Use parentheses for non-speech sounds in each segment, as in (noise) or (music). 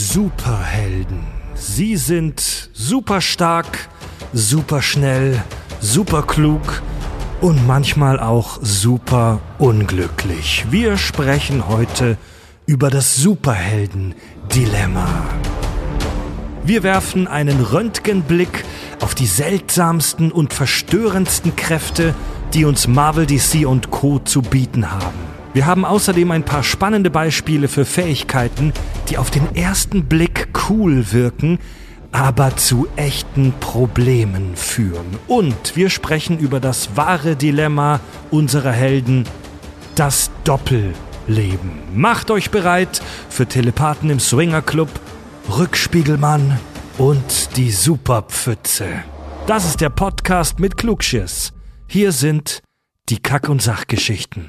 Superhelden. Sie sind super stark, super schnell, super klug und manchmal auch super unglücklich. Wir sprechen heute über das Superhelden-Dilemma. Wir werfen einen Röntgenblick auf die seltsamsten und verstörendsten Kräfte, die uns Marvel, DC und Co. zu bieten haben. Wir haben außerdem ein paar spannende Beispiele für Fähigkeiten, die auf den ersten Blick cool wirken, aber zu echten Problemen führen. Und wir sprechen über das wahre Dilemma unserer Helden, das Doppelleben. Macht euch bereit für Telepathen im Swinger Club, Rückspiegelmann und die Superpfütze. Das ist der Podcast mit Klugschiss. Hier sind die Kack- und Sachgeschichten.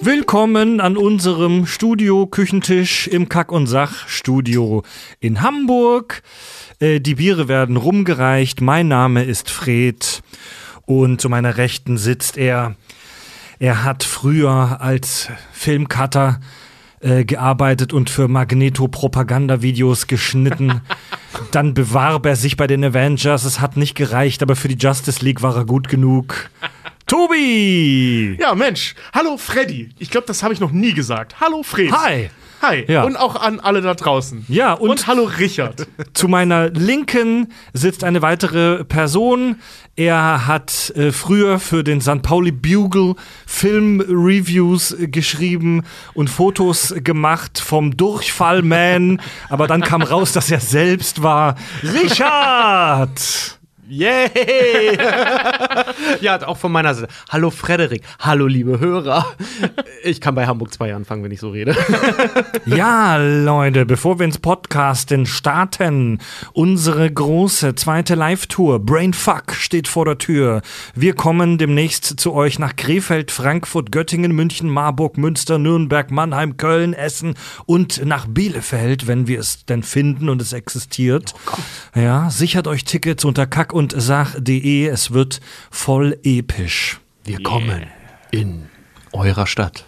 Willkommen an unserem Studio-Küchentisch im Kack- und Sach-Studio in Hamburg. Äh, die Biere werden rumgereicht. Mein Name ist Fred und zu meiner Rechten sitzt er. Er hat früher als Filmcutter äh, gearbeitet und für Magneto-Propagandavideos geschnitten. (laughs) Dann bewarb er sich bei den Avengers. Es hat nicht gereicht, aber für die Justice League war er gut genug. Tobi! Ja, Mensch. Hallo Freddy. Ich glaube, das habe ich noch nie gesagt. Hallo Fred. Hi! Hi. Ja. Und auch an alle da draußen. Ja, und- und hallo Richard. (laughs) Zu meiner Linken sitzt eine weitere Person. Er hat äh, früher für den St. Pauli Bugle Film-Reviews äh, geschrieben und Fotos gemacht vom Durchfallman. Aber dann kam raus, dass er selbst war. Richard! (laughs) Yay! (laughs) ja, auch von meiner Seite. Hallo Frederik. Hallo liebe Hörer. Ich kann bei Hamburg 2 anfangen, wenn ich so rede. (laughs) Ja, Leute, bevor wir ins Podcasten starten, unsere große zweite Live-Tour Brainfuck steht vor der Tür. Wir kommen demnächst zu euch nach Krefeld, Frankfurt, Göttingen, München, Marburg, Münster, Nürnberg, Mannheim, Köln, Essen und nach Bielefeld, wenn wir es denn finden und es existiert. ja, sichert euch Tickets unter kack und sach.de. Es wird voll episch. Wir kommen in eurer Stadt.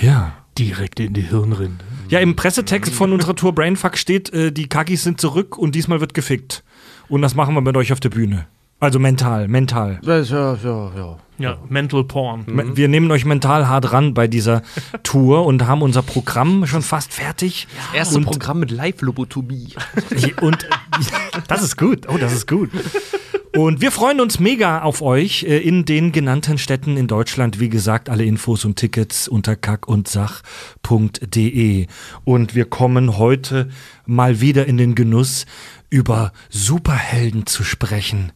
Ja. Direkt in die Hirnrinde. Ja, im Pressetext von unserer Tour Brainfuck steht, äh, die Kakis sind zurück und diesmal wird gefickt. Und das machen wir mit euch auf der Bühne. Also mental, mental. Ja, ja, ja. Ja, Mental Porn. Me- Wir nehmen euch mental hart ran bei dieser (laughs) Tour und haben unser Programm schon fast fertig. Das erste und, Programm mit Live-Lobotomie. und (laughs) das ist gut. Oh, das ist gut. Und wir freuen uns mega auf euch äh, in den genannten Städten in Deutschland. Wie gesagt, alle Infos und Tickets unter kackundsach.de. Und wir kommen heute mal wieder in den Genuss, über Superhelden zu sprechen.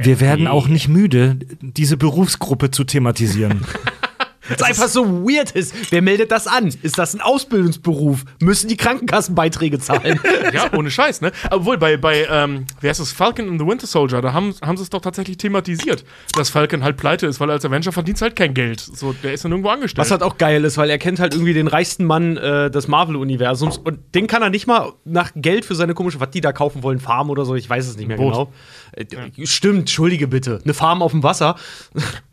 Wir werden auch nicht müde, diese Berufsgruppe zu thematisieren. (laughs) Was einfach so weird ist. Wer meldet das an? Ist das ein Ausbildungsberuf? Müssen die Krankenkassenbeiträge zahlen? Ja, ohne Scheiß, ne? Obwohl, bei, bei ähm, wer ist das? Falcon and the Winter Soldier, da haben, haben sie es doch tatsächlich thematisiert, dass Falcon halt pleite ist, weil er als Avenger verdient halt kein Geld. So, der ist dann irgendwo angestellt. Was halt auch geil ist, weil er kennt halt irgendwie den reichsten Mann äh, des Marvel-Universums und den kann er nicht mal nach Geld für seine komische, was die da kaufen wollen, Farm oder so, ich weiß es nicht mehr Boot. genau. Äh, d- Stimmt, entschuldige bitte. Eine Farm auf dem Wasser.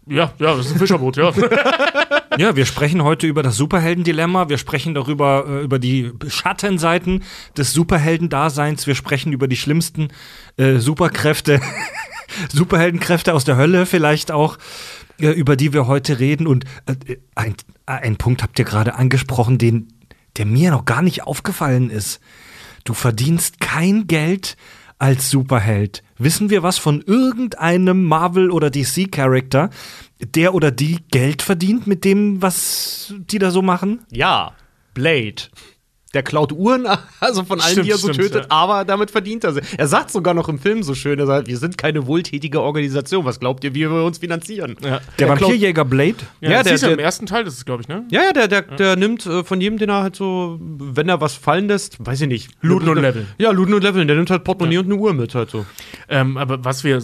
ja, ja, das ist ein Fischerboot, ja. Ja, wir sprechen heute über das Superheldendilemma. Wir sprechen darüber, äh, über die Schattenseiten des Superheldendaseins. Wir sprechen über die schlimmsten äh, Superkräfte, (laughs) Superheldenkräfte aus der Hölle vielleicht auch, äh, über die wir heute reden. Und äh, ein, ein Punkt habt ihr gerade angesprochen, den, der mir noch gar nicht aufgefallen ist. Du verdienst kein Geld als Superheld. Wissen wir was von irgendeinem Marvel- oder DC-Charakter, der oder die Geld verdient mit dem, was die da so machen? Ja, Blade. Der klaut Uhren, (laughs) also von allen, Stimmt, die er so stimmt, tötet, ja. aber damit verdient er sie. Er sagt sogar noch im Film so schön, er sagt, wir sind keine wohltätige Organisation. Was glaubt ihr, wie wir uns finanzieren? ja. Der, klaut- Vampirjäger Blade? Ja, Ja, das der- ist ja im der- ersten Teil, das ist, glaube ich, ne? Ja, ja, der, der, der nimmt äh, von jedem, den er halt so, wenn er was fallen lässt, weiß ich nicht. Looten und leveln. Ja, looten und leveln. Der nimmt halt Portemonnaie und eine Uhr mit halt so. Ähm, aber was wir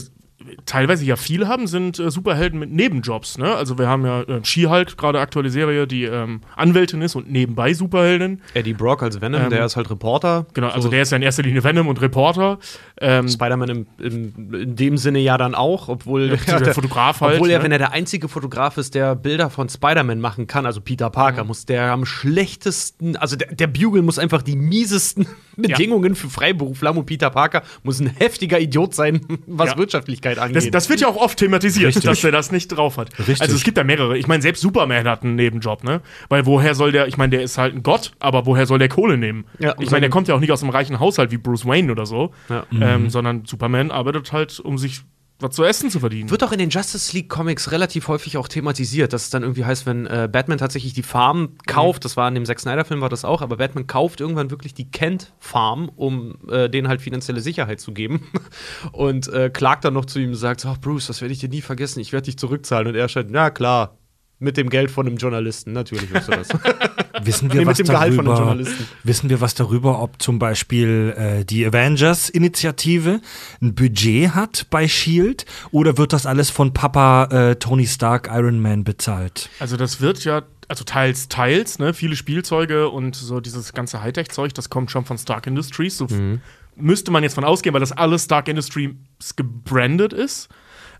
teilweise ja viele haben, sind äh, Superhelden mit Nebenjobs. Ne? Also wir haben ja äh, She-Hulk, gerade aktuelle Serie, die ähm, Anwältin ist und nebenbei Superheldin. Eddie Brock als Venom, Ähm, der ist halt Reporter. Genau, also So der ist ja in erster Linie Venom und Reporter. Ähm, Spider-Man im, im, in dem Sinne ja dann auch, obwohl, Ja, (laughs) der Fotograf halt, obwohl er, ne? wenn er der einzige Fotograf ist, der Bilder von Spider-Man machen kann, also Peter Parker, muss der am schlechtesten, also der, der Bugle muss einfach die miesesten (laughs) Bedingungen für Freiberufler haben und Peter Parker muss ein heftiger Idiot sein, (laughs) was Ja. Wirtschaftlichkeit angeht. Das, das wird ja auch oft thematisiert, Richtig. dass er das nicht drauf hat. Richtig. Also es gibt da mehrere. Ich meine, selbst Superman hat einen Nebenjob, ne? Weil woher soll der, ich meine, der ist halt ein Gott, aber woher soll der Kohle nehmen? Ja, ich meine, der kommt ja auch nicht aus einem reichen Haushalt wie Bruce Wayne oder so, Ja. ähm, sondern Superman arbeitet halt, um sich was zu essen zu verdienen. Wird auch in den Justice League Comics relativ häufig auch thematisiert, dass es dann irgendwie heißt, wenn äh, Batman tatsächlich die Farm kauft, das war in dem Zack Snyder Film war das auch, aber Batman kauft irgendwann wirklich die Kent Farm, um äh, denen halt finanzielle Sicherheit zu geben. (laughs) Und äh, klagt dann noch zu ihm und sagt, ach Bruce, das werde ich dir nie vergessen, ich werde dich zurückzahlen. Und er scheint, na klar, mit dem Geld von einem Journalisten, natürlich wirst du das. (laughs) Wissen wir, Nee, was darüber, wissen wir was darüber, ob zum Beispiel äh, die Avengers-Initiative ein Budget hat bei Shield oder wird das alles von Papa äh, Tony Stark Iron Man bezahlt? Also das wird ja, also teils, teils, ne? Viele Spielzeuge und so dieses ganze Hightech-Zeug, das kommt schon von Stark Industries. So f- müsste man jetzt von ausgehen, weil das alles Stark Industries gebrandet ist.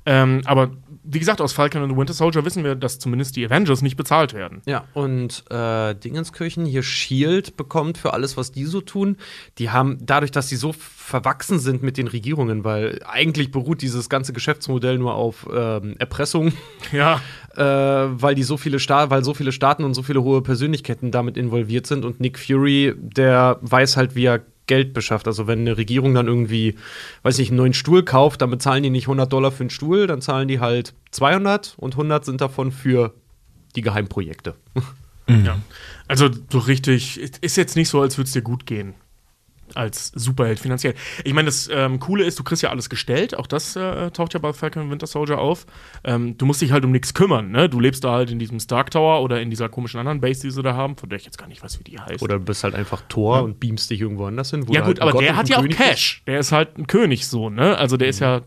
Ähm, aber wie gesagt, aus Falcon and the Winter Soldier wissen wir, dass zumindest die Avengers nicht bezahlt werden. Ja, und äh, Dingenskirchen, hier Shield bekommt für alles, was die so tun. Die haben, dadurch, dass sie so verwachsen sind mit den Regierungen, weil eigentlich beruht dieses ganze Geschäftsmodell nur auf ähm, Erpressung, Ja, (laughs) äh, weil die so viele Sta weil so viele Staaten und so viele hohe Persönlichkeiten damit involviert sind. Und Nick Fury, der weiß halt, wie er Geld beschafft. Also wenn eine Regierung dann irgendwie, weiß nicht, einen neuen Stuhl kauft, dann bezahlen die nicht 100 Dollar für einen Stuhl, dann zahlen die halt 200 und 100 sind davon für die Geheimprojekte. ja. Also so richtig, ist jetzt nicht so, als würde es dir gut gehen. Als Superheld finanziell. Ich meine, das ähm, Coole ist, du kriegst ja alles gestellt. Auch das äh, taucht ja bei Falcon Winter Soldier auf. Ähm, du musst dich halt um nichts kümmern. Ne? Du lebst da halt in diesem Stark Tower oder in dieser komischen anderen Base, die sie da haben, von der ich jetzt gar nicht weiß, wie die heißt. Oder du bist halt einfach Tor und beamst dich irgendwo anders hin. ja, gut, halt aber Gott der hat ja auch König. Cash. Der ist halt ein Königssohn, ne? Also der ist ja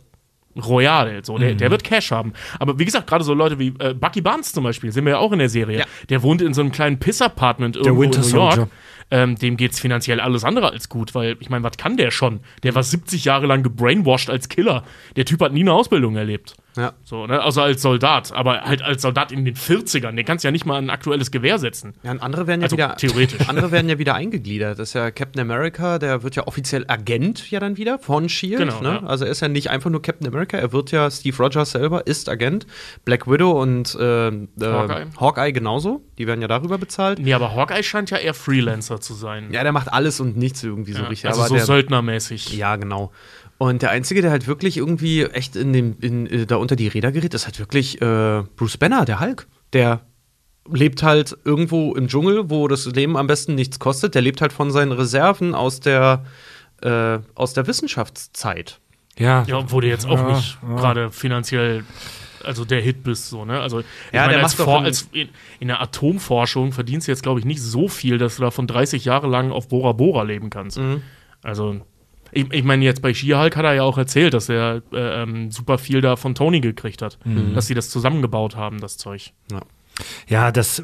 royal, so. Der, der wird Cash haben. Aber wie gesagt, gerade so Leute wie äh, Bucky Barnes zum Beispiel, sehen wir ja auch in der Serie. Ja. Der wohnt in so einem kleinen Piss-Apartment irgendwo in New York. Soldier. Ähm, dem geht's finanziell alles andere als gut, weil ich meine, was kann der schon? Der war 70 Jahre lang gebrainwashed als Killer. Der Typ hat nie eine Ausbildung erlebt. Ja. So, ne? Also als Soldat, aber halt als Soldat in den 40ern. Den kannst du ja nicht mal ein aktuelles Gewehr setzen. Ja, und andere werden ja Also wieder theoretisch. (laughs) andere werden ja wieder eingegliedert. Das ist ja Captain America, der wird ja offiziell Agent ja dann wieder von Shield. Genau, ne? ja. Also er ist ja nicht einfach nur Captain America, er wird ja Steve Rogers selber ist Agent. Black Widow und äh, äh, Hawkeye. Hawkeye genauso. Die werden ja darüber bezahlt. Nee, aber Hawkeye scheint ja eher Freelancer zu sein. Ja, der macht alles und nichts irgendwie so Ja, richtig. also aber so der, söldnermäßig. Ja, genau. Und der Einzige, der halt wirklich irgendwie echt in dem, in, äh, da unter die Räder gerät, ist halt wirklich äh, Bruce Banner, der Hulk. Der lebt halt irgendwo im Dschungel, wo das Leben am besten nichts kostet. Der lebt halt von seinen Reserven aus der, äh, aus der Wissenschaftszeit. Ja. Ja, wo du jetzt auch Ja, nicht ja. gerade finanziell, also der Hit bist, so, ne? Also, ich Ja, meine, der als, als in, in der Atomforschung verdienst du jetzt, glaube ich, nicht so viel, dass du davon 30 Jahre lang auf Bora Bora leben kannst. Mhm. Also, ich, ich meine, jetzt bei She-Hulk hat er ja auch erzählt, dass er äh, ähm, super viel da von Tony gekriegt hat. Mhm. Dass sie das zusammengebaut haben, das Zeug. Ja, das.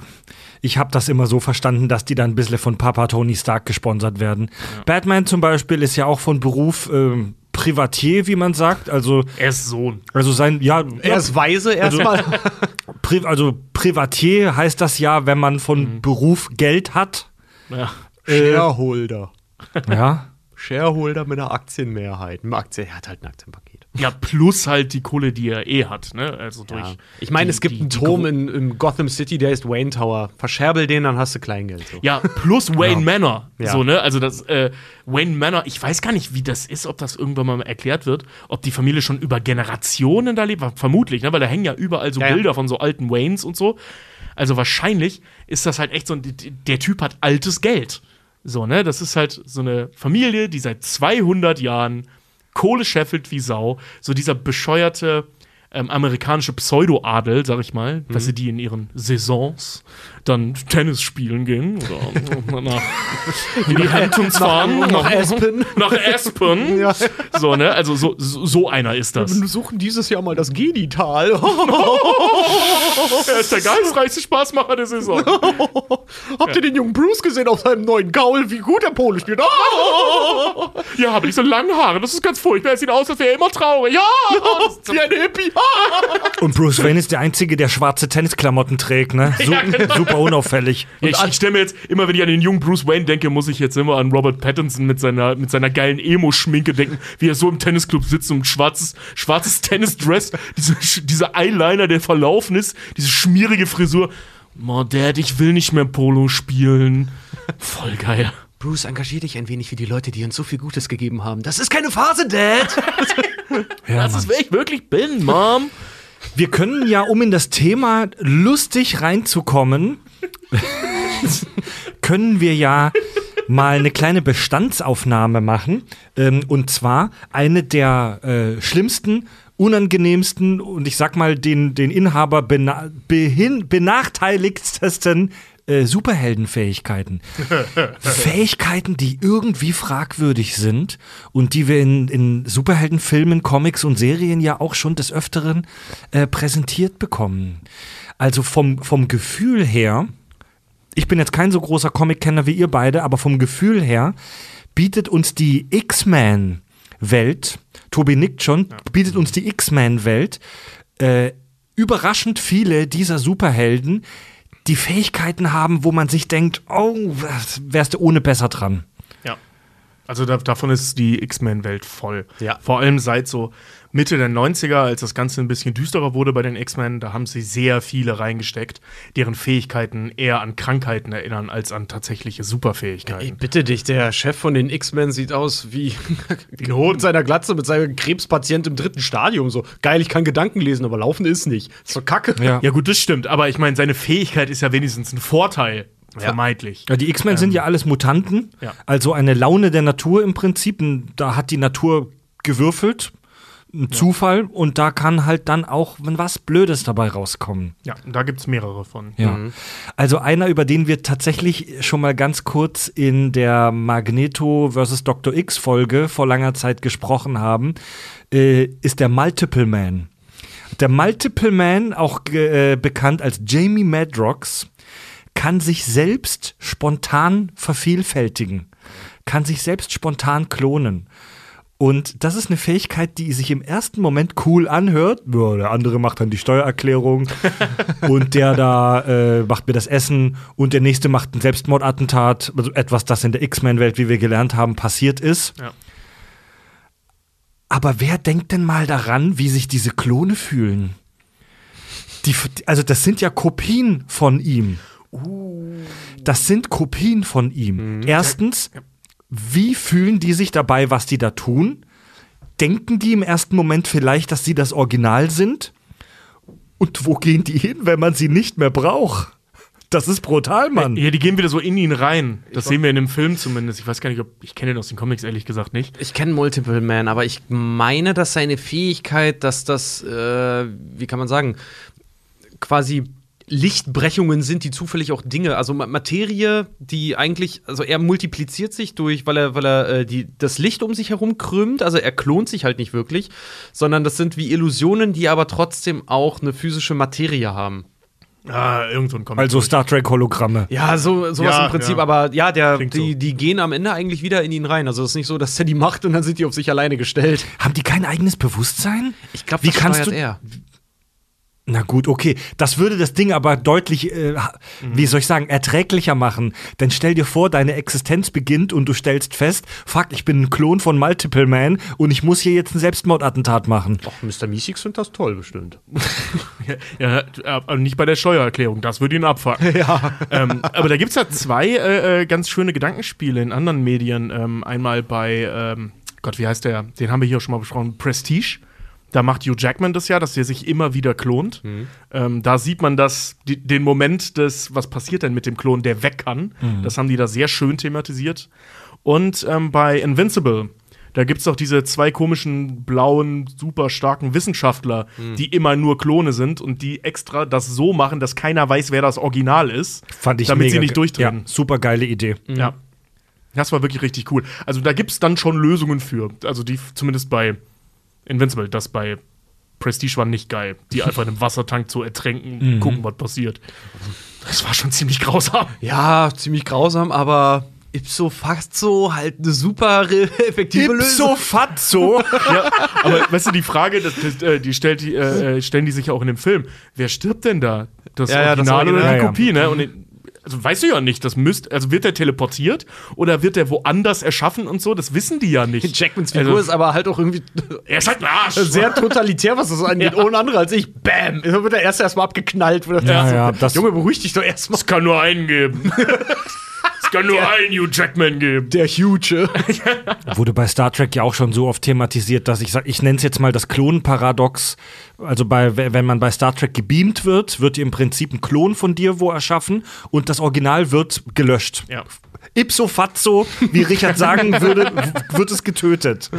Ich habe das immer so verstanden, dass die dann ein bisschen von Papa Tony Stark gesponsert werden. Batman zum Beispiel ist ja auch von Beruf ähm, Privatier, wie man sagt. Also, Er ist Sohn. also sein, ja, Er ist weise erstmal. (laughs) Pri also Privatier heißt das ja, wenn man von Beruf Geld hat. Ja. Shareholder. Ja. Shareholder mit einer Aktienmehrheit. Ein Aktien, er hat halt ein Aktienpaket. ja, plus halt die Kohle, die er eh hat, ne? Also durch. Ja. Ich meine, es gibt die- einen Turm in, in Gotham City, der ist Wayne Tower. Verscherbel den, dann hast du Kleingeld. So. Ja, plus (laughs) Wayne Manor. Ja. So, ne? Also das äh, Wayne Manor, ich weiß gar nicht, wie das ist, ob das irgendwann mal erklärt wird, ob die Familie schon über Generationen da lebt. Vermutlich, ne? Weil da hängen ja überall so Ja, ja. Bilder von so alten Waynes und so. Also wahrscheinlich ist das halt echt so ein, der Typ hat altes Geld. So, ne? Das ist halt so eine Familie, die seit 200 Jahren Kohle scheffelt wie Sau. So dieser bescheuerte ähm, amerikanische Pseudo-Adel, sag ich mal, dass sie die in ihren Saisons dann Tennis spielen gehen oder nach in die Hamptons fahren. nach Aspen. Nach Aspen. (laughs) Ja. So, ne? Also so, so so einer ist das. Wir suchen dieses Jahr mal das Genital. (laughs) (laughs) Er ist der geistreichste Spaßmacher der Saison. Habt ihr den jungen Bruce gesehen auf seinem neuen Gaul? Wie gut der Pole spielt. Ja, aber diese langen Haare, das ist ganz furchtbar. Er sieht aus, als wäre er immer traurig. Ja! Wie ein Hippie. Und Bruce Wayne ist der Einzige, der schwarze Tennisklamotten trägt, ne? Su Ja, genau. Super unauffällig. (laughs) Ja, ich, ich stelle mir jetzt, immer wenn ich an den jungen Bruce Wayne denke, muss ich jetzt immer an Robert Pattinson mit seiner, mit seiner geilen Emo-Schminke denken, wie er so im Tennisclub sitzt und ein schwarzes, schwarzes Tennisdress, diese, dieser Eyeliner, der verlaufen ist, diese schmierige Frisur. Oh, Dad, ich will nicht mehr Polo spielen. Voll geil. Bruce, engagier dich ein wenig für die Leute, die uns so viel Gutes gegeben haben. Das ist keine Phase, Dad. (laughs) Ja, Das Mann. ist, wer ich wirklich bin, Mom. Wir können ja, um in das Thema lustig reinzukommen, (laughs) können wir ja mal eine kleine Bestandsaufnahme machen. Ähm, und zwar eine der äh, schlimmsten, unangenehmsten und ich sag mal den, den Inhaber bena behin benachteiligtesten äh, Superheldenfähigkeiten. (laughs) Fähigkeiten, die irgendwie fragwürdig sind und die wir in, in Superheldenfilmen, Comics und Serien ja auch schon des Öfteren äh, präsentiert bekommen. Also vom, vom Gefühl her, ich bin jetzt kein so großer Comic-Kenner wie ihr beide, aber vom Gefühl her bietet uns die X-Men-Welt, Tobi nickt schon, bietet uns die X-Men-Welt äh, überraschend viele dieser Superhelden, die Fähigkeiten haben, wo man sich denkt, oh, was- wärst du ohne besser dran. Ja. Also da, davon ist die X-Men-Welt voll. Ja. Vor allem seit so Mitte der 90er, als das Ganze ein bisschen düsterer wurde bei den X-Men, da haben sie sehr viele reingesteckt, deren Fähigkeiten eher an Krankheiten erinnern als an tatsächliche Ich Superfähigkeiten. bitte dich, der Chef von den X-Men sieht aus wie, (laughs) wie ein Hund mit seiner Glatze, mit seinem Krebspatient im dritten Stadium. So, geil, ich kann Gedanken lesen, aber laufen ist nicht. Ist so kacke. Ja. Ja gut, das stimmt, aber ich meine, seine Fähigkeit ist ja wenigstens ein Vorteil, vermeintlich. Ja, die X-Men sind ja alles Mutanten, ja. also eine Laune der Natur im Prinzip. Da hat die Natur gewürfelt, ein Zufall, und da kann halt dann auch was Blödes dabei rauskommen. Ja, da gibt es mehrere von. Ja. Also einer, über den wir tatsächlich schon mal ganz kurz in der Magneto vs. Dr. X Folge vor langer Zeit gesprochen haben, äh, ist der Multiple Man. Der Multiple Man, auch äh, bekannt als Jamie Madrox, kann sich selbst spontan vervielfältigen, kann sich selbst spontan klonen. Und das ist eine Fähigkeit, die sich im ersten Moment cool anhört. Ja, der andere macht dann die Steuererklärung (laughs) und der da äh, macht mir das Essen und der nächste macht ein Selbstmordattentat. Also etwas, das in der X-Men-Welt, wie wir gelernt haben, passiert ist. Ja. Aber wer denkt denn mal daran, wie sich diese Klone fühlen? Die, also das sind ja Kopien von ihm. Das sind Kopien von ihm. Erstens, wie fühlen die sich dabei, was die da tun? Denken die im ersten Moment vielleicht, dass sie das Original sind? Und wo gehen die hin, wenn man sie nicht mehr braucht? Das ist brutal, Mann. Ja, die gehen wieder so in ihn rein. Das sehen wir in dem Film zumindest. Ich weiß gar nicht, ob ich kenne den aus den Comics ehrlich gesagt nicht. Ich kenne Multiple Man, aber ich meine, dass seine Fähigkeit, dass das, äh, wie kann man sagen, quasi Lichtbrechungen sind, die zufällig auch Dinge, also Ma- Materie, die eigentlich, also er multipliziert sich durch, weil er, weil er äh, die, das Licht um sich herum krümmt, also er klont sich halt nicht wirklich, sondern das sind wie Illusionen, die aber trotzdem auch eine physische Materie haben. Ah, irgend so ein Comic. Also Star Trek Hologramme. Ja, so, sowas Ja, im Prinzip, ja. aber ja, der, Klingt die, so. die gehen am Ende eigentlich wieder in ihn rein. Also es ist nicht so, dass er die macht und dann sind die auf sich alleine gestellt. Haben die kein eigenes Bewusstsein? Ich glaube, Wie das kannst du- er. Na gut, okay. Das würde das Ding aber deutlich, äh, wie soll ich sagen, erträglicher machen. Denn stell dir vor, deine Existenz beginnt und du stellst fest, fuck, ich bin ein Klon von Multiple Man und ich muss hier jetzt ein Selbstmordattentat machen. Ach, Mr. Meeseeks findet das toll, bestimmt. (laughs) Ja, aber nicht bei der Steuererklärung, das würde ihn abfucken. (laughs) ja. ähm, aber da gibt es ja zwei äh, äh, ganz schöne Gedankenspiele in anderen Medien. Ähm, einmal bei, ähm, Gott, wie heißt der? Den haben wir hier schon mal besprochen, Prestige. Da macht Hugh Jackman das ja, dass der sich immer wieder klont. Ähm, da sieht man das, die, den Moment des, was passiert denn mit dem Klon, der weg kann. Das haben die da sehr schön thematisiert. Und ähm, bei Invincible, Da gibt es doch diese zwei komischen, blauen, super starken Wissenschaftler, Hm. die immer nur Klone sind und die extra das so machen, dass keiner weiß, wer das Original ist. Fand ich damit mega sie nicht durchdrehen. Ja, super geile Idee. Ja. Das war wirklich richtig cool. Also da gibt es dann schon Lösungen für. Also die zumindest bei Invincible, das bei Prestige war nicht geil. Die einfach in einem (laughs) Wassertank zu ertränken, gucken, was passiert. Das war schon ziemlich grausam. Ja, ziemlich grausam, aber ipso facto halt eine super (laughs) effektive Ipso Lösung. fatso. (laughs) ja, aber weißt du, die Frage, das, das, äh, die, stellt, die äh, äh, stellen die sich ja auch in dem Film. Wer stirbt denn da? Das Ja, ja, das Original oder Original. die Ja, ja. Kopie, ne? Und den- also weißt du ja nicht, das müsst, also wird der teleportiert oder wird der woanders erschaffen und so? Das wissen die ja nicht. (laughs) Jackmans Figur Also- ist aber halt auch irgendwie (laughs) Er ist halt ein Arsch. sehr totalitär, was das angeht. Ja. Ohne andere als ich. Bam! Da wird er erst erstmal abgeknallt. Ja, so, ja, das- Junge, beruhig dich doch erstmal. Es kann nur einen geben. (laughs) es kann nur einen Hugh Jackman geben. Der Huge. (laughs) Wurde bei Star Trek ja auch schon so oft thematisiert, dass ich sage, ich nenne es jetzt mal das Klonparadox. Also bei, wenn man bei Star Trek gebeamt wird, wird im Prinzip ein Klon von dir wo erschaffen und das Original wird gelöscht. Ja. Ipso fatso, wie Richard sagen würde, wird es getötet.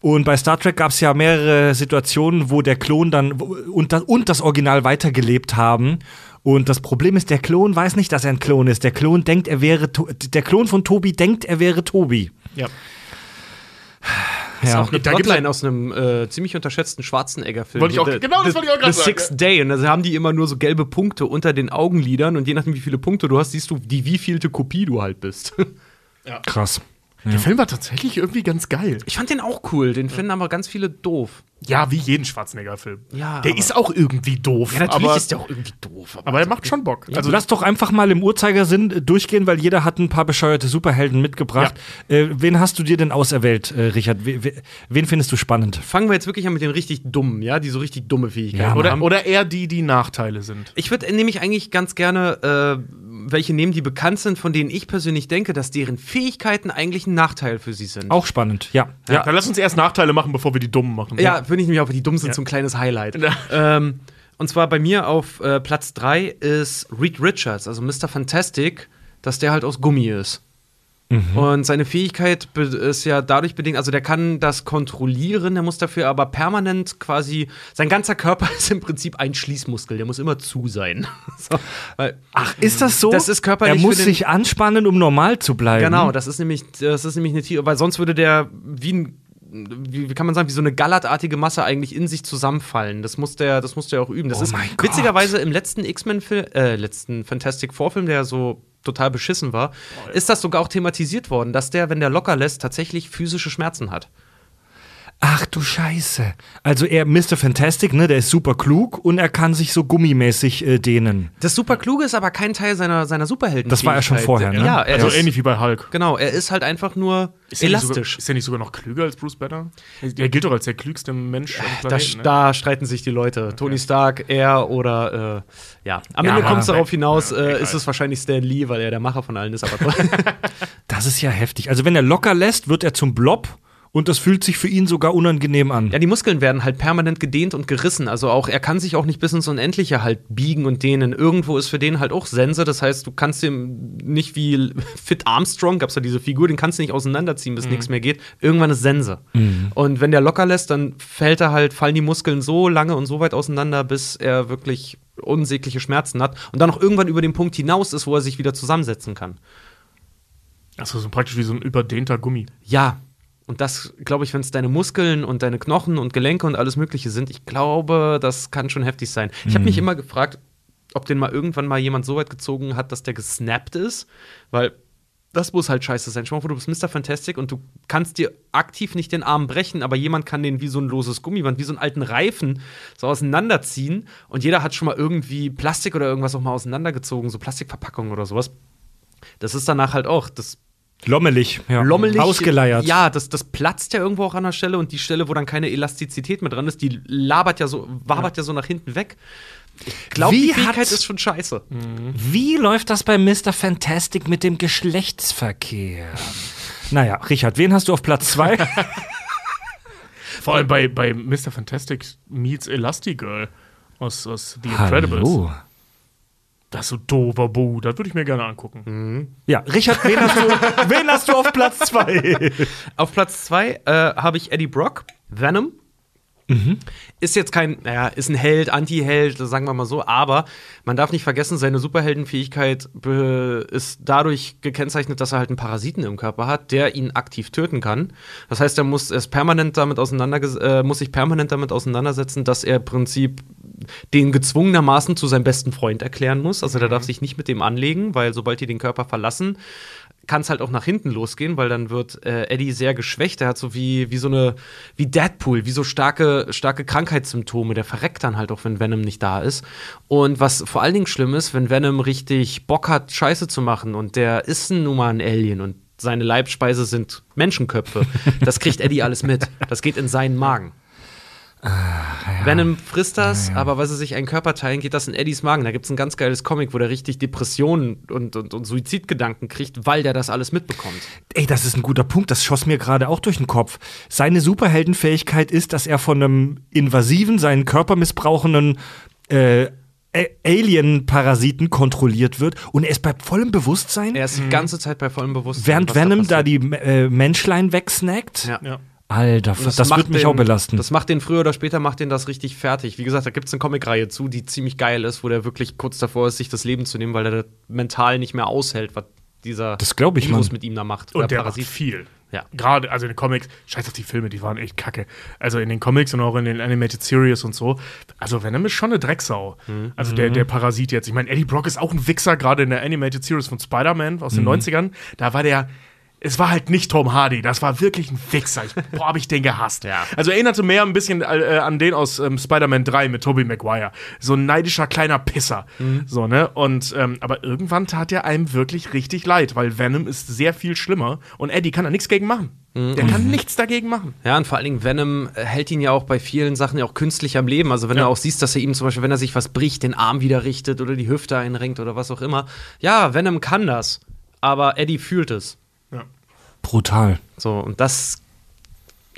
Und bei Star Trek gab es ja mehrere Situationen, wo der Klon dann wo- und das, und das Original weitergelebt haben. Und das Problem ist, der Klon weiß nicht, dass er ein Klon ist. Der Klon denkt, er wäre To- der Klon von Tobi denkt, er wäre Tobi. Ja. Das ist Ja. auch eine Plotline aus einem äh, ziemlich unterschätzten Schwarzenegger-Film. Wollte ich auch- The- genau, das The- wollte ich auch grad The sagen, Sixth Day. Und da haben die immer nur so gelbe Punkte unter den Augenlidern. Und je nachdem, wie viele Punkte du hast, siehst du, die wievielte Kopie du halt bist. (laughs) Krass. Der Film war tatsächlich irgendwie ganz geil. Ich fand den auch cool. Den finden aber ganz viele doof. Ja, wie jeden Schwarzenegger-Film. Ja, der aber- ist auch irgendwie doof. aber, der auch irgendwie doof. aber er macht schon Bock. Also lass doch einfach mal im Uhrzeigersinn äh, durchgehen, weil jeder hat ein paar bescheuerte Superhelden mitgebracht. Äh, wen hast du dir denn auserwählt, äh, Richard? We- we- wen findest du spannend? fangen wir jetzt wirklich an mit den richtig dummen, ja, die so richtig dumme Fähigkeiten Ja, oder, haben. oder eher die, die Nachteile sind. Ich würde nämlich eigentlich ganz gerne äh, welche nehmen, die bekannt sind, von denen ich persönlich denke, dass deren Fähigkeiten eigentlich ein Nachteil für sie sind. Auch spannend, ja. Ja. Dann lass uns erst Nachteile machen, bevor wir die Dummen machen. Ja, finde ich nämlich auch, die dumm sind, so ein kleines Highlight. Ähm, und zwar bei mir auf äh, Platz 3 ist Reed Richards, also Mr. Fantastic, dass der halt aus Gummi ist. Und seine Fähigkeit ist ja dadurch bedingt, also der kann das kontrollieren, der muss dafür aber permanent quasi, sein ganzer Körper (laughs) ist im Prinzip ein Schließmuskel, der muss immer zu sein. (laughs) so, weil, Ach, ist das so? Das ist körperlich Er muss den- sich anspannen, um normal zu bleiben. Genau, das ist nämlich, das ist nämlich eine Tier, weil sonst würde der wie ein wie, wie kann man sagen, wie so eine gallertartige Masse eigentlich in sich zusammenfallen. Das muss der, das muss der auch üben. Das Oh ist witzigerweise im letzten X-Men-Film, äh, letzten Fantastic Four-Film, der so total beschissen war, ist das sogar auch thematisiert worden, dass der, wenn der locker lässt, tatsächlich physische Schmerzen hat. Ach du Scheiße. Also er, Mr. Fantastic, ne, der ist super klug und er kann sich so gummimäßig äh, dehnen. Das super kluge ist aber kein Teil seiner, seiner Superhelden. Das war er schon vorher, ne? Ja, er Also ist, ähnlich wie bei Hulk. genau, er ist halt einfach nur Ist er nicht sogar, elastisch. ist er nicht sogar noch klüger als Bruce Banner? Der gilt doch als der klügste Mensch am Da, Planeten. ne? da streiten sich die Leute. Tony Stark, er oder äh, ja. Am Ende Ja, kommt es darauf hinaus, Ja, äh, ist es wahrscheinlich Stan Lee, weil er der Macher von allen ist. Aber (laughs) Das ist ja heftig. Also wenn er locker lässt, wird er zum Blob und das fühlt sich für ihn sogar unangenehm an. ja, die Muskeln werden halt permanent gedehnt und gerissen. Also auch er kann sich auch nicht bis ins Unendliche halt biegen und dehnen. Irgendwo ist für den halt auch Sense. Das heißt, du kannst ihm nicht wie Fit Armstrong, gab's ja diese Figur, den kannst du nicht auseinanderziehen, bis nichts mehr geht. Irgendwann ist Sense. Und wenn der locker lässt, dann fällt er halt, fallen die Muskeln so lange und so weit auseinander, bis er wirklich unsägliche Schmerzen hat und dann noch irgendwann über den Punkt hinaus ist, wo er sich wieder zusammensetzen kann. Achso, so praktisch wie so ein überdehnter Gummi. Ja. Und das, glaube ich, wenn es deine Muskeln und deine Knochen und Gelenke und alles Mögliche sind, ich glaube, das kann schon heftig sein. Ich habe mich immer gefragt, ob den mal irgendwann mal jemand so weit gezogen hat, dass der gesnappt ist, weil das muss halt scheiße sein. Schau mal, du bist Mr. Fantastic und du kannst dir aktiv nicht den Arm brechen, aber jemand kann den wie so ein loses Gummiband, wie so einen alten Reifen so auseinanderziehen und jeder hat schon mal irgendwie Plastik oder irgendwas auch mal auseinandergezogen, so Plastikverpackungen oder sowas. Das ist danach halt auch, das Lommelig, ja. lommelig. Ausgeleiert. Ja, das, das platzt ja irgendwo auch an der Stelle und die Stelle, wo dann keine Elastizität mehr dran ist, die labert ja so, wabert ja, so nach hinten weg. Ich glaube, die Fähigkeit hat- ist schon scheiße. Wie läuft das bei Mr. Fantastic mit dem Geschlechtsverkehr? naja, Richard, wen hast du auf Platz zwei? (laughs) Vor allem bei, bei Mr. Fantastic meets Elastigirl aus, aus The Incredibles. Hallo. Das ist so dover Bu, das würde ich mir gerne angucken. Ja, Richard, wen hast du, (laughs) wen hast du auf Platz zwei? Auf Platz zwei äh, habe ich Eddie Brock, Venom. Ist jetzt kein, naja, ist ein Held, Anti-Held, sagen wir mal so, aber man darf nicht vergessen, seine Superheldenfähigkeit ist dadurch gekennzeichnet, dass er halt einen Parasiten im Körper hat, der ihn aktiv töten kann. Das heißt, er muss ist permanent damit auseinander, äh, muss sich permanent damit auseinandersetzen, dass er im Prinzip den gezwungenermaßen zu seinem besten Freund erklären muss. Also der darf sich nicht mit dem anlegen, weil sobald die den Körper verlassen, kann es halt auch nach hinten losgehen, weil dann wird äh, Eddie sehr geschwächt. Er hat so wie, wie so eine, wie Deadpool, wie so starke, starke Krankheitssymptome. Der verreckt dann halt auch, wenn Venom nicht da ist. Und was vor allen Dingen schlimm ist, wenn Venom richtig Bock hat, Scheiße zu machen und der ist nun mal ein Alien und seine Leibspeise sind Menschenköpfe. Das kriegt Eddie alles mit. Das geht in seinen Magen. Venom frisst das, aber weil sie sich einen Körper teilen, geht das in Eddies Magen. Da gibt es ein ganz geiles Comic, wo der richtig Depressionen und, und, und Suizidgedanken kriegt, weil der das alles mitbekommt. Ey, das ist ein guter Punkt, das schoss mir gerade auch durch den Kopf. Seine Superheldenfähigkeit ist, dass er von einem invasiven, seinen Körper missbrauchenden äh, Alien-Parasiten kontrolliert wird und er ist bei vollem Bewusstsein, Er ist die ganze Zeit bei vollem Bewusstsein. während Venom da passiert. die äh, Menschlein wegsnackt. Ja. Alter, das, macht wird mich den- auch belasten. Das macht den früher oder später macht den das richtig fertig. Wie gesagt, da gibt es eine Comicreihe zu, die ziemlich geil ist, wo der wirklich kurz davor ist, sich das Leben zu nehmen, weil er das mental nicht mehr aushält, was dieser Das ich, Virus Mann. mit ihm da macht. Und der Parasit. macht viel. Ja. Gerade, also in den Comics, scheiß auf die Filme, die waren echt kacke. Also in den Comics und auch in den Animated Series und so. Also Venom ist schon eine Drecksau. Also der, der Parasit jetzt. Ich meine, Eddie Brock ist auch ein Wichser, gerade in der Animated Series von Spider-Man aus den 90ern. Da war der. Es war halt nicht Tom Hardy, das war wirklich ein Wichser. Ich, boah, hab ich den gehasst. Ja. Also erinnerte mehr ein bisschen äh, an den aus ähm, Spider-Man 3 mit Tobey Maguire. So ein neidischer kleiner Pisser. So, ne? Und, ähm, aber irgendwann tat er einem wirklich richtig leid, weil Venom ist sehr viel schlimmer und Eddie kann da nichts gegen machen. Der kann nichts dagegen machen. Ja, und vor allen Dingen Venom äh, hält ihn ja auch bei vielen Sachen ja auch künstlich am Leben. Also wenn Ja. du auch siehst, dass er ihm zum Beispiel, wenn er sich was bricht, den Arm wieder richtet oder die Hüfte einrenkt oder was auch immer. Ja, Venom kann das, aber Eddie fühlt es. Brutal. So, und das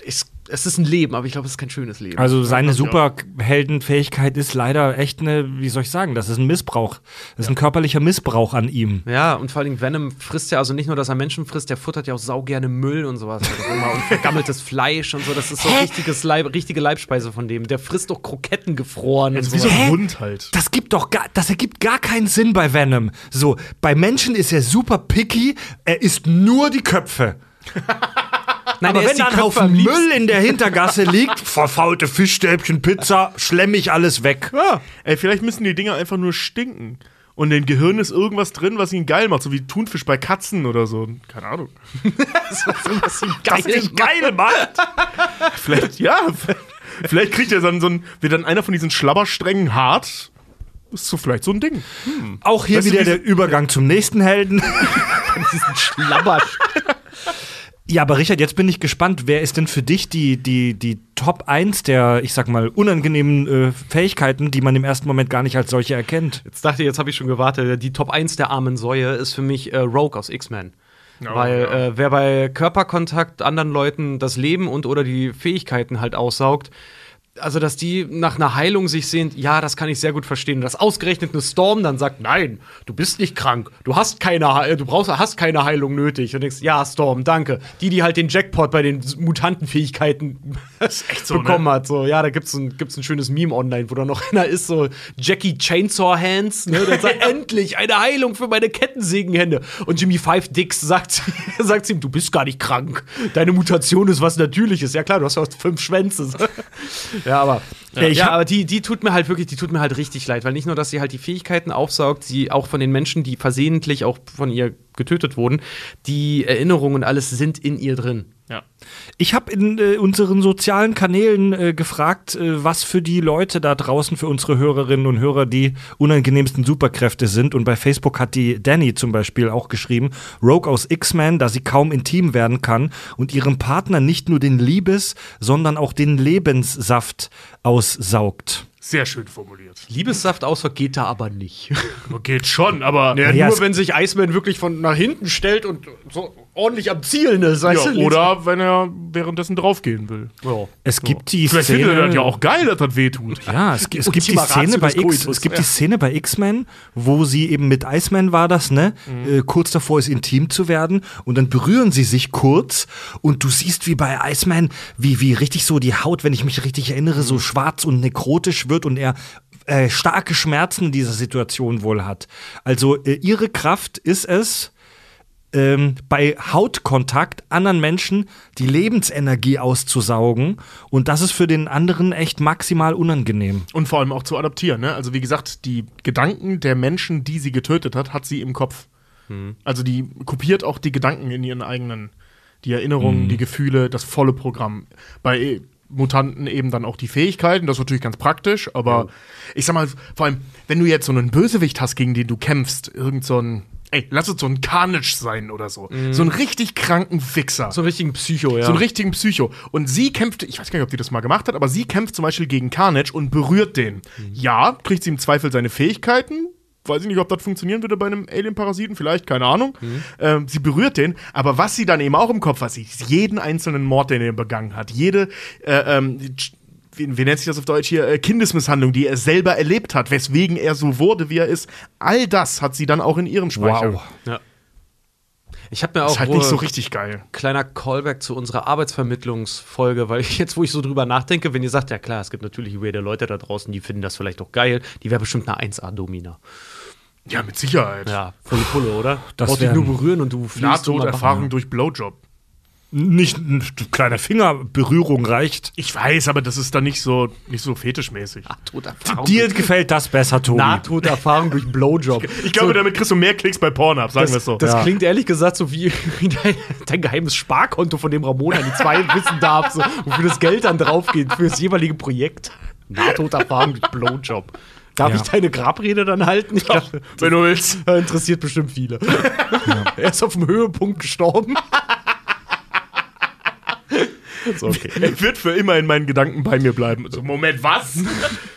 ist, es ist ein Leben, aber ich glaube, es ist kein schönes Leben. Also seine das ja. Superheldenfähigkeit ist leider echt eine, wie soll ich sagen, das ist ein Missbrauch. Das ist ein körperlicher Missbrauch an ihm. ja, und vor allen Dingen Venom frisst ja also nicht nur, dass er Menschen frisst, der futtert ja auch sau gerne Müll und sowas. und vergammeltes Fleisch und so. Das ist so richtiges Leib, richtige Leibspeise von dem. Der frisst doch Kroketten gefroren. Also und wie so ein Hund halt. Das gibt doch gar, das ergibt gar keinen Sinn bei Venom. So, bei Menschen ist er super picky, er isst nur die Köpfe. (laughs) (laughs) Nein, Aber er wenn da ein Haufen. Müll in der Hintergasse (laughs) liegt, verfaulte Fischstäbchen, Pizza, schlemm ich alles weg. Ja. Ey, vielleicht müssen die Dinger einfach nur stinken. Und in den Gehirn ist irgendwas drin, was ihn geil macht, so wie Thunfisch bei Katzen oder so. Keine Ahnung. (laughs) was ihm Das geil ist geil, Mann. Vielleicht, ja, vielleicht kriegt er dann so ein, wird dann einer von diesen Schlabbersträngen hart. Ist so vielleicht so ein Ding. Auch hier Weißt du, wieder wie- der Übergang zum nächsten Helden. diesen Schlabber. Ja, aber Richard, jetzt bin ich gespannt, wer ist denn für dich die, die, die Top 1 der, ich sag mal, unangenehmen äh, Fähigkeiten, die man im ersten Moment gar nicht als solche erkennt? Jetzt dachte ich, jetzt habe ich schon gewartet. Die Top 1 der armen Säue ist für mich äh, Rogue aus X-Men. Oh, Weil ja. äh, wer bei Körperkontakt anderen Leuten das Leben und oder die Fähigkeiten halt aussaugt, also dass die nach einer Heilung sich sehnt, ja, das kann ich sehr gut verstehen. Dass ausgerechnet eine Storm dann sagt, nein, du bist nicht krank, du hast keine, He- du brauchst, hast keine Heilung nötig. Und denkst, ja, Storm, danke. Die, die halt den Jackpot bei den Mutantenfähigkeiten (laughs) so, bekommen ne? hat. So, ja, da gibt's ein, gibt's ein schönes Meme online, wo da noch (laughs) einer ist, so Jackie Chainsaw Hands, ne? Der sagt, (laughs) endlich eine Heilung für meine Kettensägenhände. Und Jimmy Five Dicks sagt, sagt ihm, du bist gar nicht krank. Deine Mutation ist was Natürliches. Ja klar, du hast ja auch fünf Schwänze. Ja, aber, Ja, ja, aber die, die tut mir halt wirklich, die tut mir halt richtig leid, weil nicht nur, dass sie halt die Fähigkeiten aufsaugt, sie auch von den Menschen, die versehentlich auch von ihr getötet wurden, die Erinnerungen und alles sind in ihr drin. Ja. Ich habe in äh, unseren sozialen Kanälen äh, gefragt, äh, was für die Leute da draußen, für unsere Hörerinnen und Hörer, die unangenehmsten Superkräfte sind. Und bei Facebook hat die Danny zum Beispiel auch geschrieben, Rogue aus X-Men, da sie kaum intim werden kann und ihrem Partner nicht nur den Liebes, sondern auch den Lebenssaft aussaugt. Sehr schön formuliert. Liebessaft außer geht da aber nicht. (laughs) Geht schon, aber. Ja, nur wenn sich Iceman wirklich von nach hinten stellt und so ordentlich am Zielen ist. Ja, du? oder wenn er währenddessen draufgehen will. Ja. Es gibt die Vielleicht findet er Szene. das ja auch geil, dass das wehtut. Ja, es, es gibt die Szene bei X, es gibt die Szene bei X-Men, wo sie eben mit Iceman war das, ne? Mhm. Äh, kurz davor ist intim zu werden und dann berühren sie sich kurz und du siehst wie bei Iceman, wie, wie richtig so die Haut, wenn ich mich richtig erinnere, Mhm. so schwarz und nekrotisch wird und er äh, starke Schmerzen in dieser Situation wohl hat. Also äh, ihre Kraft ist es, ähm, bei Hautkontakt anderen Menschen die Lebensenergie auszusaugen. Und das ist für den anderen echt maximal unangenehm. Und vor allem auch zu adaptieren. Ne? Also wie gesagt, die Gedanken der Menschen, die sie getötet hat, hat sie im Kopf. Also die kopiert auch die Gedanken in ihren eigenen, die Erinnerungen, die Gefühle, das volle Programm. Bei Mutanten eben dann auch die Fähigkeiten, das ist natürlich ganz praktisch, aber ich sag mal, vor allem, wenn du jetzt so einen Bösewicht hast, gegen den du kämpfst, irgend so ein, ey, lass es so ein Carnage sein oder so, so einen richtig kranken Fixer. So einen richtigen Psycho, ja. So einen richtigen Psycho. Und sie kämpft, ich weiß gar nicht, ob die das mal gemacht hat, aber sie kämpft zum Beispiel gegen Carnage und berührt den. Ja, kriegt sie im Zweifel seine Fähigkeiten. Weiß ich nicht, ob das funktionieren würde bei einem Alien-Parasiten, vielleicht, keine Ahnung. Ähm, sie berührt den, aber was sie dann eben auch im Kopf hat, sie ist jeden einzelnen Mord, den er begangen hat, jede, äh, ähm, wie, wie nennt sich das auf Deutsch hier, äh, Kindesmisshandlung, die er selber erlebt hat, weswegen er so wurde, wie er ist, all das hat sie dann auch in ihrem Speicher. Wow. ja. Ich habe mir Das auch ist halt nicht so richtig geil. kleiner Callback zu unserer Arbeitsvermittlungsfolge, weil ich jetzt, wo ich so drüber nachdenke, wenn ihr sagt, ja klar, es gibt natürlich weirde Leute da draußen, die finden das vielleicht auch geil, die wäre bestimmt eine 1A-Domina. Ja, mit Sicherheit. Ja, volle Pulle, oder? Das Brauchst dich nur berühren und du fliegst Nahtoderfahrung durch Blowjob. Nicht ein kleiner Fingerberührung reicht. Ich weiß, aber das ist dann nicht so, nicht so fetischmäßig. Nahtoderfahrung. Dir gefällt das besser, Tobi. Nahtoderfahrung durch Blowjob. Ich glaube, damit kriegst du mehr Klicks bei Pornhub, sagen wir das, es so. das Ja. klingt ehrlich gesagt so wie, (laughs) wie dein, dein geheimes Sparkonto, von dem Ramona die zwei (laughs) wissen darf, so, wofür das Geld dann drauf geht, für das jeweilige Projekt. Nahtoderfahrung durch Blowjob. Darf Ja. ich deine Grabrede dann halten? Ich dachte, Wenn du willst. (laughs) interessiert bestimmt viele. Er ist auf dem Höhepunkt gestorben. So, okay. Er wird für immer in meinen Gedanken bei mir bleiben. So, Moment, was?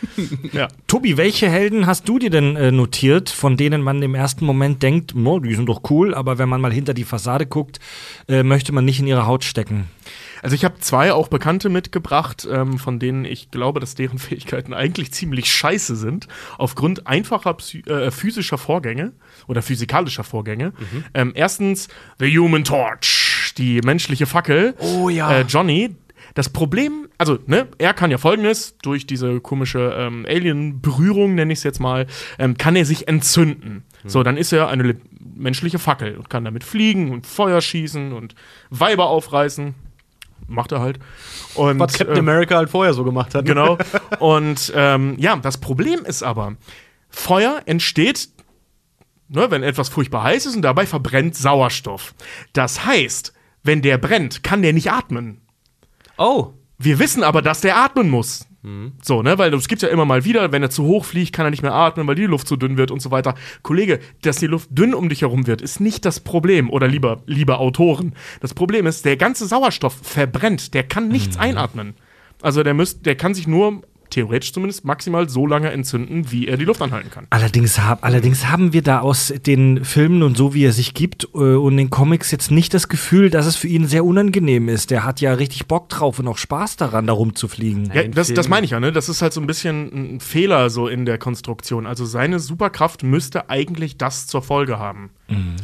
(laughs) ja. Tobi, welche Helden hast du dir denn äh, notiert, von denen man im ersten Moment denkt, oh, die sind doch cool, aber wenn man mal hinter die Fassade guckt, äh, möchte man nicht in ihre Haut stecken? Also ich habe zwei auch Bekannte mitgebracht, ähm, von denen ich glaube, dass deren Fähigkeiten eigentlich ziemlich scheiße sind, aufgrund einfacher psy äh, physischer Vorgänge oder physikalischer Vorgänge. Ähm, erstens The Human Torch, die menschliche Fackel. Oh ja. Äh, Johnny. Das Problem, also, ne, er kann ja folgendes, durch diese komische ähm, Alien-Berührung, nenne ich es jetzt mal, ähm, kann er sich entzünden. So, dann ist er eine menschliche Fackel und kann damit fliegen und Feuer schießen und Weiber aufreißen. Macht er halt. Und, Was Captain äh, America halt vorher so gemacht hat. Genau. (laughs) Und ähm, ja, das Problem ist aber, Feuer entsteht, ne, wenn etwas furchtbar heiß ist und dabei verbrennt Sauerstoff. Das heißt, wenn der brennt, kann der nicht atmen. Oh. Wir wissen aber, dass der atmen muss. So, ne, weil es gibt ja immer mal wieder, wenn er zu hoch fliegt, kann er nicht mehr atmen, weil die Luft zu dünn wird und so weiter. Kollege, dass die Luft dünn um dich herum wird, ist nicht das Problem. Oder lieber, liebe Autoren. Das Problem ist, der ganze Sauerstoff verbrennt, der kann nichts einatmen. Also der müsst, der kann sich nur, theoretisch zumindest, maximal so lange entzünden, wie er die Luft anhalten kann. Allerdings, hab, allerdings haben wir da aus den Filmen und so, wie er sich gibt äh, und den Comics jetzt nicht das Gefühl, dass es für ihn sehr unangenehm ist. Der hat ja richtig Bock drauf und auch Spaß daran, da rumzufliegen. Ja, das, das meine ich ja, ne? Das ist halt so ein bisschen ein Fehler so in der Konstruktion. Also seine Superkraft müsste eigentlich das zur Folge haben.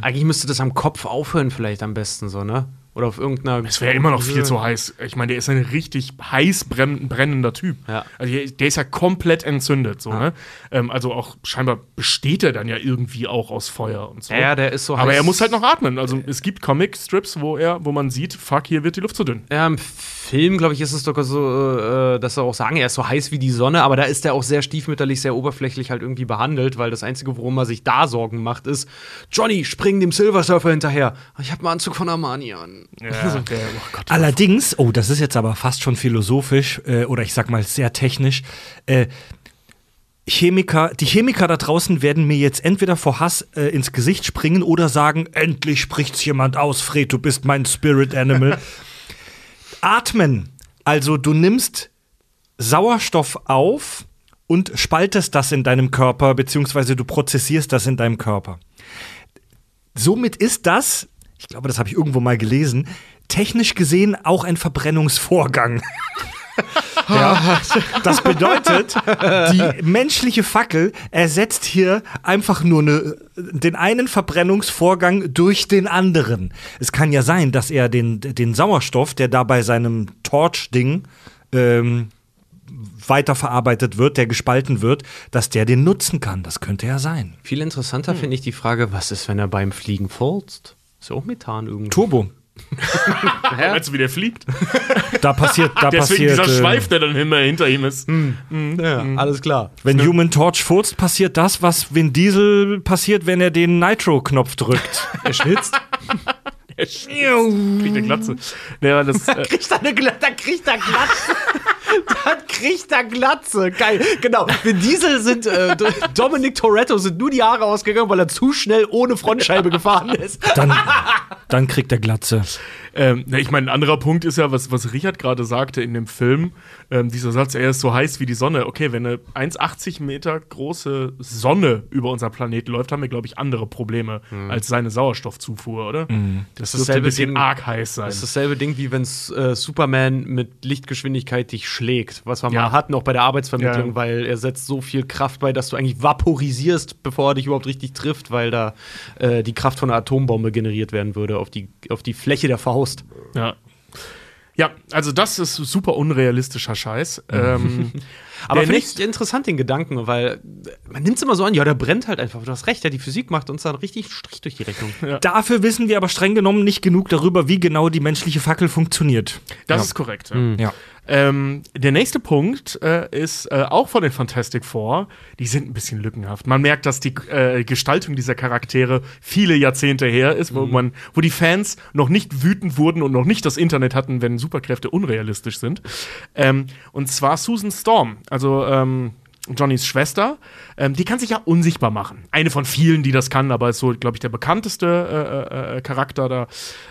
Eigentlich müsste das am Kopf aufhören, vielleicht am besten so, ne? Oder auf irgendeiner. Es wäre immer noch viel zu heiß. Ich meine, der ist ein richtig heiß brenn brennender Typ. Ja. Also der, ist ja komplett entzündet. So, ne? ähm, also auch scheinbar besteht er dann ja irgendwie auch aus Feuer und so. Ja, der ist so Aber heiß. er muss halt noch atmen. Also es gibt Comic-Strips, wo er, wo man sieht, fuck, hier wird die Luft zu dünn. Ja, im Film, glaube ich, ist es doch so, äh, dass sie auch sagen, er ist so heiß wie die Sonne, aber da ist er auch sehr stiefmütterlich, sehr oberflächlich halt irgendwie behandelt, weil das Einzige, worum er sich da Sorgen macht, ist, Johnny, spring dem Silver Surfer hinterher. Ich habe einen Anzug von Armani an. Ja, (laughs) der, oh Gott. Allerdings, oh, das ist jetzt aber fast schon philosophisch äh, oder ich sag mal sehr technisch. Äh, Chemiker, die Chemiker da draußen werden mir jetzt entweder vor Hass äh, ins Gesicht springen oder sagen, endlich spricht's jemand aus, Fred, du bist mein Spirit Animal. (laughs) Atmen. Also du nimmst Sauerstoff auf und spaltest das in deinem Körper, beziehungsweise du prozessierst das in deinem Körper. Somit ist das ich glaube, das habe ich irgendwo mal gelesen, technisch gesehen auch ein Verbrennungsvorgang. (laughs) (laughs) ja, das bedeutet, die menschliche Fackel ersetzt hier einfach nur eine, den einen Verbrennungsvorgang durch den anderen. Es kann ja sein, dass er den, den Sauerstoff, der da bei seinem Torch-Ding ähm, weiterverarbeitet wird, der gespalten wird, dass der den nutzen kann. Das könnte ja sein. Viel interessanter finde ich die Frage, was ist, wenn er beim Fliegen furzt? Ist ja auch Methan irgendwie. Turbo. Meinst du, wie der fliegt? Da passiert, da Deswegen passiert. dieser äh, Schweif, der dann immer hinter ihm ist. Ja, alles klar. Wenn Human Torch furzt, passiert das, was Vin Diesel passiert, wenn er den Nitro-Knopf drückt. Er schwitzt. (laughs) Er schießt. Kriegt eine Glatze. (laughs) Ja, das, äh, kriegt er eine Glatze. Dann kriegt er Glatze. (laughs) Dann kriegt er Glatze. Geil. Genau. Vin Diesel sind, äh, Dominic Toretto sind nur die Haare ausgegangen, weil er zu schnell ohne Frontscheibe gefahren ist. Dann, dann kriegt er Glatze. Ähm, ich meine, ein anderer Punkt ist ja, was, was Richard gerade sagte in dem Film, ähm, dieser Satz, er ist so heiß wie die Sonne. Okay, wenn eine 1,80 Meter große Sonne über unser Planet läuft, haben wir, glaube ich, andere Probleme als seine Sauerstoffzufuhr, oder? Das, ist dürfte ein dasselbe bisschen Ding- arg heiß sein. Das ist dasselbe Ding, wie wenn äh, Superman mit Lichtgeschwindigkeit dich schlägt, was wir Ja. mal hatten, auch bei der Arbeitsvermittlung, Ja. weil er setzt so viel Kraft bei, dass du eigentlich vaporisierst, bevor er dich überhaupt richtig trifft, weil da äh, die Kraft von einer Atombombe generiert werden würde auf die, auf die Fläche der Faust. Ja. Ja, also das ist super unrealistischer Scheiß. Ähm, (laughs) Aber finde ich interessant den Gedanken, weil man nimmt es immer so an, ja, der brennt halt einfach. Du hast recht, ja, die Physik macht uns dann richtig Strich durch die Rechnung. Dafür wissen wir aber streng genommen nicht genug darüber, wie genau die menschliche Fackel funktioniert. Das Ja. ist korrekt. Ja. Ja. Ähm, der nächste Punkt äh, ist äh, auch von den Fantastic Four. Die sind ein bisschen lückenhaft. Man merkt, dass die äh, Gestaltung dieser Charaktere viele Jahrzehnte her ist, wo, man, wo die Fans noch nicht wütend wurden und noch nicht das Internet hatten, wenn Superkräfte unrealistisch sind. Ähm, und zwar Susan Storm, also ähm, Johnnys Schwester, ähm, die kann sich ja unsichtbar machen. Eine von vielen, die das kann, aber ist so, glaube ich, der bekannteste äh, äh, Charakter da,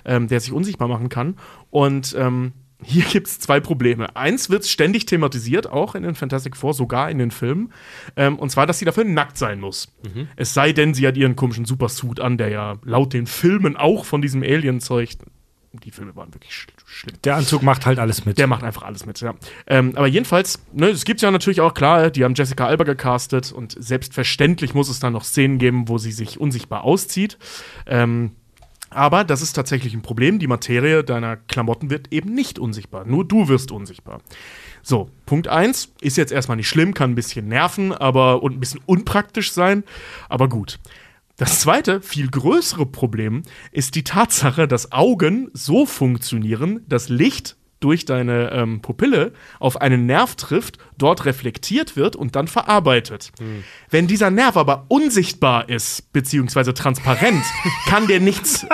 ähm, der sich unsichtbar machen kann. Und ähm, hier gibt es zwei Probleme. Eins wird ständig thematisiert, auch in den Fantastic Four, sogar in den Filmen. Ähm, und zwar, dass sie dafür nackt sein muss. Es sei denn, sie hat ihren komischen Supersuit an, der ja laut den Filmen auch von diesem Alien-Zeug. Die Filme waren wirklich sch schlimm. Der Anzug macht halt alles mit. Der macht einfach alles mit, ja. Ähm, aber jedenfalls, ne, es gibt ja natürlich auch, klar, die haben Jessica Alba gecastet und selbstverständlich muss es dann noch Szenen geben, wo sie sich unsichtbar auszieht. Ähm, aber das ist tatsächlich ein Problem. Die Materie deiner Klamotten wird eben nicht unsichtbar. Nur du wirst unsichtbar. So, Punkt 1 ist jetzt erstmal nicht schlimm, kann ein bisschen nerven, aber und ein bisschen unpraktisch sein, aber gut. Das zweite, viel größere Problem ist die Tatsache, dass Augen so funktionieren, dass Licht durch deine ähm, Pupille auf einen Nerv trifft, dort reflektiert wird und dann verarbeitet. Wenn dieser Nerv aber unsichtbar ist, beziehungsweise transparent, (laughs) kann der nichts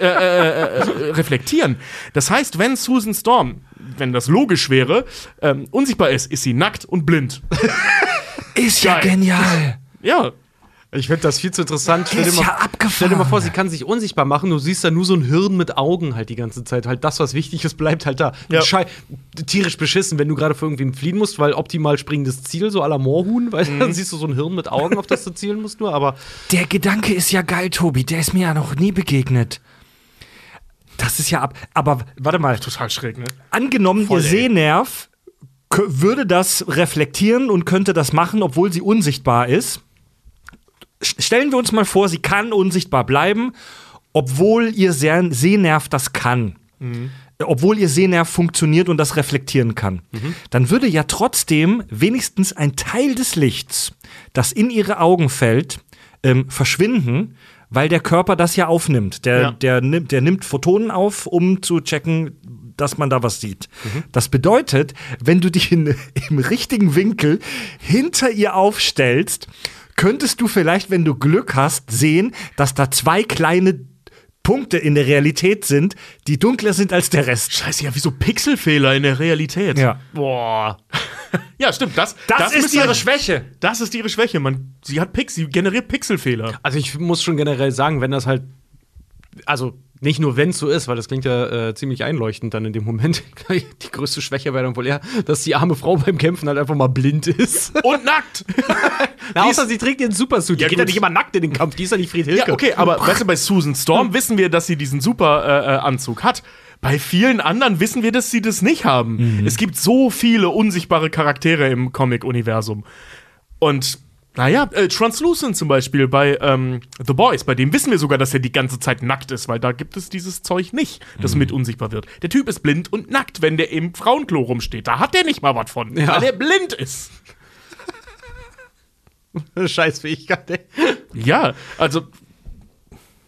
äh, äh, äh, reflektieren. Das heißt, wenn Susan Storm, wenn das logisch wäre, ähm, unsichtbar ist, ist sie nackt und blind. (laughs) ist ja Geil. genial. Ja, Ich finde das viel zu interessant. Stell dir, Ist mal, ja abgefahren. stell dir mal vor, sie kann sich unsichtbar machen, du siehst da nur so ein Hirn mit Augen halt die ganze Zeit. Halt das, was wichtig ist, bleibt halt da. Ja. Schei tierisch beschissen, wenn du gerade für irgendwen fliehen musst, weil optimal springendes Ziel, so à la Moorhuhn, weil dann (laughs) siehst du so ein Hirn mit Augen, auf das du zielen musst nur, aber Der Gedanke ist ja geil, Tobi. Der ist mir ja noch nie begegnet. Das ist ja ab. Aber warte mal. total schräg, ne? Angenommen, Voll, ihr. Sehnerv würde das reflektieren und könnte das machen, obwohl sie unsichtbar ist. St- Stellen wir uns mal vor, sie kann unsichtbar bleiben, obwohl ihr Se- Sehnerv das kann. Äh, Obwohl ihr Sehnerv funktioniert und das reflektieren kann. Dann würde ja trotzdem wenigstens ein Teil des Lichts, das in ihre Augen fällt, ähm, verschwinden, weil der Körper das ja aufnimmt. Der, Ja. der, nimmt, der nimmt Photonen auf, um zu checken, dass man da was sieht. Das bedeutet, wenn du dich in, (laughs) im richtigen Winkel hinter ihr aufstellst, könntest du vielleicht, wenn du Glück hast, sehen, dass da zwei kleine Punkte in der Realität sind, die dunkler sind als der Rest. Scheiße, ja, wie so Pixelfehler in der Realität. Ja. Boah. (laughs) ja, stimmt. Das, Das, ist müsste- ihre Schwäche. Das ist ihre Schwäche. Man, sie hat Pix, sie generiert Pixelfehler. also ich muss schon generell sagen, wenn das halt also nicht nur wenn es so ist, weil das klingt ja äh, ziemlich einleuchtend dann in dem Moment. (laughs) die größte Schwäche wäre dann wohl eher, dass die arme Frau beim Kämpfen halt einfach mal blind ist. (laughs) Und nackt! (laughs) Na, außer sie trägt ihren Supersuit. Ja, die geht ja nicht immer nackt in den Kampf. Die ist ja nicht Fried Hilke. Ja, okay, aber weißt du, bei Susan Storm wissen wir, dass sie diesen super äh, äh, hat. Bei vielen anderen wissen wir, dass sie das nicht haben. Es gibt so viele unsichtbare Charaktere im Comic-Universum. Und naja, äh, Translucent zum Beispiel bei ähm, The Boys, bei dem wissen wir sogar, dass er die ganze Zeit nackt ist, weil da gibt es dieses Zeug nicht, das mit unsichtbar wird. Der Typ ist blind und nackt, wenn der im Frauenklo rumsteht. Da hat der nicht mal was von, Ja. weil er blind ist. (laughs) Scheißfähigkeit, ey. Ja, also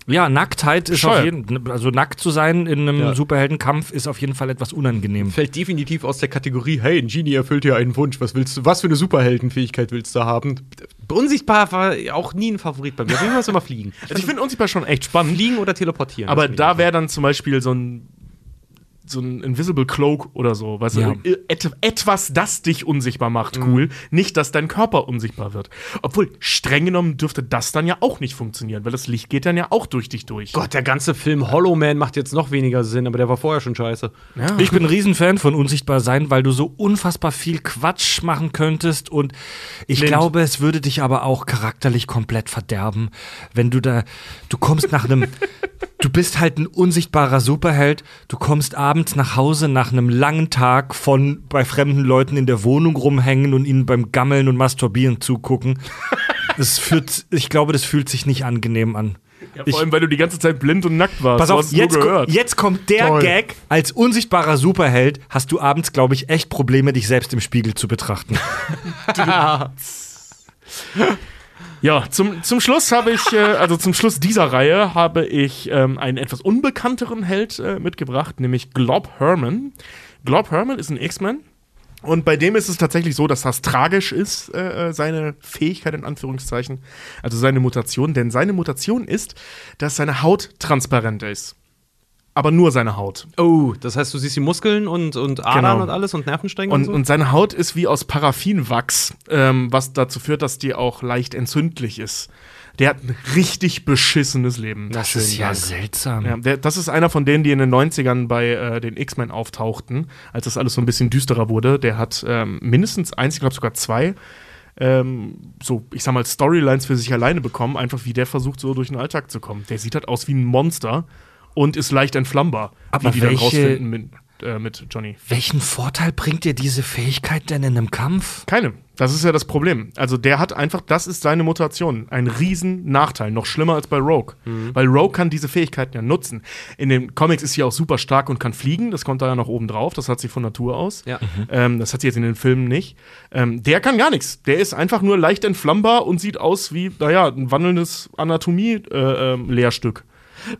Ja, Nacktheit ist Bescheuert. auf jeden also nackt zu sein in einem Ja. Superheldenkampf ist auf jeden Fall etwas unangenehm. Fällt definitiv aus der Kategorie, hey, ein Genie erfüllt dir einen Wunsch. Was willst du, was für eine Superheldenfähigkeit willst du haben? Unsichtbar war auch nie ein Favorit bei mir. Fall ist immer fliegen. also ich finde unsichtbar schon echt spannend. Fliegen oder teleportieren. Aber da wäre dann zum Beispiel so ein so ein Invisible Cloak oder so, weißt Ja. du, et, etwas, das dich unsichtbar macht, cool. Nicht, dass dein Körper unsichtbar wird. Obwohl, streng genommen dürfte das dann ja auch nicht funktionieren, weil das Licht geht dann ja auch durch dich durch. Gott, der ganze Film Hollow Man macht jetzt noch weniger Sinn, aber der war vorher schon scheiße. Ja. Ich bin ein Riesenfan von Unsichtbar sein, weil du so unfassbar viel Quatsch machen könntest und ich Blind. glaube, es würde dich aber auch charakterlich komplett verderben, wenn du da, du kommst nach einem, (laughs) du bist halt ein unsichtbarer Superheld, du kommst abends nach Hause nach einem langen Tag von bei fremden Leuten in der Wohnung rumhängen und ihnen beim Gammeln und Masturbieren zugucken. Das fühlt, ich glaube, das fühlt sich nicht angenehm an. Ja, vor allem, weil du die ganze Zeit blind und nackt warst. Pass auf, jetzt, nur ko- gehört. jetzt kommt der Toll. Gag. Als unsichtbarer Superheld hast du abends, glaube ich, echt Probleme, dich selbst im Spiegel zu betrachten. (laughs) (laughs) Ja, zum, zum Schluss habe ich, äh, also zum Schluss dieser Reihe habe ich ähm, einen etwas unbekannteren Held äh, mitgebracht, nämlich Glob Herman. Glob Herman ist ein X-Men. Und bei dem ist es tatsächlich so, dass das tragisch ist, äh, äh, seine Fähigkeit in Anführungszeichen, also seine Mutation. Denn seine Mutation ist, dass seine Haut transparent ist. Aber nur seine Haut. Oh, das heißt, du siehst die Muskeln und, und Adern Genau. und alles und Nervenstränge und, Und, so? und seine Haut ist wie aus Paraffinwachs, ähm, was dazu führt, dass die auch leicht entzündlich ist. Der hat ein richtig beschissenes Leben. Das ist ja seltsam. Ja, der, das ist einer von denen, die in den 90ern bei äh, den X-Men auftauchten, als das alles so ein bisschen düsterer wurde. Der hat ähm, mindestens eins, ich glaube sogar zwei, ähm, so, ich sag mal, Storylines für sich alleine bekommen, einfach wie der versucht, so durch den Alltag zu kommen. Der sieht halt aus wie ein Monster und ist leicht entflammbar, Aber wie die dann welche- rausfinden mit, äh, mit Johnny. Welchen Vorteil bringt dir diese Fähigkeit denn in einem Kampf? Keine. Das ist ja das Problem. Also der hat einfach, das ist seine Mutation. Ein riesen Nachteil. Noch schlimmer als bei Rogue. Weil Rogue kann diese Fähigkeiten ja nutzen. In den Comics ist sie auch super stark und kann fliegen. Das kommt da ja noch oben drauf. Das hat sie von Natur aus. Ja. Ähm, das hat sie jetzt in den Filmen nicht. Ähm, der kann gar nichts. Der ist einfach nur leicht entflammbar und sieht aus wie, naja, ein wandelndes Anatomie-Lehrstück.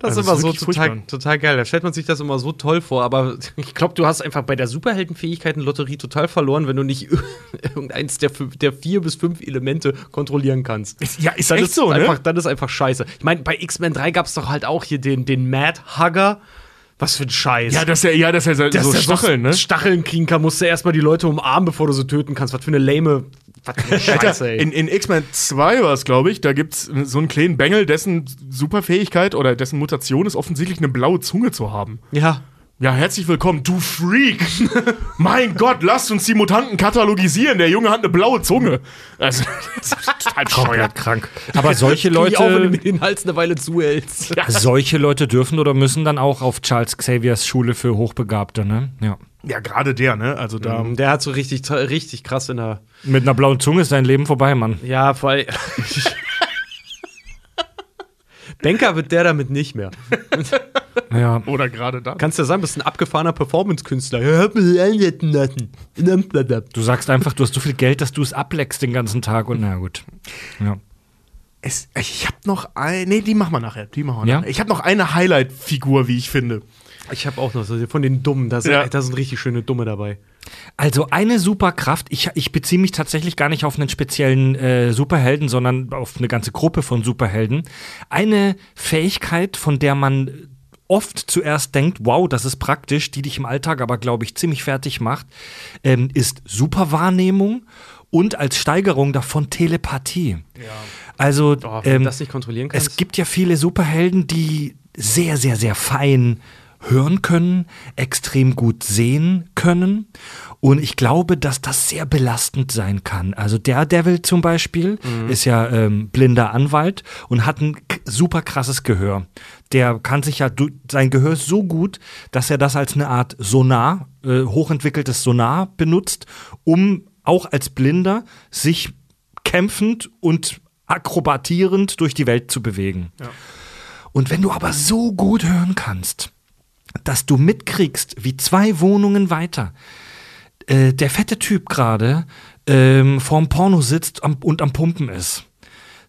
Das Also, ist immer so total, total geil. Da stellt man sich das immer so toll vor. Aber (laughs) ich glaube, du hast einfach bei der Superheldenfähigkeiten-Lotterie total verloren, wenn du nicht (laughs) irgendeins der, der vier bis fünf Elemente kontrollieren kannst. ja, ist Dann echt so, ne? einfach, Dann ist einfach scheiße. Ich meine, bei X-Men 3 gab es doch halt auch hier den, den Mad Hugger. Was für ein Scheiß. ja, dass er, ja, dass er so, Dass Stacheln, ne? Stacheln kriegen kann, musst du erstmal die Leute umarmen, bevor du sie töten kannst. Was für eine lame. Was für eine Scheiße, ey. in, in X-Men 2 war es, glaube ich, da gibt's so einen kleinen Bengel, dessen Superfähigkeit oder dessen Mutation ist offensichtlich eine blaue Zunge zu haben. ja. Ja, herzlich willkommen, du Freak! (laughs) mein Gott, lasst uns die Mutanten katalogisieren. Der Junge hat eine blaue Zunge. Also, das ist total bescheuert. Krank. Aber solche (laughs) Krieg ich auch, wenn du mir Leute, den Hals eine Weile zuhältst. solche Leute dürfen oder müssen dann auch auf Charles Xaviers Schule für Hochbegabte, ne? Ja. Ja, gerade der, ne? Also da. Der hat so richtig, richtig krass in der. Mit einer blauen Zunge ist dein Leben vorbei, Mann. Ja, vor allem. (laughs) Banker wird der damit nicht mehr. (laughs) Ja. Oder gerade da. Kannst ja sagen, bist ein abgefahrener Performance-Künstler. Du sagst einfach, du hast so viel Geld, dass du es ableckst den ganzen Tag und na gut. Ja. Es, ich hab noch ein. Nee, die machen wir nachher. Die machen wir Ja? nachher. Ich habe noch eine Highlight-Figur, wie ich finde. Ich habe auch noch so von den Dummen. Da sind, Ja. da sind richtig schöne Dumme dabei. Also eine Superkraft, ich, ich beziehe mich tatsächlich gar nicht auf einen speziellen äh, Superhelden, sondern auf eine ganze Gruppe von Superhelden. Eine Fähigkeit, von der man oft zuerst denkt, wow, das ist praktisch, die dich im Alltag aber, glaube ich, ziemlich fertig macht, ähm, ist Superwahrnehmung und als Steigerung davon Telepathie. Also Oh, wenn ähm, das nicht kontrollieren kannst. es gibt ja viele Superhelden, die sehr, sehr, sehr fein hören können, extrem gut sehen können. Und ich glaube, dass das sehr belastend sein kann. Also Daredevil zum Beispiel mhm. ist ja ähm, blinder Anwalt und hat ein super krasses Gehör. Der kann sich ja, sein Gehör ist so gut, dass er das als eine Art Sonar, äh, hochentwickeltes Sonar benutzt, um auch als Blinder sich kämpfend und akrobatierend durch die Welt zu bewegen. Ja. Und wenn du aber so gut hören kannst, dass du mitkriegst, wie zwei Wohnungen weiter äh, der fette Typ gerade ähm, vorm Porno sitzt am, und am Pumpen ist.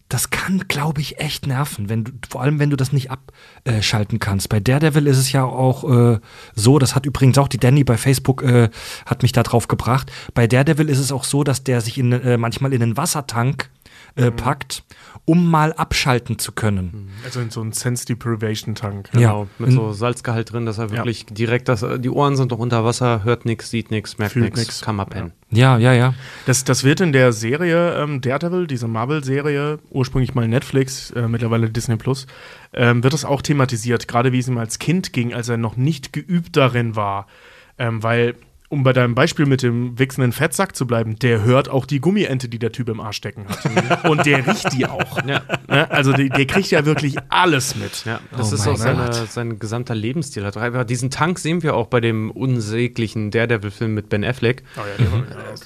Das kann, glaube ich, echt nerven, wenn du, vor allem wenn du das nicht abschalten kannst. Bei Daredevil ist es ja auch äh, so, das hat übrigens auch die Danny bei Facebook äh, hat mich da drauf gebracht. Bei Daredevil ist es auch so, dass der sich in, äh, manchmal in einen Wassertank äh, packt um mal abschalten zu können. Mhm. Also in so einen Sense Deprivation Tank. Genau, ja. mit so Salzgehalt drin, dass er wirklich ja. direkt, das, die Ohren sind doch unter Wasser, hört nichts, sieht nichts, merkt nichts, kann mal pennen. Ja, ja, ja. Das, das wird in der Serie ähm, Daredevil, diese Marvel-Serie, ursprünglich mal Netflix, äh, mittlerweile Disney Plus, ähm, wird das auch thematisiert, gerade wie es ihm als Kind ging, als er noch nicht geübt darin war. Ähm, weil um bei deinem Beispiel mit dem wichsenden Fettsack zu bleiben, der hört auch die Gummiente, die der Typ im Arsch stecken hat. (laughs) Und der riecht die auch. Ja. Ne? Also die, der kriegt ja wirklich alles mit. Ja, das oh ist auch seine, sein gesamter Lebensstil. Diesen Tank sehen wir auch bei dem unsäglichen Daredevil-Film mit Ben Affleck. Oh ja, der, (laughs) ja, das,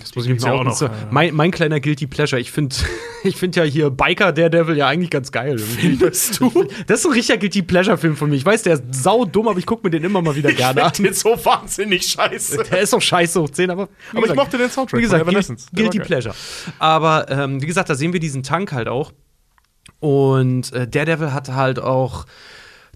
das muss ich mir auch noch. So, mein, mein, kleiner Guilty Pleasure. Ich finde (laughs) ich find ja hier Biker Daredevil ja eigentlich ganz geil. Findest du? Das ist ein richtiger Guilty Pleasure-Film von mir. Ich weiß, der ist sau dumm, aber ich gucke mir den immer mal wieder gerne an. Der ist so wahnsinnig scheiße scheiße. Der ist doch scheiße hoch 10, aber. Aber gesagt, ich mochte den Soundtrack. Wie gesagt, Guilty, Guilty Pleasure. Aber ähm, wie gesagt, da sehen wir diesen Tank halt auch. Und äh, Daredevil hat halt auch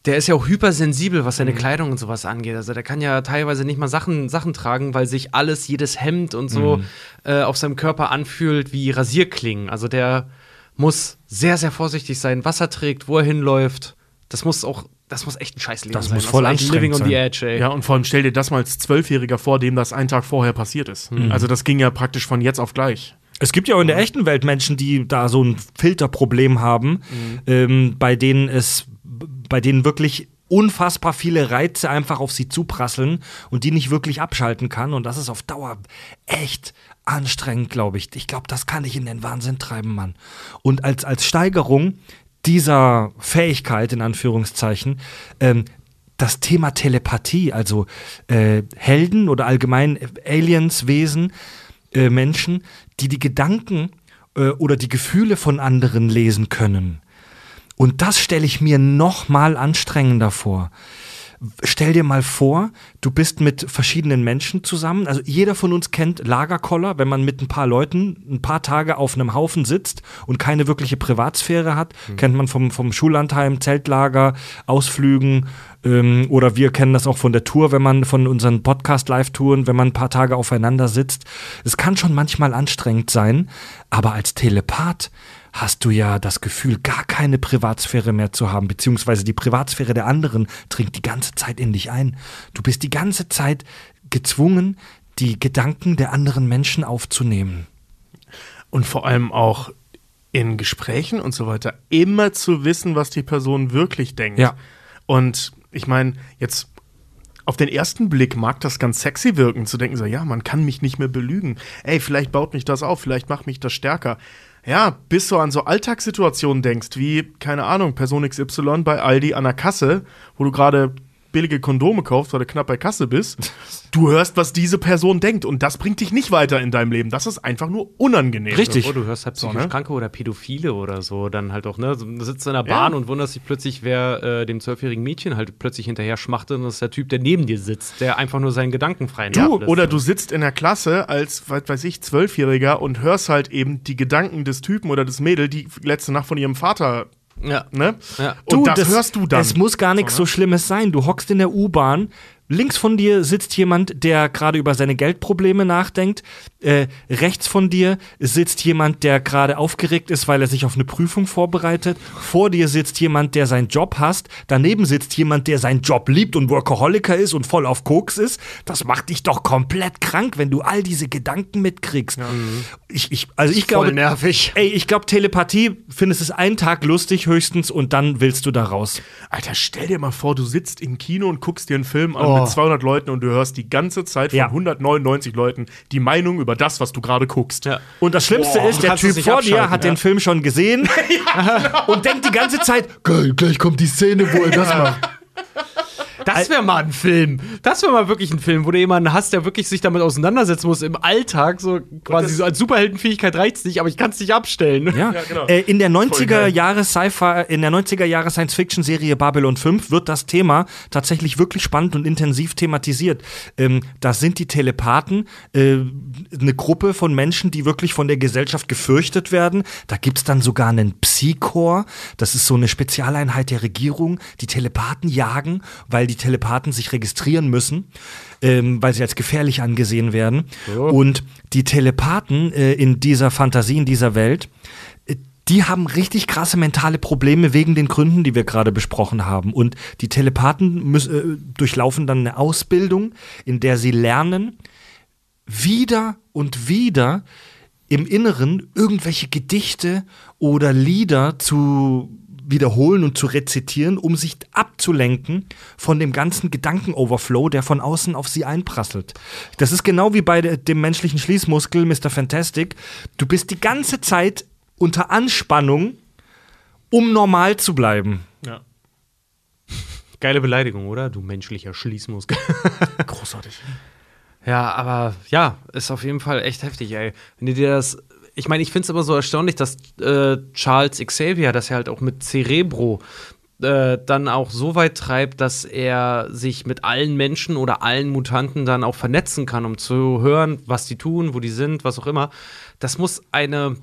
der ist ja auch hypersensibel, was seine mhm. Kleidung und sowas angeht. Also der kann ja teilweise nicht mal Sachen, Sachen tragen, weil sich alles, jedes Hemd und so mhm. äh, auf seinem Körper anfühlt wie Rasierklingen. Also der muss sehr, sehr vorsichtig sein, was er trägt, wo er hinläuft. Das muss auch das muss echt ein scheiß Leben das sein. Das muss voll anstrengend Living on the Edge, ey. Ja, und vor allem stell dir das mal als Zwölfjähriger vor, dem das einen Tag vorher passiert ist. Mhm. Also das ging ja praktisch von jetzt auf gleich. Es gibt ja auch in der echten Welt Menschen, die da so ein Filterproblem haben, mhm. ähm, bei denen es, bei denen wirklich unfassbar viele Reize einfach auf sie zuprasseln und die nicht wirklich abschalten kann. Und das ist auf Dauer echt anstrengend, glaube ich. Ich glaube, das kann ich in den Wahnsinn treiben, Mann. Und als, als Steigerung dieser Fähigkeit, in Anführungszeichen, ähm, das Thema Telepathie, also äh, Helden oder allgemein Aliens, Wesen, äh, Menschen, die die Gedanken äh, oder die Gefühle von anderen lesen können. Und das stelle ich mir noch mal anstrengender vor stell dir mal vor, du bist mit verschiedenen Menschen zusammen. Also jeder von uns kennt Lagerkoller, wenn man mit ein paar Leuten ein paar Tage auf einem Haufen sitzt und keine wirkliche Privatsphäre hat. Mhm. Kennt man vom, vom Schullandheim, Zeltlager, Ausflügen ähm, oder wir kennen das auch von der Tour, wenn man von unseren Podcast-Live-Touren, wenn man ein paar Tage aufeinander sitzt. Es kann schon manchmal anstrengend sein, aber als Telepath hast du ja das Gefühl, gar keine Privatsphäre mehr zu haben, beziehungsweise die Privatsphäre der anderen dringt die ganze Zeit in dich ein. Du bist die ganze Zeit gezwungen, die Gedanken der anderen Menschen aufzunehmen. Und vor allem auch in Gesprächen und so weiter immer zu wissen, was die Person wirklich denkt. Ja. Und ich meine, jetzt auf den ersten Blick mag das ganz sexy wirken, zu denken so, ja, man kann mich nicht mehr belügen. Ey, vielleicht baut mich das auf, vielleicht macht mich das stärker ja, bis du an so Alltagssituationen denkst, wie, keine Ahnung, Person XY bei Aldi an der Kasse, wo du gerade billige Kondome kaufst, weil du knapp bei Kasse bist, du hörst, was diese Person denkt und das bringt dich nicht weiter in deinem Leben. Das ist einfach nur unangenehm. Richtig. Oh, du hörst halt psychisch so, ne? Kranke oder Pädophile oder so, dann halt auch, ne? Du sitzt in der Bahn ja. und wunderst dich plötzlich, wer äh, dem zwölfjährigen Mädchen halt plötzlich hinterher schmachtet und das ist der Typ, der neben dir sitzt, der einfach nur seinen Gedanken frei Du, oder du sitzt in der Klasse als, was weiß ich, Zwölfjähriger und hörst halt eben die Gedanken des Typen oder des Mädels, die letzte Nacht von ihrem Vater ja. Ne? Ja. Und du, das, hörst du dann. Es muss gar nichts so Schlimmes sein. Du hockst in der U-Bahn, Links von dir sitzt jemand, der gerade über seine Geldprobleme nachdenkt. Äh, rechts von dir sitzt jemand, der gerade aufgeregt ist, weil er sich auf eine Prüfung vorbereitet. Vor dir sitzt jemand, der seinen Job hasst. Daneben sitzt jemand, der seinen Job liebt und Workaholiker ist und voll auf Koks ist. Das macht dich doch komplett krank, wenn du all diese Gedanken mitkriegst. Ich, ich, also ich glaube, nervig. ey, ich glaube, Telepathie findest es einen Tag lustig höchstens und dann willst du da raus. Alter, stell dir mal vor, du sitzt im Kino und guckst dir einen Film an mit 200 Leuten und du hörst die ganze Zeit von Ja. 199 Leuten die Meinung über das, was du gerade guckst. Ja. Und das Schlimmste Boah, ist, der Typ vor dir hat ja. den Film schon gesehen (laughs) und denkt die ganze Zeit, geil, gleich kommt die Szene, wo er das macht. Das wäre mal ein Film. Das wäre mal wirklich ein Film, wo du jemanden hast, der wirklich sich damit auseinandersetzen muss im Alltag. So quasi so als Superheldenfähigkeit reicht's nicht, aber ich kann es nicht abstellen. Ja, Ja, genau. äh, in der Voll 90er geil. Jahre Sci-Fi, in der 90er Jahre Science-Fiction-Serie Babylon 5 wird das Thema tatsächlich wirklich spannend und intensiv thematisiert. Ähm, das sind die Telepathen, äh, eine Gruppe von Menschen, die wirklich von der Gesellschaft gefürchtet werden. Da gibt's dann sogar einen Psychor, das ist so eine Spezialeinheit der Regierung, die Telepathen jagen, weil die Telepathen sich registrieren müssen, ähm, weil sie als gefährlich angesehen werden. Und die Telepathen äh, in dieser Fantasie, in dieser Welt, äh, die haben richtig krasse mentale Probleme wegen den Gründen, die wir gerade besprochen haben. Und die Telepathen müssen, äh, durchlaufen dann eine Ausbildung, in der sie lernen, wieder und wieder im Inneren irgendwelche Gedichte oder Lieder zu wiederholen und zu rezitieren, um sich abzulenken von dem ganzen Gedankenoverflow, der von außen auf sie einprasselt. Das ist genau wie bei de- dem menschlichen Schließmuskel, Mr. Fantastic. Du bist die ganze Zeit unter Anspannung, um normal zu bleiben. Ja. (laughs) Geile Beleidigung, oder? Du menschlicher Schließmuskel. (laughs) Großartig. Ja, aber ja, ist auf jeden Fall echt heftig, ey. Wenn du dir das. Ich meine, ich finde es immer so erstaunlich, dass äh, Charles Xavier, dass er halt auch mit Cerebro äh, dann auch so weit treibt, dass er sich mit allen Menschen oder allen Mutanten dann auch vernetzen kann, um zu hören, was die tun, wo die sind, was auch immer. Das muss eine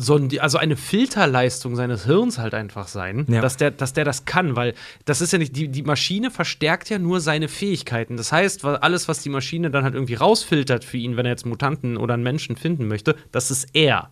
so ein, also eine Filterleistung seines Hirns halt einfach sein, Ja. dass, der, dass der das kann, weil das ist ja nicht, die, die Maschine verstärkt ja nur seine Fähigkeiten. Das heißt, alles, was die Maschine dann halt irgendwie rausfiltert für ihn, wenn er jetzt Mutanten oder einen Menschen finden möchte, das ist er.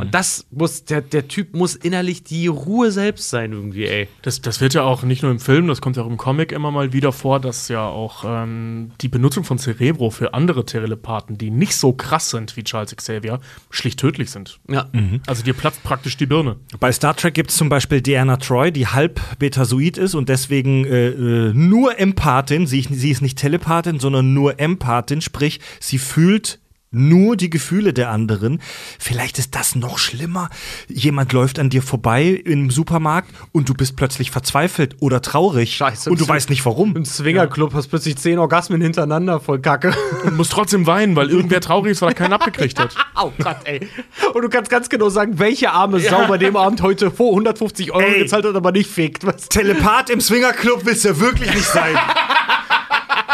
Und das muss, der, der Typ muss innerlich die Ruhe selbst sein, irgendwie, ey. Das, das wird ja auch nicht nur im Film, das kommt ja auch im Comic immer mal wieder vor, dass ja auch ähm, die Benutzung von Cerebro für andere Telepathen, die nicht so krass sind wie Charles Xavier, schlicht tödlich sind. Ja. Also dir platzt praktisch die Birne. Bei Star Trek gibt es zum Beispiel Diana Troy, die halb Betasoid ist und deswegen äh, äh, nur Empathin. Sie, sie ist nicht Telepathin, sondern nur Empathin, sprich, sie fühlt nur die Gefühle der anderen. Vielleicht ist das noch schlimmer. Jemand läuft an dir vorbei im Supermarkt und du bist plötzlich verzweifelt oder traurig. Scheiße. Und du weißt nicht warum. Im Swingerclub hast plötzlich zehn Orgasmen hintereinander, voll kacke. Und musst trotzdem weinen, weil irgendwer traurig ist, weil er keinen abgekriegt hat. (laughs) Oh Gott, ey. Und du kannst ganz genau sagen, welche arme Sau bei dem Abend heute vor 150 Euro Ey. gezahlt hat, aber nicht fickt. Was? Telepath im Swingerclub willst du ja wirklich nicht sein. (laughs)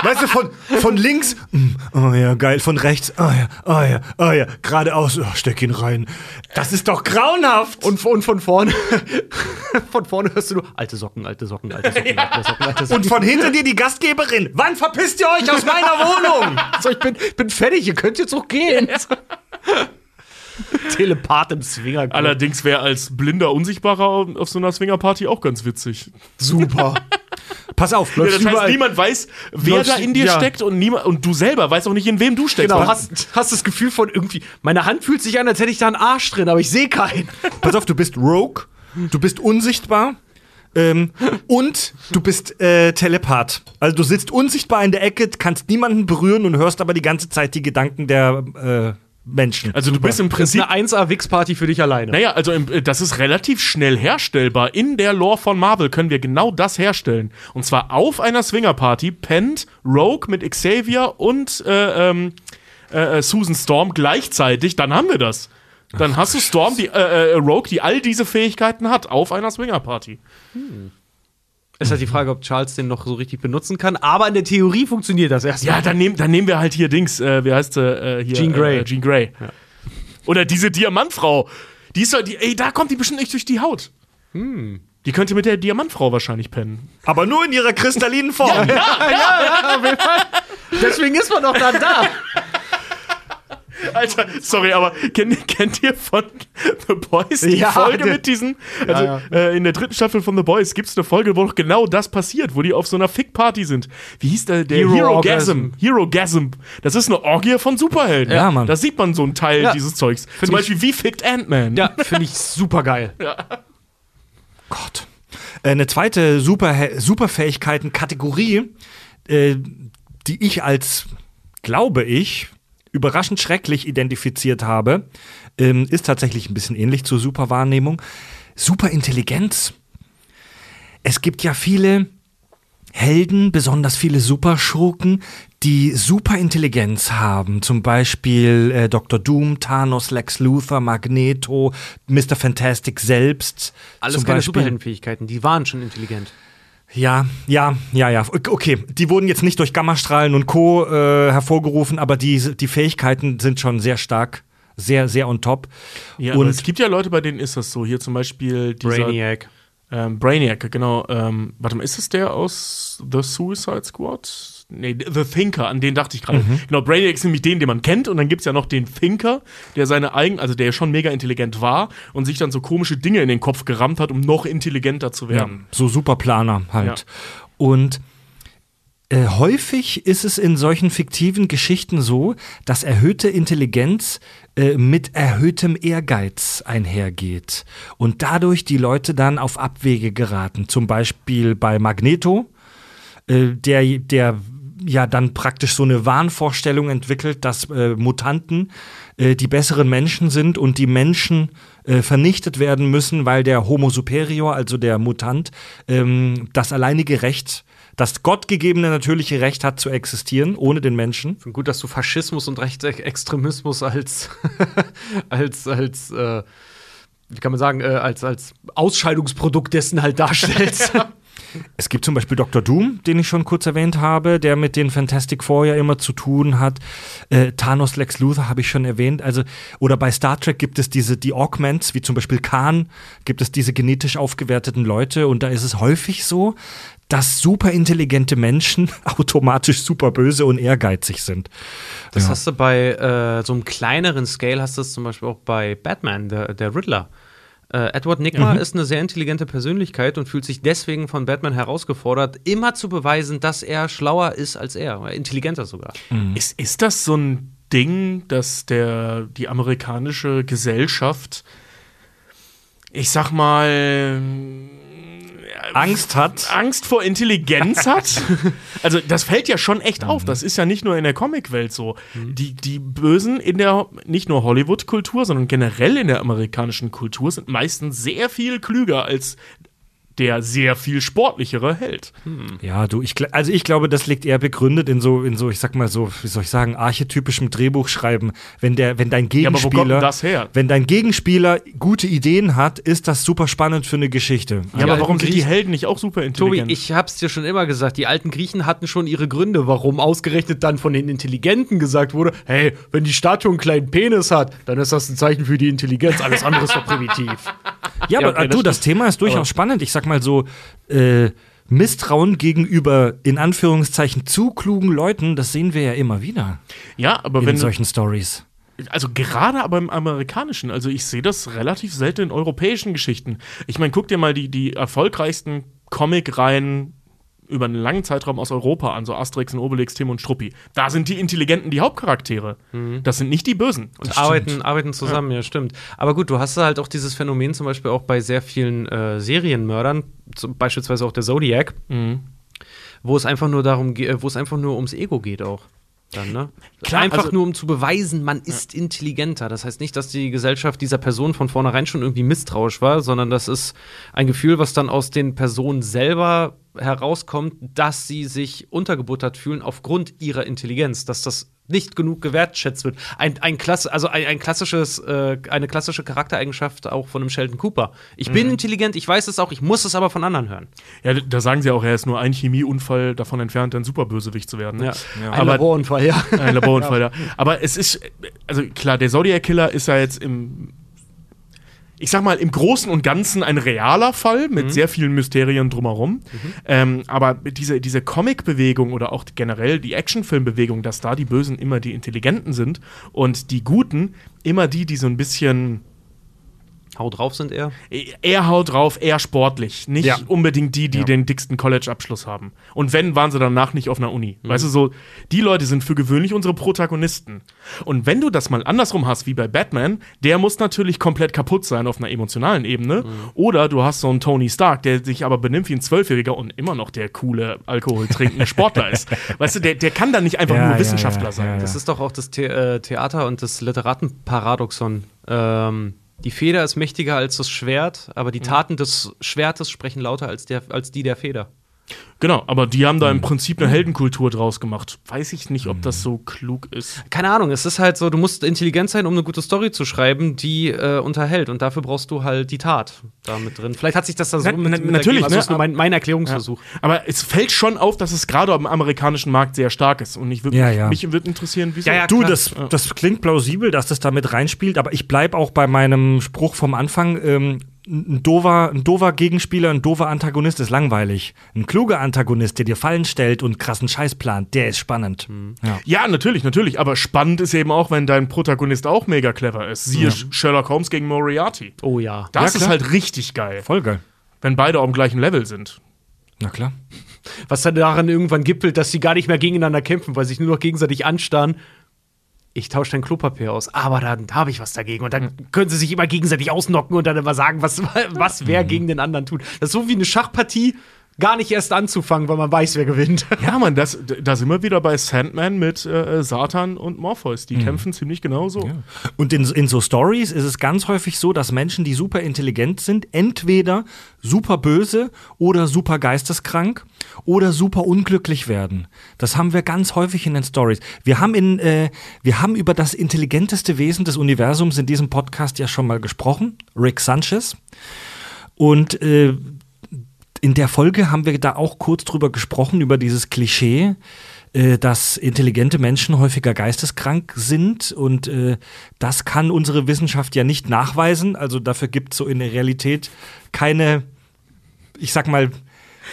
Weißt du, von, von links, mm, oh ja, geil, von rechts, oh ja, oh ja, oh ja, geradeaus, oh, steck ihn rein. Das ist doch grauenhaft. Und, und von vorne, (laughs) von vorne hörst du nur alte Socken, alte Socken, alte Socken, alte Socken, alte Socken. Und von hinter dir die Gastgeberin. Wann verpisst ihr euch aus meiner Wohnung? (laughs) so, ich bin, bin fertig, ihr könnt jetzt auch gehen. (laughs) Telepath im Swingerclub. Allerdings wäre als blinder Unsichtbarer auf auf so einer Swingerparty auch ganz witzig. super. Pass auf, Ja, das heißt, niemand weiß, wer Läufst- da in dir ja. steckt und, niemand, und du selber weißt auch nicht, in wem du steckst. Genau, hast, hast das Gefühl von irgendwie, meine Hand fühlt sich an, als hätte ich da einen Arsch drin, aber ich sehe keinen. (laughs) Pass auf, du bist Rogue, du bist unsichtbar. Ähm, und du bist äh, Telepath. Also du sitzt unsichtbar in der Ecke, kannst niemanden berühren und hörst aber die ganze Zeit die Gedanken der äh, Menschen. Also du bist im Das ist Prinzip eine 1A-Wix-Party für dich alleine. Naja, also im, äh, das ist relativ schnell herstellbar. In der Lore von Marvel können wir genau das herstellen. Und zwar auf einer Swingerparty pennt Rogue mit Xavier und äh, ähm, äh, äh, Susan Storm gleichzeitig. Dann haben wir das. Dann hast du Storm, die, äh, äh, Rogue, die all diese Fähigkeiten hat, auf einer Swingerparty. Ist halt die Frage, ob Charles den noch so richtig benutzen kann, aber in der Theorie funktioniert das erstmal. Ja, dann, nehm, dann nehmen wir halt hier Dings, äh, wie heißt sie? Äh, hier, Jean Grey. Äh, Jean Grey. Oder diese Diamantfrau. Die ist doch, die, ey, da kommt die bestimmt nicht durch die Haut. Die könnte mit der Diamantfrau wahrscheinlich pennen. Aber nur in ihrer kristallinen Form. (laughs) Deswegen ist man doch dann da. (laughs) Alter, sorry, aber kennt, kennt ihr von The Boys die Ja, Folge der- mit diesen? Also Ja, Äh, in der dritten Staffel von The Boys gibt es eine Folge, wo doch genau das passiert, wo die auf so einer Fick-Party sind. Wie hieß der? Der Hero Hero-Gasm. Hero-Gasm. Das ist eine Orgie von Superhelden. Ja, Mann. Da sieht man so einen Teil Ja. dieses Zeugs. Zum ich- Beispiel, wie fickt Ant-Man? Ja, finde ich super geil. (laughs) Gott. Äh, Eine zweite Super Superfähigkeiten-Kategorie, äh, die ich als, glaube ich, überraschend schrecklich identifiziert habe, ähm, ist tatsächlich ein bisschen ähnlich zur Superwahrnehmung. Superintelligenz. Es gibt ja viele Helden, besonders viele Superschurken, die Superintelligenz haben. Zum Beispiel äh, Dr. Doom, Thanos, Lex Luthor, Magneto, Mr. Fantastic selbst. Alles keine. Superheldenfähigkeiten, die waren schon intelligent. Ja, ja, ja, ja. Okay, die wurden jetzt nicht durch Gammastrahlen und Co. Äh, hervorgerufen, aber die, die Fähigkeiten sind schon sehr stark, sehr, sehr on top. Ja, und es gibt ja Leute, bei denen ist das so. Hier zum Beispiel dieser Brainiac. Ähm, Brainiac, genau. Ähm, warte mal, ist es der aus The Suicide Squad? Nee, The Thinker, an den dachte ich gerade. Genau, Brainiac ist nämlich den, den man kennt. Und dann gibt es ja noch den Thinker, der seine eigen, also der schon mega intelligent war und sich dann so komische Dinge in den Kopf gerammt hat, um noch intelligenter zu ja, werden. so Superplaner halt. Ja. Und äh, häufig ist es in solchen fiktiven Geschichten so, dass erhöhte Intelligenz äh, mit erhöhtem Ehrgeiz einhergeht und dadurch die Leute dann auf Abwege geraten. Zum Beispiel bei Magneto, äh, der, der ja dann praktisch so eine Wahnvorstellung entwickelt, dass äh, Mutanten äh, die besseren Menschen sind und die Menschen äh, vernichtet werden müssen, weil der Homo superior, also der Mutant, ähm, das alleinige Recht, das gottgegebene natürliche Recht hat zu existieren, ohne den Menschen. Finde gut, dass du Faschismus und Rechtsextremismus als, (laughs) als, als, äh, wie kann man sagen, äh, als, als Ausscheidungsprodukt dessen halt darstellst. (laughs) Es gibt zum Beispiel Dr. Doom, den ich schon kurz erwähnt habe, der mit den Fantastic Four ja immer zu tun hat. Äh, Thanos Lex Luthor habe ich schon erwähnt. Also, oder bei Star Trek gibt es diese, die Augments, wie zum Beispiel Khan, gibt es diese genetisch aufgewerteten Leute und da ist es häufig so, dass superintelligente Menschen (laughs) automatisch super böse und ehrgeizig sind. Das Ja. hast du bei äh, so einem kleineren Scale, hast du es zum Beispiel auch bei Batman, der, der Riddler. Äh, Edward Nigma ist eine sehr intelligente Persönlichkeit und fühlt sich deswegen von Batman herausgefordert, immer zu beweisen, dass er schlauer ist als er, intelligenter sogar. Ist, ist das so ein Ding, dass der, die amerikanische Gesellschaft, ich sag mal, Angst hat. Angst vor Intelligenz hat. (laughs) also das fällt ja schon echt auf. Das ist ja nicht nur in der Comicwelt so. Die, die Bösen in der nicht nur Hollywood-Kultur, sondern generell in der amerikanischen Kultur sind meistens sehr viel klüger als der sehr viel sportlichere Held. Ja, du, ich, also ich glaube, das liegt eher begründet in so, in so, ich sag mal so, wie soll ich sagen, archetypischem Drehbuchschreiben. Wenn der, wenn dein Ja, aber wo kommt denn Gegenspieler, das her? wenn dein Gegenspieler gute Ideen hat, ist das super spannend für eine Geschichte. Ja, Die aber warum sind die Helden nicht auch super Tobi, intelligent? ich hab's dir schon immer gesagt, die alten Griechen hatten schon ihre Gründe, warum ausgerechnet dann von den Intelligenten gesagt wurde, hey, wenn die Statue einen kleinen Penis hat, dann ist das ein Zeichen für die Intelligenz, alles andere ist doch primitiv. Ja, aber okay, du, das das Thema ist durchaus Aber- spannend. Ich sag mal so, äh, Misstrauen gegenüber in Anführungszeichen zu klugen Leuten, das sehen wir ja immer wieder ja, aber in wenn solchen Stories. also gerade aber im amerikanischen, also ich sehe das relativ selten in europäischen Geschichten. Ich meine, guck dir mal die, die erfolgreichsten Comic-Reihen über einen langen Zeitraum aus Europa an, so Asterix und Obelix, Tim und Struppi. Da sind die Intelligenten die Hauptcharaktere. Das sind nicht die Bösen. Und arbeiten, arbeiten zusammen, ja. stimmt. Aber gut, du hast halt auch dieses Phänomen zum Beispiel auch bei sehr vielen äh, Serienmördern, zum, beispielsweise auch der Zodiac, Mhm. wo es einfach nur darum geht, wo es einfach nur ums Ego geht auch. Dann, ne? Klar, einfach also- nur um zu beweisen, man ist intelligenter. Das heißt nicht, dass die Gesellschaft dieser Person von vornherein schon irgendwie misstrauisch war, sondern das ist ein Gefühl, was dann aus den Personen selber herauskommt, dass sie sich untergebuttert fühlen aufgrund ihrer Intelligenz, dass das nicht genug gewertschätzt wird. Ein, ein Klasse, also ein, ein klassisches, äh, eine klassische Charaktereigenschaft auch von einem Sheldon Cooper. Ich bin intelligent, ich weiß es auch, ich muss es aber von anderen hören. Ja, da sagen sie auch, er ist nur ein Chemieunfall davon entfernt, ein Superbösewicht zu werden. Ne? Ein Aber Laborunfall, ja. ein Laborunfall, (laughs) ja. Aber es ist, also klar, der Zodiac Killer ist ja jetzt im. Ich sag mal, im Großen und Ganzen ein realer Fall mit Mhm. sehr vielen Mysterien drumherum. Ähm, aber diese, diese Comic-Bewegung oder auch generell die Actionfilm-Bewegung, dass da die Bösen immer die Intelligenten sind und die Guten immer die, die so ein bisschen Hau drauf sind eher. eher haut drauf, eher sportlich. Nicht Ja. unbedingt die, die Ja. den dicksten College-Abschluss haben. Und wenn, waren sie danach nicht auf einer Uni. Weißt du, so, die Leute sind für gewöhnlich unsere Protagonisten. Und wenn du das mal andersrum hast, wie bei Batman, der muss natürlich komplett kaputt sein auf einer emotionalen Ebene. Oder du hast so einen Tony Stark, der sich aber benimmt wie ein Zwölfjähriger und immer noch der coole, alkoholtrinkende Sportler ist. (laughs) Weißt du, der, der kann dann nicht einfach Ja, nur ja, Wissenschaftler ja, sein. ja, ja. Das ist doch auch das The äh, Theater und das Literatenparadoxon. Ähm, die Feder ist mächtiger als das Schwert, aber die Taten des Schwertes sprechen lauter als, der, als die der Feder. Genau, aber die haben da Hm. im Prinzip eine Heldenkultur draus gemacht. Weiß ich nicht, ob das so klug ist. Keine Ahnung, es ist halt so, du musst intelligent sein, um eine gute Story zu schreiben, die äh, unterhält. Und dafür brauchst du halt die Tat da mit drin. Vielleicht hat sich das da so Na- mit, na- mit natürlich. Also ne? das ist nur mein, mein Erklärungsversuch. Aber es fällt schon auf, dass es gerade am amerikanischen Markt sehr stark ist. Und ich würd, Ja, ja. mich würde interessieren, wieso. Ja, ja, Du, das, das klingt plausibel, dass das damit reinspielt, aber ich bleibe auch bei meinem Spruch vom Anfang. Ähm, ein dover, ein dover Gegenspieler, ein dover Antagonist ist langweilig. Ein kluger Antagonist, der dir Fallen stellt und krassen Scheiß plant, der ist spannend. Ja. Ja, natürlich, natürlich. Aber spannend ist eben auch, wenn dein Protagonist auch mega clever ist. Siehe Sherlock Holmes gegen Moriarty. Oh ja. Das Ja, ist halt richtig geil, Voll geil. wenn beide auf dem gleichen Level sind. Na klar. Was dann daran irgendwann gipfelt, dass sie gar nicht mehr gegeneinander kämpfen, weil sich nur noch gegenseitig anstarren. Ich tausche dein Klopapier aus, aber dann habe ich was dagegen. Und dann können sie sich immer gegenseitig ausnocken und dann immer sagen, was, (laughs) was wer gegen den anderen tut. Das ist so wie eine Schachpartie, gar nicht erst anzufangen, weil man weiß, wer gewinnt. (laughs) Ja, Mann, das, da sind wir wieder bei Sandman mit äh, Satan und Morpheus. Die kämpfen ziemlich genauso. Und in, in so Stories ist es ganz häufig so, dass Menschen, die super intelligent sind, entweder super böse oder super geisteskrank oder super unglücklich werden. Das haben wir ganz häufig in den Stories. Wir haben in, äh, wir haben über das intelligenteste Wesen des Universums in diesem Podcast ja schon mal gesprochen, Rick Sanchez. Und äh, in der Folge haben wir da auch kurz drüber gesprochen, über dieses Klischee, äh, dass intelligente Menschen häufiger geisteskrank sind. Und äh, das kann unsere Wissenschaft ja nicht nachweisen. Also dafür gibt es so in der Realität keine, ich sag mal,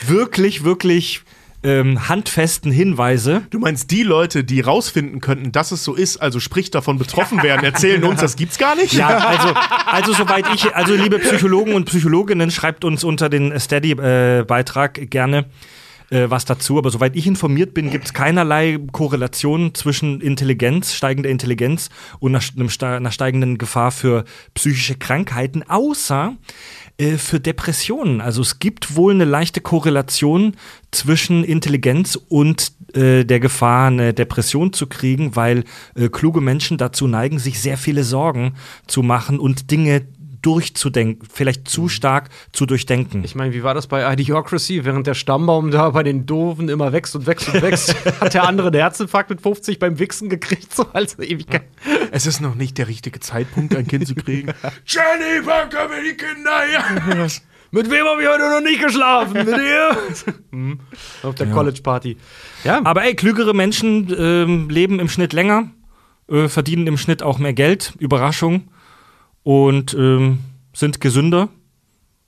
wirklich, wirklich ähm, handfesten Hinweise. Du meinst, die Leute, die rausfinden könnten, dass es so ist, also sprich davon betroffen werden, erzählen uns, das gibt's gar nicht? Ja, (laughs) also, also soweit ich, also liebe Psychologen und Psychologinnen, schreibt uns unter den Steady-Beitrag gerne äh, was dazu. Aber soweit ich informiert bin, gibt es keinerlei Korrelation zwischen Intelligenz, steigender Intelligenz und einer steigenden Gefahr für psychische Krankheiten, außer äh, für Depressionen. Also es gibt wohl eine leichte Korrelation zwischen Intelligenz und äh, der Gefahr, eine Depression zu kriegen, weil äh, kluge Menschen dazu neigen, sich sehr viele Sorgen zu machen und Dinge durchzudenken, vielleicht zu stark zu durchdenken. Ich meine, wie war das bei Idiocracy? Während der Stammbaum da bei den Doofen immer wächst und wächst und wächst, (laughs) hat der andere einen Herzinfarkt mit 50 beim Wichsen gekriegt, so als Ewigkeit. Es ist noch nicht der richtige Zeitpunkt, ein Kind zu kriegen. Jenny, pack mir die Kinder her! Mit wem habe ich heute noch nicht geschlafen? (laughs) Mit dir? Hm. Auf der College-Party. Ja, Aber ey, klügere Menschen ähm, leben im Schnitt länger, äh, verdienen im Schnitt auch mehr Geld, Überraschung, und ähm, sind gesünder.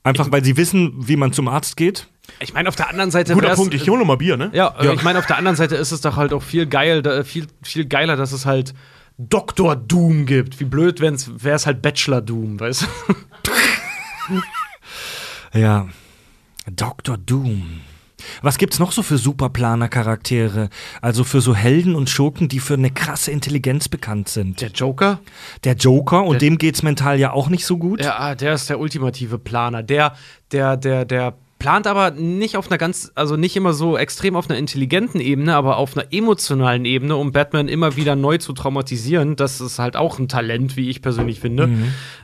Einfach weil sie wissen, wie man zum Arzt geht. ich meine, auf der anderen Seite. Guter Punkt, ich hole noch mal Bier, ne? Ja, äh, ich meine, auf der anderen Seite ist es doch halt auch viel geil, da, viel, viel geiler, dass es halt Dr. Doom gibt. Wie blöd wäre es halt Bachelor Doom, weißt du? Ja. Dr. Doom. Was gibt's noch so für Superplaner-Charaktere? Also für so Helden und Schurken, die für eine krasse Intelligenz bekannt sind. Der Joker? Der Joker, und dem geht's mental ja auch nicht so gut. Ja, ah, der ist der ultimative Planer. Der, der, der, der plant aber nicht auf einer ganz, also nicht immer so extrem auf einer intelligenten Ebene, aber auf einer emotionalen Ebene, um Batman immer wieder neu zu traumatisieren. Das ist halt auch ein Talent, wie ich persönlich finde.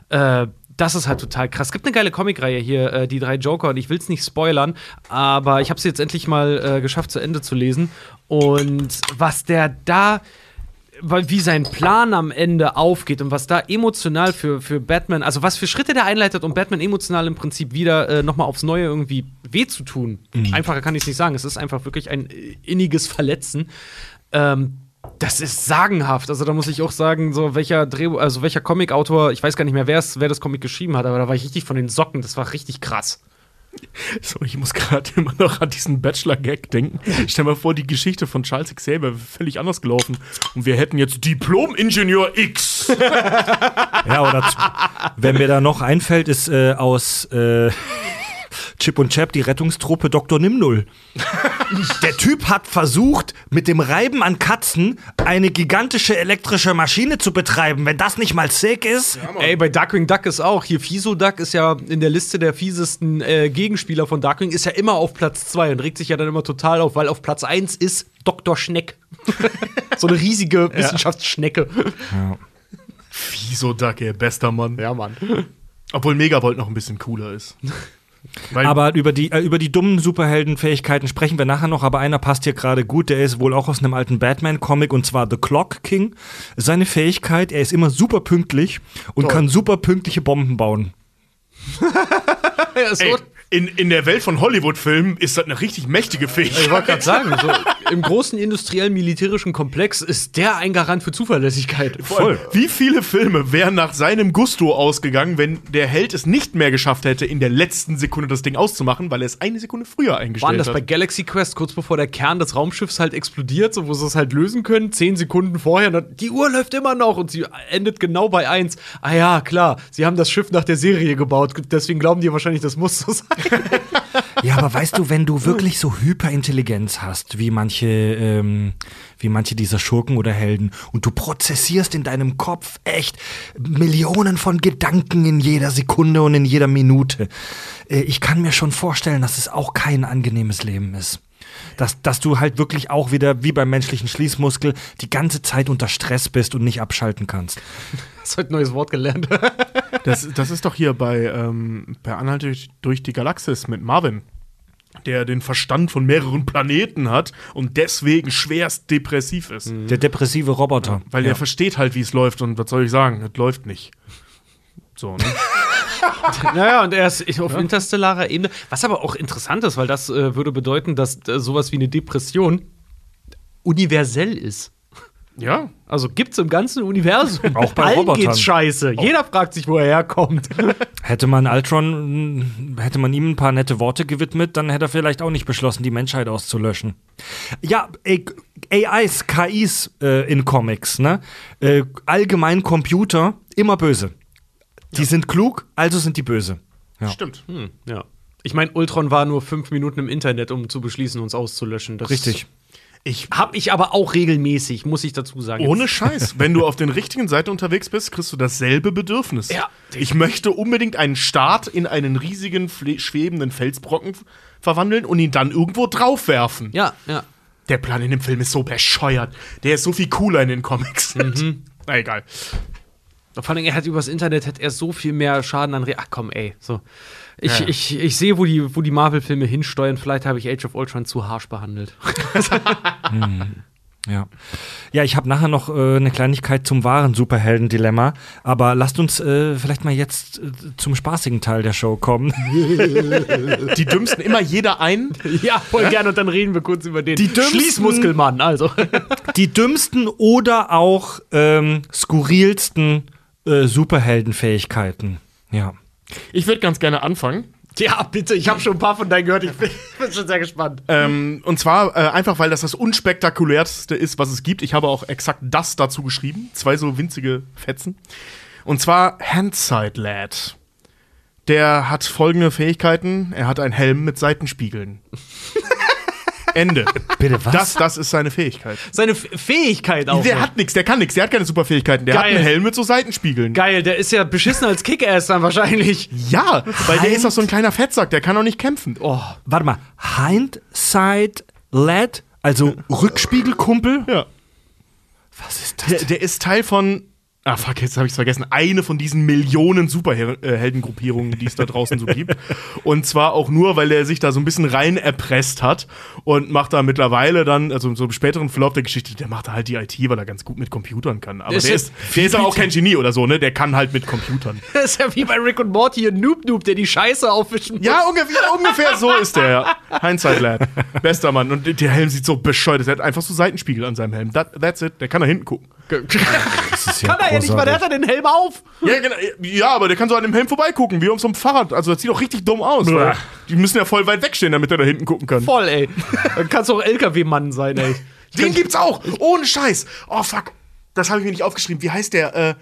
Äh, das ist halt total krass. Es gibt eine geile Comicreihe hier, äh, die drei Joker, und ich will es nicht spoilern, aber ich habe es jetzt endlich mal äh, geschafft, zu Ende zu lesen. Und was der da weil wie sein Plan am Ende aufgeht und was da emotional für, für Batman, also was für Schritte der einleitet, um Batman emotional im Prinzip wieder äh, nochmal aufs Neue irgendwie weh zu tun. Einfacher kann ich es nicht sagen. Es ist einfach wirklich ein äh, inniges Verletzen. Ähm, Das ist sagenhaft. Also da muss ich auch sagen, so welcher Dreh, also welcher Comicautor, ich weiß gar nicht mehr, wer wer das Comic geschrieben hat, aber da war ich richtig von den Socken. Das war richtig krass. (laughs) So, ich muss gerade immer noch an diesen Bachelor-Gag denken. Stell mal vor, die Geschichte von Charles Xavier wäre völlig anders gelaufen. Und wir hätten jetzt Diplom-Ingenieur X. (laughs) Ja, oder wenn mir da noch einfällt, ist äh, aus äh, Chip und Chap die Rettungstruppe Dr. Nimnull. Der Typ hat versucht, mit dem Reiben an Katzen eine gigantische elektrische Maschine zu betreiben. Wenn das nicht mal sick ist. Ey, bei Darkwing Duck ist auch. Hier Fiso Duck ist ja in der Liste der fiesesten äh, Gegenspieler von Darkwing, ist ja immer auf Platz 2 und regt sich ja dann immer total auf, weil auf Platz 1 ist Dr. Schneck. (laughs) so eine riesige Wissenschaftsschnecke. Wieso Duck, ey, bester Mann. Ja, Mann. Obwohl Megavolt noch ein bisschen cooler ist. (laughs) Weil, Aber über die, äh, über die dummen Superheldenfähigkeiten sprechen wir nachher noch, aber einer passt hier gerade gut, der ist wohl auch aus einem alten Batman-Comic und zwar The Clock King. Seine Fähigkeit, er ist immer super pünktlich und Toll. kann super pünktliche Bomben bauen. (laughs) Ja, so, ey, in, in der Welt von Hollywood-Filmen ist das eine richtig mächtige ich wollte Fähigkeit. gerade sagen, so, im großen industriell-militärischen Komplex ist der ein Garant für Zuverlässigkeit. Vor allem, Wie viele Filme wären nach seinem Gusto ausgegangen, wenn der Held es nicht mehr geschafft hätte, in der letzten Sekunde das Ding auszumachen, weil er es eine Sekunde früher Waren eingestellt das hat? bei Galaxy Quest kurz bevor der Kern des Raumschiffs halt explodiert, so wo sie es halt lösen können, zehn Sekunden vorher, dann, die Uhr läuft immer noch und sie endet genau bei eins. Ah ja, klar, sie haben das Schiff nach der Serie gebaut, deswegen glauben die wahrscheinlich, das muss so sein. Ja, aber weißt du, wenn du wirklich so Hyperintelligenz hast, wie manche, ähm, wie manche dieser Schurken oder Helden, und du prozessierst in deinem Kopf echt Millionen von Gedanken in jeder Sekunde und in jeder Minute, äh, ich kann mir schon vorstellen, dass es auch kein angenehmes Leben ist. Dass, dass du halt wirklich auch wieder, wie beim menschlichen Schließmuskel, die ganze Zeit unter Stress bist und nicht abschalten kannst. Hast heute ein neues Wort gelernt. Das, das ist doch hier bei, ähm, bei Anhalt durch, durch die Galaxis mit Marvin, der den Verstand von mehreren Planeten hat und deswegen schwerst depressiv ist. Der depressive Roboter. Weil ja. er versteht halt, wie es läuft und was soll ich sagen, es läuft nicht. So, ne? (laughs) (laughs) naja, und er ist auf interstellarer Ebene. Was aber auch interessant ist, weil das äh, würde bedeuten, dass äh, sowas wie eine Depression universell ist. ja. Also gibt's im ganzen Universum. Auch bei Allen Robotern. geht's scheiße. Jeder fragt sich, wo er herkommt. (laughs) Hätte man Ultron, hätte man ihm ein paar nette Worte gewidmet, dann hätte er vielleicht auch nicht beschlossen, die Menschheit auszulöschen. Ja, AIs, KIs äh, in Comics, ne? Äh, allgemein Computer, immer böse. Die sind klug, also sind die böse. Ja. Stimmt. Hm, ja. Ich meine, Ultron war nur fünf Minuten im Internet, um zu beschließen, uns auszulöschen. Das Richtig. Ich, Hab ich aber auch regelmäßig, muss ich dazu sagen. ohne Scheiß, (laughs) wenn du auf den richtigen Seiten unterwegs bist, kriegst du dasselbe Bedürfnis. Ja. Ich möchte unbedingt einen Start in einen riesigen, schwebenden Felsbrocken verwandeln und ihn dann irgendwo draufwerfen. Ja, ja. Der Plan in dem Film ist so bescheuert. Der ist so viel cooler in den Comics. Mhm. (laughs) Na egal. Vor allem, er hat übers Internet hat er so viel mehr Schaden an. Re Ach komm, ey. So. Ich, Ja. ich, ich sehe, wo die, wo die Marvel-Filme hinsteuern. Vielleicht habe ich Age of Ultron zu harsch behandelt. (laughs) Ja. Ja, ich habe nachher noch äh, eine Kleinigkeit zum wahren Superhelden-Dilemma, aber lasst uns äh, vielleicht mal jetzt äh, zum spaßigen Teil der Show kommen. (laughs) Die dümmsten immer jeder ein. ja, voll gerne. Und dann reden wir kurz über den Die dümmsten- Schließmuskelmann. Also. Die dümmsten oder auch ähm, skurrilsten äh, Superheldenfähigkeiten. Ja. Ich würde ganz gerne anfangen. ja, bitte. Ich habe schon ein paar von deinen gehört. Ich bin, (laughs) bin schon sehr gespannt. Ähm, und zwar äh, einfach, weil das das unspektakulärste ist, was es gibt. Ich habe auch exakt das dazu geschrieben. Zwei so winzige Fetzen. Und zwar Handside Lad. Der hat folgende Fähigkeiten. Er hat einen Helm mit Seitenspiegeln. (laughs) Ende. Bitte was? Das, das ist seine Fähigkeit. Seine F Fähigkeit auch. Der noch. hat nichts, der kann nichts, der hat keine Superfähigkeiten. Der Geil. hat einen Helm mit so Seitenspiegeln. Geil, der ist ja beschissen als Kick-Ass dann wahrscheinlich. Ja, weil der ist doch so ein kleiner Fettsack, der kann auch nicht kämpfen. Oh, Warte mal, Hindsight Lad, also Rückspiegelkumpel? Ja. Was ist das? Der, der ist Teil von Ah, fuck, jetzt habe ich vergessen. Eine von diesen Millionen Superheldengruppierungen, die es da draußen so gibt. Und zwar auch nur, weil er sich da so ein bisschen rein erpresst hat und macht da mittlerweile dann, also so im späteren Verlauf der Geschichte, der macht da halt die IT, weil er ganz gut mit Computern kann. Aber Der der ist ist, der ist auch kein Genie oder so, ne? Der kann halt mit Computern. (laughs) Das ist ja wie bei Rick und Morty, ein Noob Noob, der die Scheiße aufwischen muss. Ja, ungefähr, ungefähr so ist der, ja. Hindsight Lad. Bester Mann. Und der Helm sieht so bescheuert aus. Er hat einfach so Seitenspiegel an seinem Helm. That, that's it. Der kann da hinten gucken. (laughs) Ist Kann er ja nicht, weil der hat ja den Helm auf. Ja, genau. ja, aber der kann so an dem Helm vorbeigucken, wie auf so einem Fahrrad. Also das sieht doch richtig dumm aus. Weil die müssen ja voll weit wegstehen, damit er da hinten gucken kann. Voll, ey. Dann kannst du auch LKW-Mann sein, ey. Den gibt's auch. Ohne Scheiß. Oh, fuck. Das habe ich mir nicht aufgeschrieben. Wie heißt der? Äh,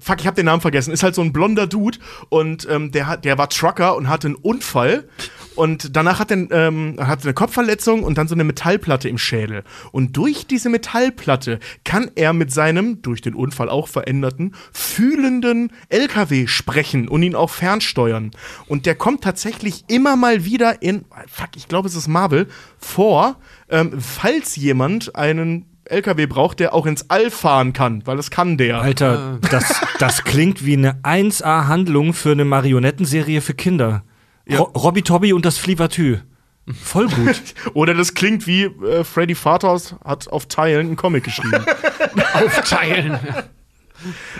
fuck, ich habe den Namen vergessen. Ist halt so ein blonder Dude und ähm, der, hat, der war Trucker und hatte einen Unfall. Und danach hat er ähm, hat eine Kopfverletzung und dann so eine Metallplatte im Schädel. Und durch diese Metallplatte kann er mit seinem, durch den Unfall auch veränderten, fühlenden LKW sprechen und ihn auch fernsteuern. Und der kommt tatsächlich immer mal wieder in, fuck, ich glaube, es ist Marvel, vor, ähm, falls jemand einen LKW braucht, der auch ins All fahren kann, weil das kann der. Alter, das, das klingt wie eine 1A-Handlung für eine Marionettenserie für Kinder. Ro Robby Tobby und das Flivatü. Voll gut. (laughs) Oder das klingt wie äh, Freddy Fatos hat auf Teilen einen Comic geschrieben. (laughs) Aufteilen.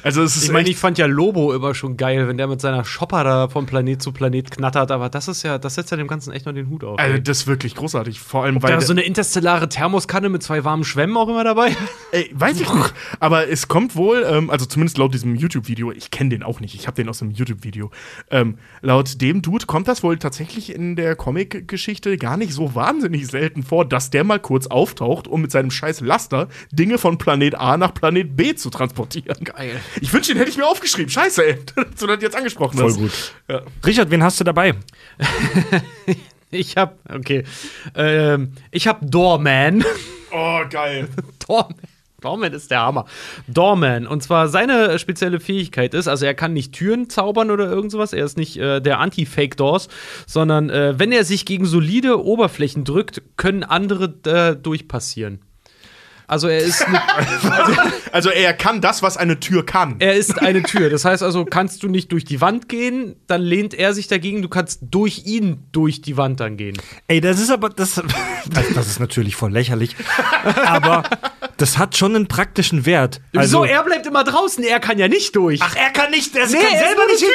Also es ist Ich meine, ich fand ja Lobo immer schon geil, wenn der mit seiner Chopper da von Planet zu Planet knattert, aber das ist ja, das setzt ja dem Ganzen echt noch den Hut auf. also ey. das ist wirklich großartig. Vor allem, da weil ist so eine interstellare Thermoskanne mit zwei warmen Schwämmen auch immer dabei. (laughs) Ey, weiß ich nicht. Aber es kommt wohl, ähm, also zumindest laut diesem YouTube-Video, ich kenne den auch nicht, ich habe den aus einem YouTube-Video. Ähm, laut dem Dude kommt das wohl tatsächlich in der Comic-Geschichte gar nicht so wahnsinnig selten vor, dass der mal kurz auftaucht, um mit seinem scheiß Laster Dinge von Planet A nach Planet B zu transportieren. Geil. Ich wünsche, den hätte ich mir aufgeschrieben. Scheiße, ey. (laughs) dass du das jetzt angesprochen hast. gut. Ja. Richard, wen hast du dabei? (laughs) Ich hab, okay. Ähm, ich hab Doorman. Oh, geil. (laughs) Doorman. Doorman ist der Hammer. Doorman. Und zwar seine spezielle Fähigkeit ist, also er kann nicht Türen zaubern oder irgend sowas. Er ist nicht äh, der Anti-Fake-Doors, sondern äh, wenn er sich gegen solide Oberflächen drückt, können andere äh, durchpassieren. Also er ist eine (laughs) Also er kann das, was eine Tür kann. Er ist eine Tür. Das heißt also, kannst du nicht durch die Wand gehen, dann lehnt er sich dagegen. Du kannst durch ihn durch die Wand dann gehen. Ey, das ist aber, das, das, das ist natürlich voll lächerlich. Aber das hat schon einen praktischen Wert. Wieso? Er bleibt immer draußen. Er kann ja nicht durch. Also Ach, er kann nicht, er Nee, er ist nur eine Tür.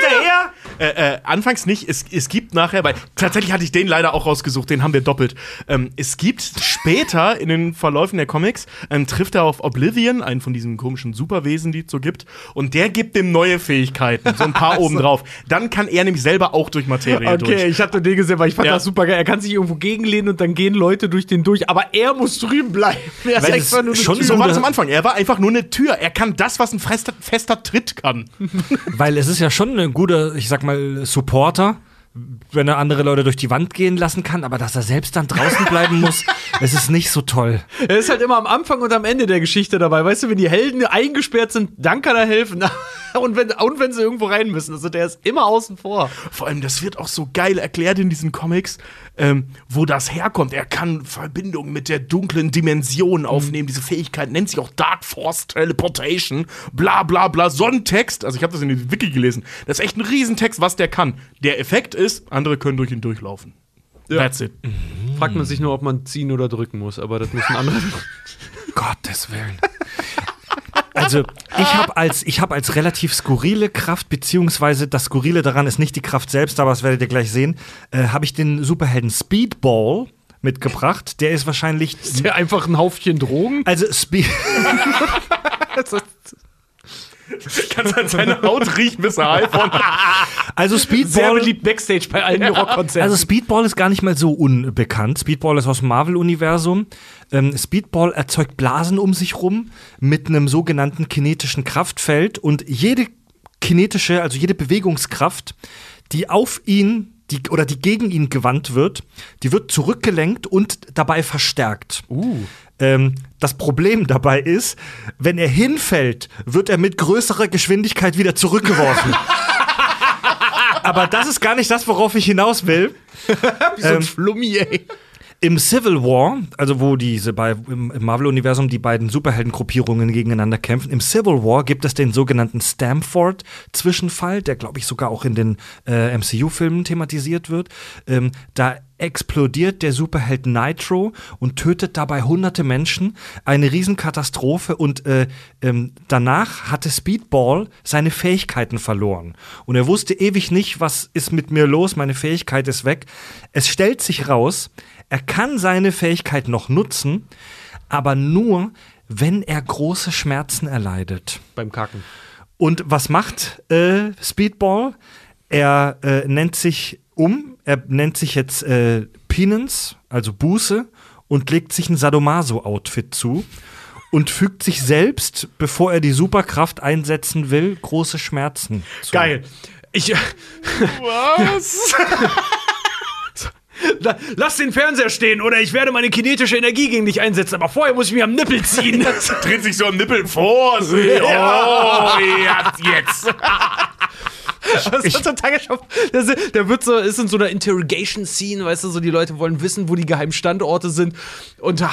Äh, äh, anfangs nicht. Es, es gibt nachher, weil tatsächlich hatte ich den leider auch rausgesucht, den haben wir doppelt. Ähm, es gibt später in den Verläufen der Comics, ähm, trifft er auf Oblivion, einen von diesen komischen Superwesen, die es so gibt, und der gibt ihm neue Fähigkeiten, so ein paar (laughs) obendrauf. Dann kann er nämlich selber auch durch Materie Okay, durch. ich hatte den gesehen, weil ich fand Ja. das super geil. Er kann sich irgendwo gegenlehnen und dann gehen Leute durch den durch, aber er muss drüben bleiben. Er einfach es nur schon Tür. So war das am Anfang. Er war einfach nur eine Tür. Er kann das, was ein fester, fester Tritt kann. (laughs) Weil es ist ja schon ein guter, ich sag mal, Supporter, wenn er andere Leute durch die Wand gehen lassen kann, aber dass er selbst dann draußen (laughs) bleiben muss, es ist nicht so toll. Er ist halt immer am Anfang und am Ende der Geschichte dabei. Weißt du, wenn die Helden eingesperrt sind, dann kann er helfen. (laughs) Und wenn, und wenn sie irgendwo rein müssen. Also der ist immer außen vor. Vor allem, das wird auch so geil erklärt in diesen Comics, ähm, wo das herkommt. Er kann Verbindungen mit der dunklen Dimension aufnehmen. Diese Fähigkeit nennt sich auch Dark Force Teleportation. Bla bla bla. So ein Text. Also ich habe das in den Wiki gelesen. Das ist echt ein Riesentext, was der kann. Der Effekt ist, andere können durch ihn durchlaufen. That's it. Fragt man sich nur, ob man ziehen oder drücken muss, aber das müssen andere. (laughs) Gottes Willen. Also, ich habe als, ich hab als relativ skurrile Kraft, beziehungsweise das Skurrile daran ist nicht die Kraft selbst, aber das werdet ihr gleich sehen, äh, habe ich den Superhelden Speedball mitgebracht. Der ist wahrscheinlich. Ist der einfach ein Haufchen Drogen? Also, Speed. Kannst an seine Haut riechen, bis er high von. Also, Sehr Speedball. beliebt Backstage bei allen Rockkonzerten. Also Speedball ist gar nicht mal so unbekannt. Speedball ist aus dem Marvel-Universum. Ähm, Speedball erzeugt Blasen um sich rum mit einem sogenannten kinetischen Kraftfeld und jede kinetische, also jede Bewegungskraft, die auf ihn die, oder die gegen ihn gewandt wird, die wird zurückgelenkt und dabei verstärkt. Ähm, das Problem dabei ist, wenn er hinfällt, wird er mit größerer Geschwindigkeit wieder zurückgeworfen. (laughs) Aber das ist gar nicht das, worauf ich hinaus will. (laughs) Wie so ein Flummi, ey. Im Civil War, also wo diese bei, im, Marvel-Universum die beiden Superheldengruppierungen gegeneinander kämpfen, im Civil War gibt es den sogenannten Stamford-Zwischenfall, der, glaube ich, sogar auch in den äh, MCU-Filmen thematisiert wird. Ähm, da explodiert der Superheld Nitro und tötet dabei hunderte Menschen. Eine Riesenkatastrophe und äh, ähm, danach hatte Speedball seine Fähigkeiten verloren. Und er wusste ewig nicht, was ist mit mir los, meine Fähigkeit ist weg. Es stellt sich raus, er kann seine Fähigkeit noch nutzen, aber nur, wenn er große Schmerzen erleidet. Beim Kacken. Und was macht äh, Speedball? Er äh, nennt sich um, er nennt sich jetzt äh, Penance, also Buße, und legt sich ein Sadomaso-Outfit zu und fügt sich selbst, bevor er die Superkraft einsetzen will, große Schmerzen zu. Geil. Ich. Was? (laughs) (laughs) La- Lass den Fernseher stehen oder ich werde meine kinetische Energie gegen dich einsetzen, aber vorher muss ich mir am Nippel ziehen. (laughs) Dreht sich so am Nippel vor. Oh, ja, jetzt. Das (laughs) ist total geschafft. Der, der wird so, ist in so einer Interrogation-Scene, weißt du, so die Leute wollen wissen, wo die geheimen Standorte sind und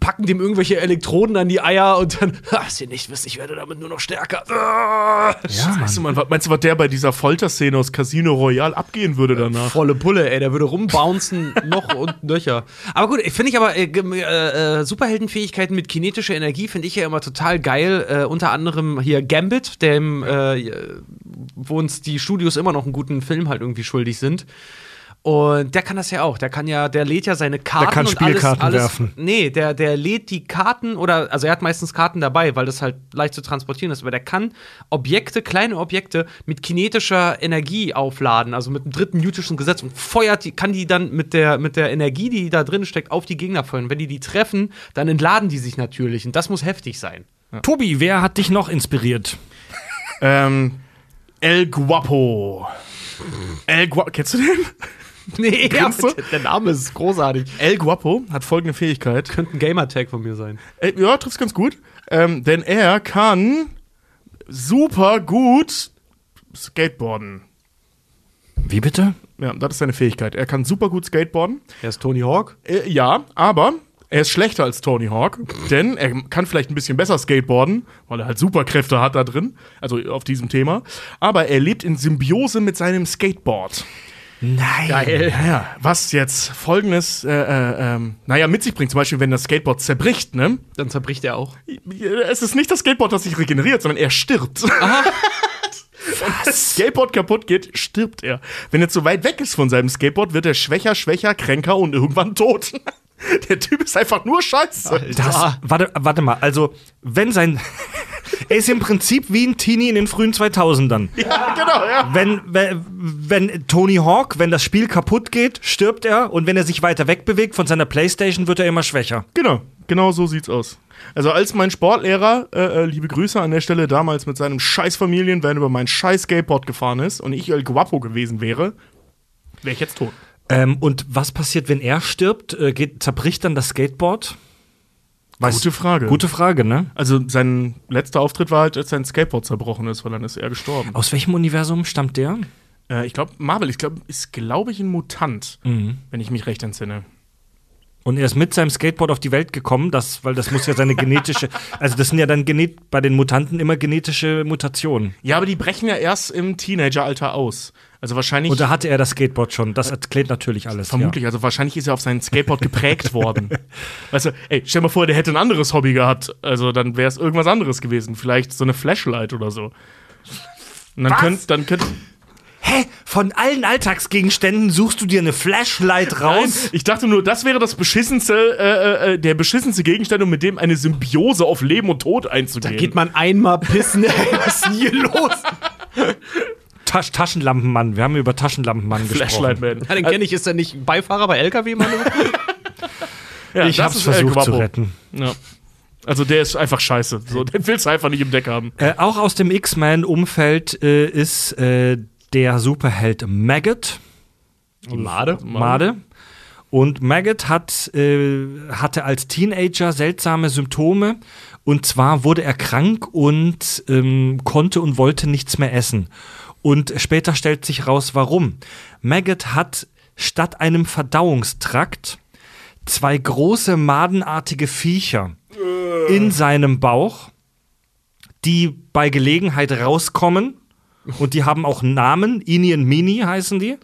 packen dem irgendwelche Elektroden an die Eier und dann, (laughs) was ihr nicht wisst, ich werde damit nur noch stärker. Ja, Weißt du, was- meinst du, was der bei dieser Folterszene aus Casino Royale abgehen würde danach? Volle Pulle, ey, der würde rumbouncen, (laughs) noch und nöcher. Aber gut, finde ich aber, äh, äh, äh, Superheldenfähigkeiten mit kinetischer Energie finde ich ja immer total geil. Äh, unter anderem hier Gambit, dem, äh, wo uns die Studios immer noch einen guten Film halt irgendwie schuldig sind. Und der kann das ja auch. Der kann ja, der lädt ja seine Karten. kann und Spielkarten alles, alles, werfen. Nee, der, der lädt die Karten oder, also er hat meistens Karten dabei, weil das halt leicht zu transportieren ist. Aber der kann Objekte, kleine Objekte mit kinetischer Energie aufladen, also mit dem dritten Newtonschen Gesetz und feuert die, kann die dann mit der, mit der Energie, die da drin steckt, auf die Gegner feuern. Wenn die die treffen, dann entladen die sich natürlich. Und das muss heftig sein. Tobi, wer hat dich noch inspiriert? Ähm, El Guapo. El Guapo, kennst du den? (laughs) Nee, Grinst du? der, der Name ist großartig. El Guapo hat folgende Fähigkeit. Könnte ein Gamertag von mir sein. Äh, ja, trifft's ganz gut. Ähm, denn er kann super gut skateboarden. Wie bitte? Ja, das ist seine Fähigkeit. Er kann super gut skateboarden. Er ist Tony Hawk. Äh, ja, aber er ist schlechter als Tony Hawk, denn er kann vielleicht ein bisschen besser skateboarden, weil er halt Superkräfte hat da drin, also auf diesem Thema. Aber er lebt in Symbiose mit seinem Skateboard. Nein. Geil. Ja, was jetzt folgendes, äh, äh, ähm, naja, mit sich bringt, zum Beispiel, wenn das Skateboard zerbricht, ne? Dann zerbricht er auch. Es ist nicht das Skateboard, das sich regeneriert, sondern er stirbt. (laughs) Wenn das Skateboard kaputt geht, stirbt er. Wenn er zu weit weg ist von seinem Skateboard, wird er schwächer, schwächer, kränker und irgendwann tot. (laughs) (laughs) Der Typ ist einfach nur scheiße. Das, warte, warte mal, also, wenn sein. (laughs) er ist im Prinzip wie ein Teenie in den frühen 2000ern. Ja, genau, ja. Wenn, wenn, wenn Tony Hawk, wenn das Spiel kaputt geht, stirbt er und wenn er sich weiter wegbewegt von seiner Playstation, wird er immer schwächer. Genau, genau so sieht's aus. Also als mein Sportlehrer, äh, äh, liebe Grüße an der Stelle, damals mit seinem scheiß Familienvan über mein scheiß Skateboard gefahren ist und ich El Guapo gewesen wäre, wäre ich jetzt tot. Ähm, und was passiert, wenn er stirbt? Äh, geht, zerbricht dann das Skateboard? Weiß- Gute Frage. Gute Frage, ne? Also sein letzter Auftritt war halt, als sein Skateboard zerbrochen ist, weil dann ist er gestorben. Aus welchem Universum stammt der? Äh, ich glaube, Marvel, ich glaube, ist, glaube ich, ein Mutant, wenn ich mich recht entsinne. Und er ist mit seinem Skateboard auf die Welt gekommen, das, weil das muss ja seine genetische, (laughs) also das sind ja dann genet, bei den Mutanten immer genetische Mutationen. Ja, aber die brechen ja erst im Teenageralter aus. Also wahrscheinlich. Und da hatte er das Skateboard schon. Das erklärt natürlich alles. Vermutlich, also wahrscheinlich ist er auf sein Skateboard geprägt worden. (laughs) Weißt du, ey, stell mal vor, der hätte ein anderes Hobby gehabt. Also dann wäre es irgendwas anderes gewesen. Vielleicht so eine Flashlight oder so. Und dann Was? könnt, dann könnt. Hä? Von allen Alltagsgegenständen suchst du dir eine Flashlight Nein, raus? ich dachte nur, das wäre das beschissenste, äh, äh, der beschissenste Gegenstand, um mit dem eine Symbiose auf Leben und Tod einzugehen. Da geht man einmal pissen, (laughs) ey, was ist denn hier los? Tasch Taschenlampenmann. Wir haben über Taschenlampenmann Flashlight gesprochen. Man. Ja, den kenne ich, ist er nicht Beifahrer bei LKW, Mann? (laughs) Ja, Ich hab's El versucht zu Guapo. retten. Ja. Also der ist einfach scheiße. So, den willst du einfach nicht im Deck haben. Äh, auch aus dem X-Men-Umfeld äh, ist äh, der Superheld Maggot. Made? Made. Und Maggot hat, äh, hatte als Teenager seltsame Symptome. Und zwar wurde er krank und ähm, konnte und wollte nichts mehr essen. Und später stellt sich raus, warum. Maggot hat statt einem Verdauungstrakt zwei große madenartige Viecher in seinem Bauch, die bei Gelegenheit rauskommen. Und die haben auch Namen. Ini und Mini heißen die.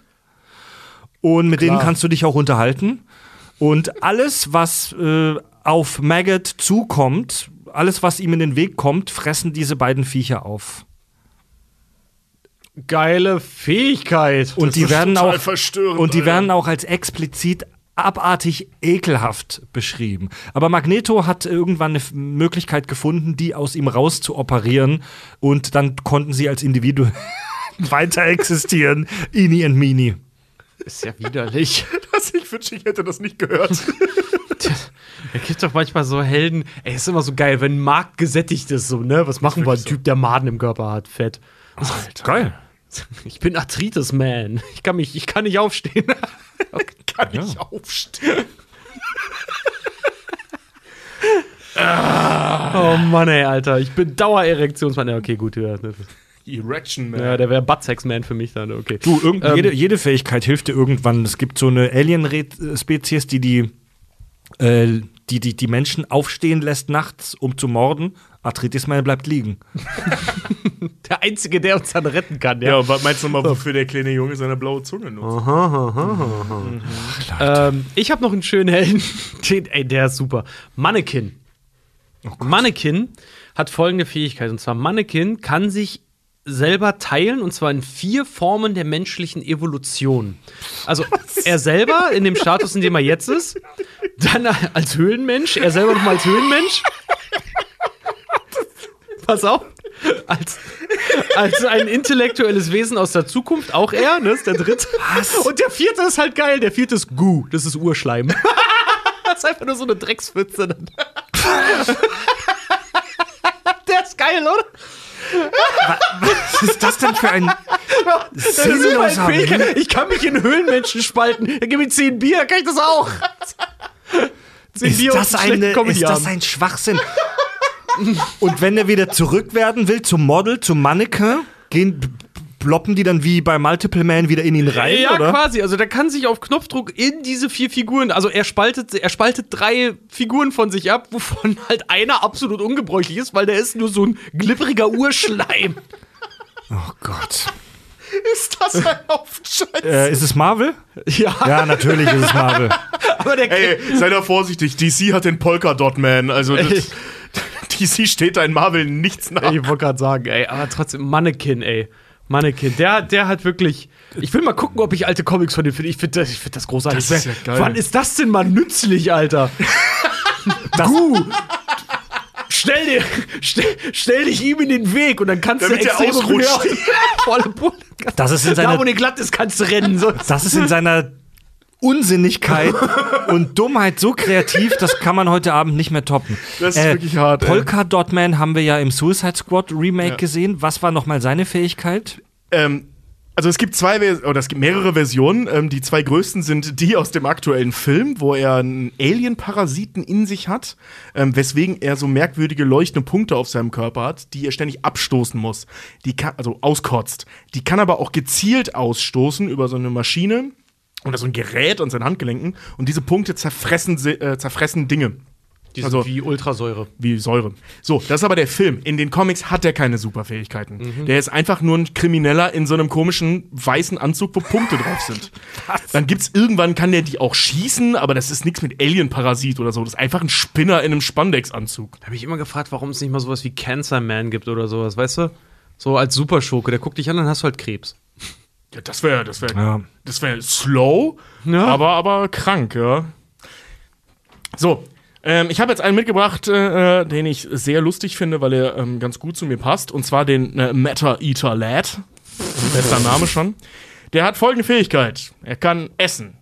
Und mit denen Klar. kannst du dich auch unterhalten. Und alles, was äh, auf Maggot zukommt, alles, was ihm in den Weg kommt, fressen diese beiden Viecher auf. Geile Fähigkeit. Und die ist werden auch verstörend, und die werden auch als explizit abartig ekelhaft beschrieben. Aber Magneto hat irgendwann eine Möglichkeit gefunden, die aus ihm raus zu operieren und dann konnten sie als Individuen (laughs) weiter existieren. Ini und Mini. ist ja widerlich. (laughs) Das, ich wünschte, ich hätte das nicht gehört. (laughs) Er gibt doch manchmal so Helden. Ey, ist immer so geil, wenn ein Markt gesättigt ist, so, ne? Was machen wir? Ein so. Typ, der Maden im Körper hat. Fett. Alter. Geil. Ich bin Arthritis-Man. Ich kann mich, ich kann nicht aufstehen. (laughs) Kann Ja. ich aufstehen. (laughs) oh Mann, ey, Alter. Ich bin Dauererektionsmann. Ja, okay, gut. Ja, das- Erection Man. ja der wäre Buttsex-Man für mich dann. Okay. Du, irgend, Ähm, jede, jede Fähigkeit hilft dir irgendwann. Es gibt so eine Alien-Spezies, die die, äh, die, die die Menschen aufstehen lässt nachts, um zu morden. Arthritis-Man bleibt liegen. (laughs) Der Einzige, der uns dann retten kann, Ja, und was meinst du mal, wofür der kleine Junge seine blaue Zunge nutzt? Ähm, ich habe noch einen schönen Helden. (laughs) Den, ey, der ist super. Mannequin. Mannequin hat folgende Fähigkeit. Und zwar, Mannequin kann sich selber teilen und zwar in vier Formen der menschlichen Evolution. Also er selber in dem Status, in dem er jetzt ist, dann als Höhlenmensch, er selber nochmal als Höhlenmensch. Pass auf. Als, als ein intellektuelles Wesen aus der Zukunft, auch er, ne, ist der dritte. Und der vierte ist halt geil, der vierte ist Gu, das ist Urschleim. (laughs) das ist einfach nur so eine Dreckspfütze. der ist geil, oder? Was ist das denn für ein sinnloser? Ich kann mich in Höhlenmenschen spalten. Gib mir 10 Bier, kann ich das auch. 10 Ist Bier das, eine, ist das ein Schwachsinn? Und wenn er wieder zurück werden will zum Model, zum Mannequin, gehen, ploppen die dann wie bei Multiple Man wieder in ihn rein, Ja, oder? quasi. Also der kann sich auf Knopfdruck in diese vier Figuren, also er spaltet, er spaltet drei Figuren von sich ab, wovon halt einer absolut ungebräuchlich ist, weil der ist nur so ein glibberiger Urschleim. Oh Gott. Ist das ein Aufscheiß? Äh, ist es Marvel? Ja, Ja, natürlich ist es Marvel. (laughs) aber der Ey, sei da vorsichtig. DC hat den Polka Dot Man. Also, das, DC steht da in Marvel nichts nach. Ich wollte gerade sagen, ey, aber trotzdem, Mannequin, ey. Mannequin, der, der hat wirklich. Ich will mal gucken, ob ich alte Comics von dem finde. Ich finde das, ich find das großartig. Das ist ja geil. Wann ist das denn mal nützlich, Alter? (laughs) Gu! Stell, dir, stell, stell dich ihm in den Weg und dann kannst Damit du der extrem ausrutscht. (laughs) volle Pulle. Das ist in Da, wo seiner, der glatt ist, kannst du rennen. So. das ist in seiner Unsinnigkeit (laughs) und Dummheit so kreativ, das kann man heute Abend nicht mehr toppen. Äh, Das ist wirklich hart. Polka Dot Man haben wir ja im Suicide Squad Remake Ja. gesehen. Was war nochmal seine Fähigkeit? Ähm, also es gibt zwei Vers oder es gibt mehrere Versionen. Ähm, die zwei größten sind die aus dem aktuellen Film, wo er einen Alien-Parasiten in sich hat, ähm, weswegen er so merkwürdige leuchtende Punkte auf seinem Körper hat, die er ständig abstoßen muss. Die kann, also auskotzt. Die kann aber auch gezielt ausstoßen über so eine Maschine oder so ein Gerät an seinen Handgelenken und diese Punkte zerfressen, äh, zerfressen Dinge. Die Also- wie Ultrasäure. wie Säure. So, das ist aber der Film. In den Comics hat er keine Superfähigkeiten. Der ist einfach nur ein Krimineller in so einem komischen weißen Anzug, wo Punkte drauf sind. (laughs) Dann gibt's irgendwann, kann der die auch schießen, aber das ist nichts mit Alien-Parasit oder so. Das ist einfach ein Spinner in einem Spandex-Anzug. Da habe ich immer gefragt, warum es nicht mal sowas wie Cancer Man gibt oder sowas, weißt du? So als Superschurke, der guckt dich an, dann hast du halt Krebs. Ja, das wäre, das wäre, Ja. das wäre slow, Ja. aber, aber krank, ja. So, ähm, ich habe jetzt einen mitgebracht, äh, äh, den ich sehr lustig finde, weil er ähm, ganz gut zu mir passt. Und zwar den äh, Matter Eater Lad. (laughs) Bester Name schon. Der hat folgende Fähigkeit. Er kann essen.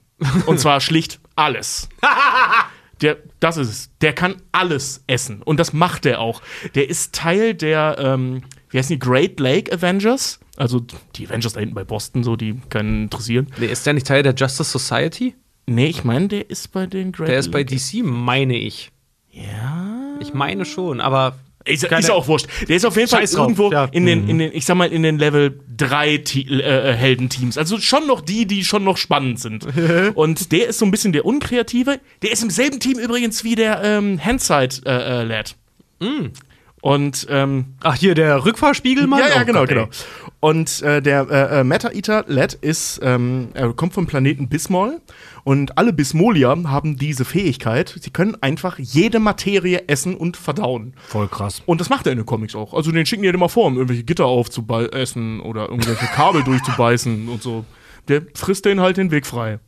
Und zwar schlicht alles. (laughs) Der, das ist es. Der kann alles essen. Und das macht er auch. Der ist Teil der, ähm, wie heißen die, Great Lake Avengers. Also die Avengers da hinten bei Boston, so, die keinen interessieren. Nee, ist der nicht Teil der Justice Society? Nee, ich meine, der ist bei den Great Der ist bei. DC, meine ich. Ja. Ich meine schon, aber Ist, ist auch wurscht. Der ist auf jeden Fall drauf, irgendwo ja. in, den, in den, ich sag mal, in den Level 3 Ti- äh, äh, Heldenteams. Also schon noch die, die schon noch spannend sind. (laughs) Und der ist so ein bisschen der Unkreative. Der ist im selben Team übrigens wie der ähm, Handside-Lad. Mm. Und ähm, Ach, hier der Rückfahrspiegelmann? ja, ja, Oh genau, Gott, ey. genau. Und äh, der äh, äh, Matter Eater Led ist, ähm, er kommt vom Planeten Bismol und alle Bismolier haben diese Fähigkeit. Sie können einfach jede Materie essen und verdauen. Voll krass. Und das macht er in den Comics auch. Also den schicken die halt immer vor, um irgendwelche Gitter aufzuessen oder irgendwelche Kabel (laughs) durchzubeißen und so. Der frisst denen halt den Weg frei.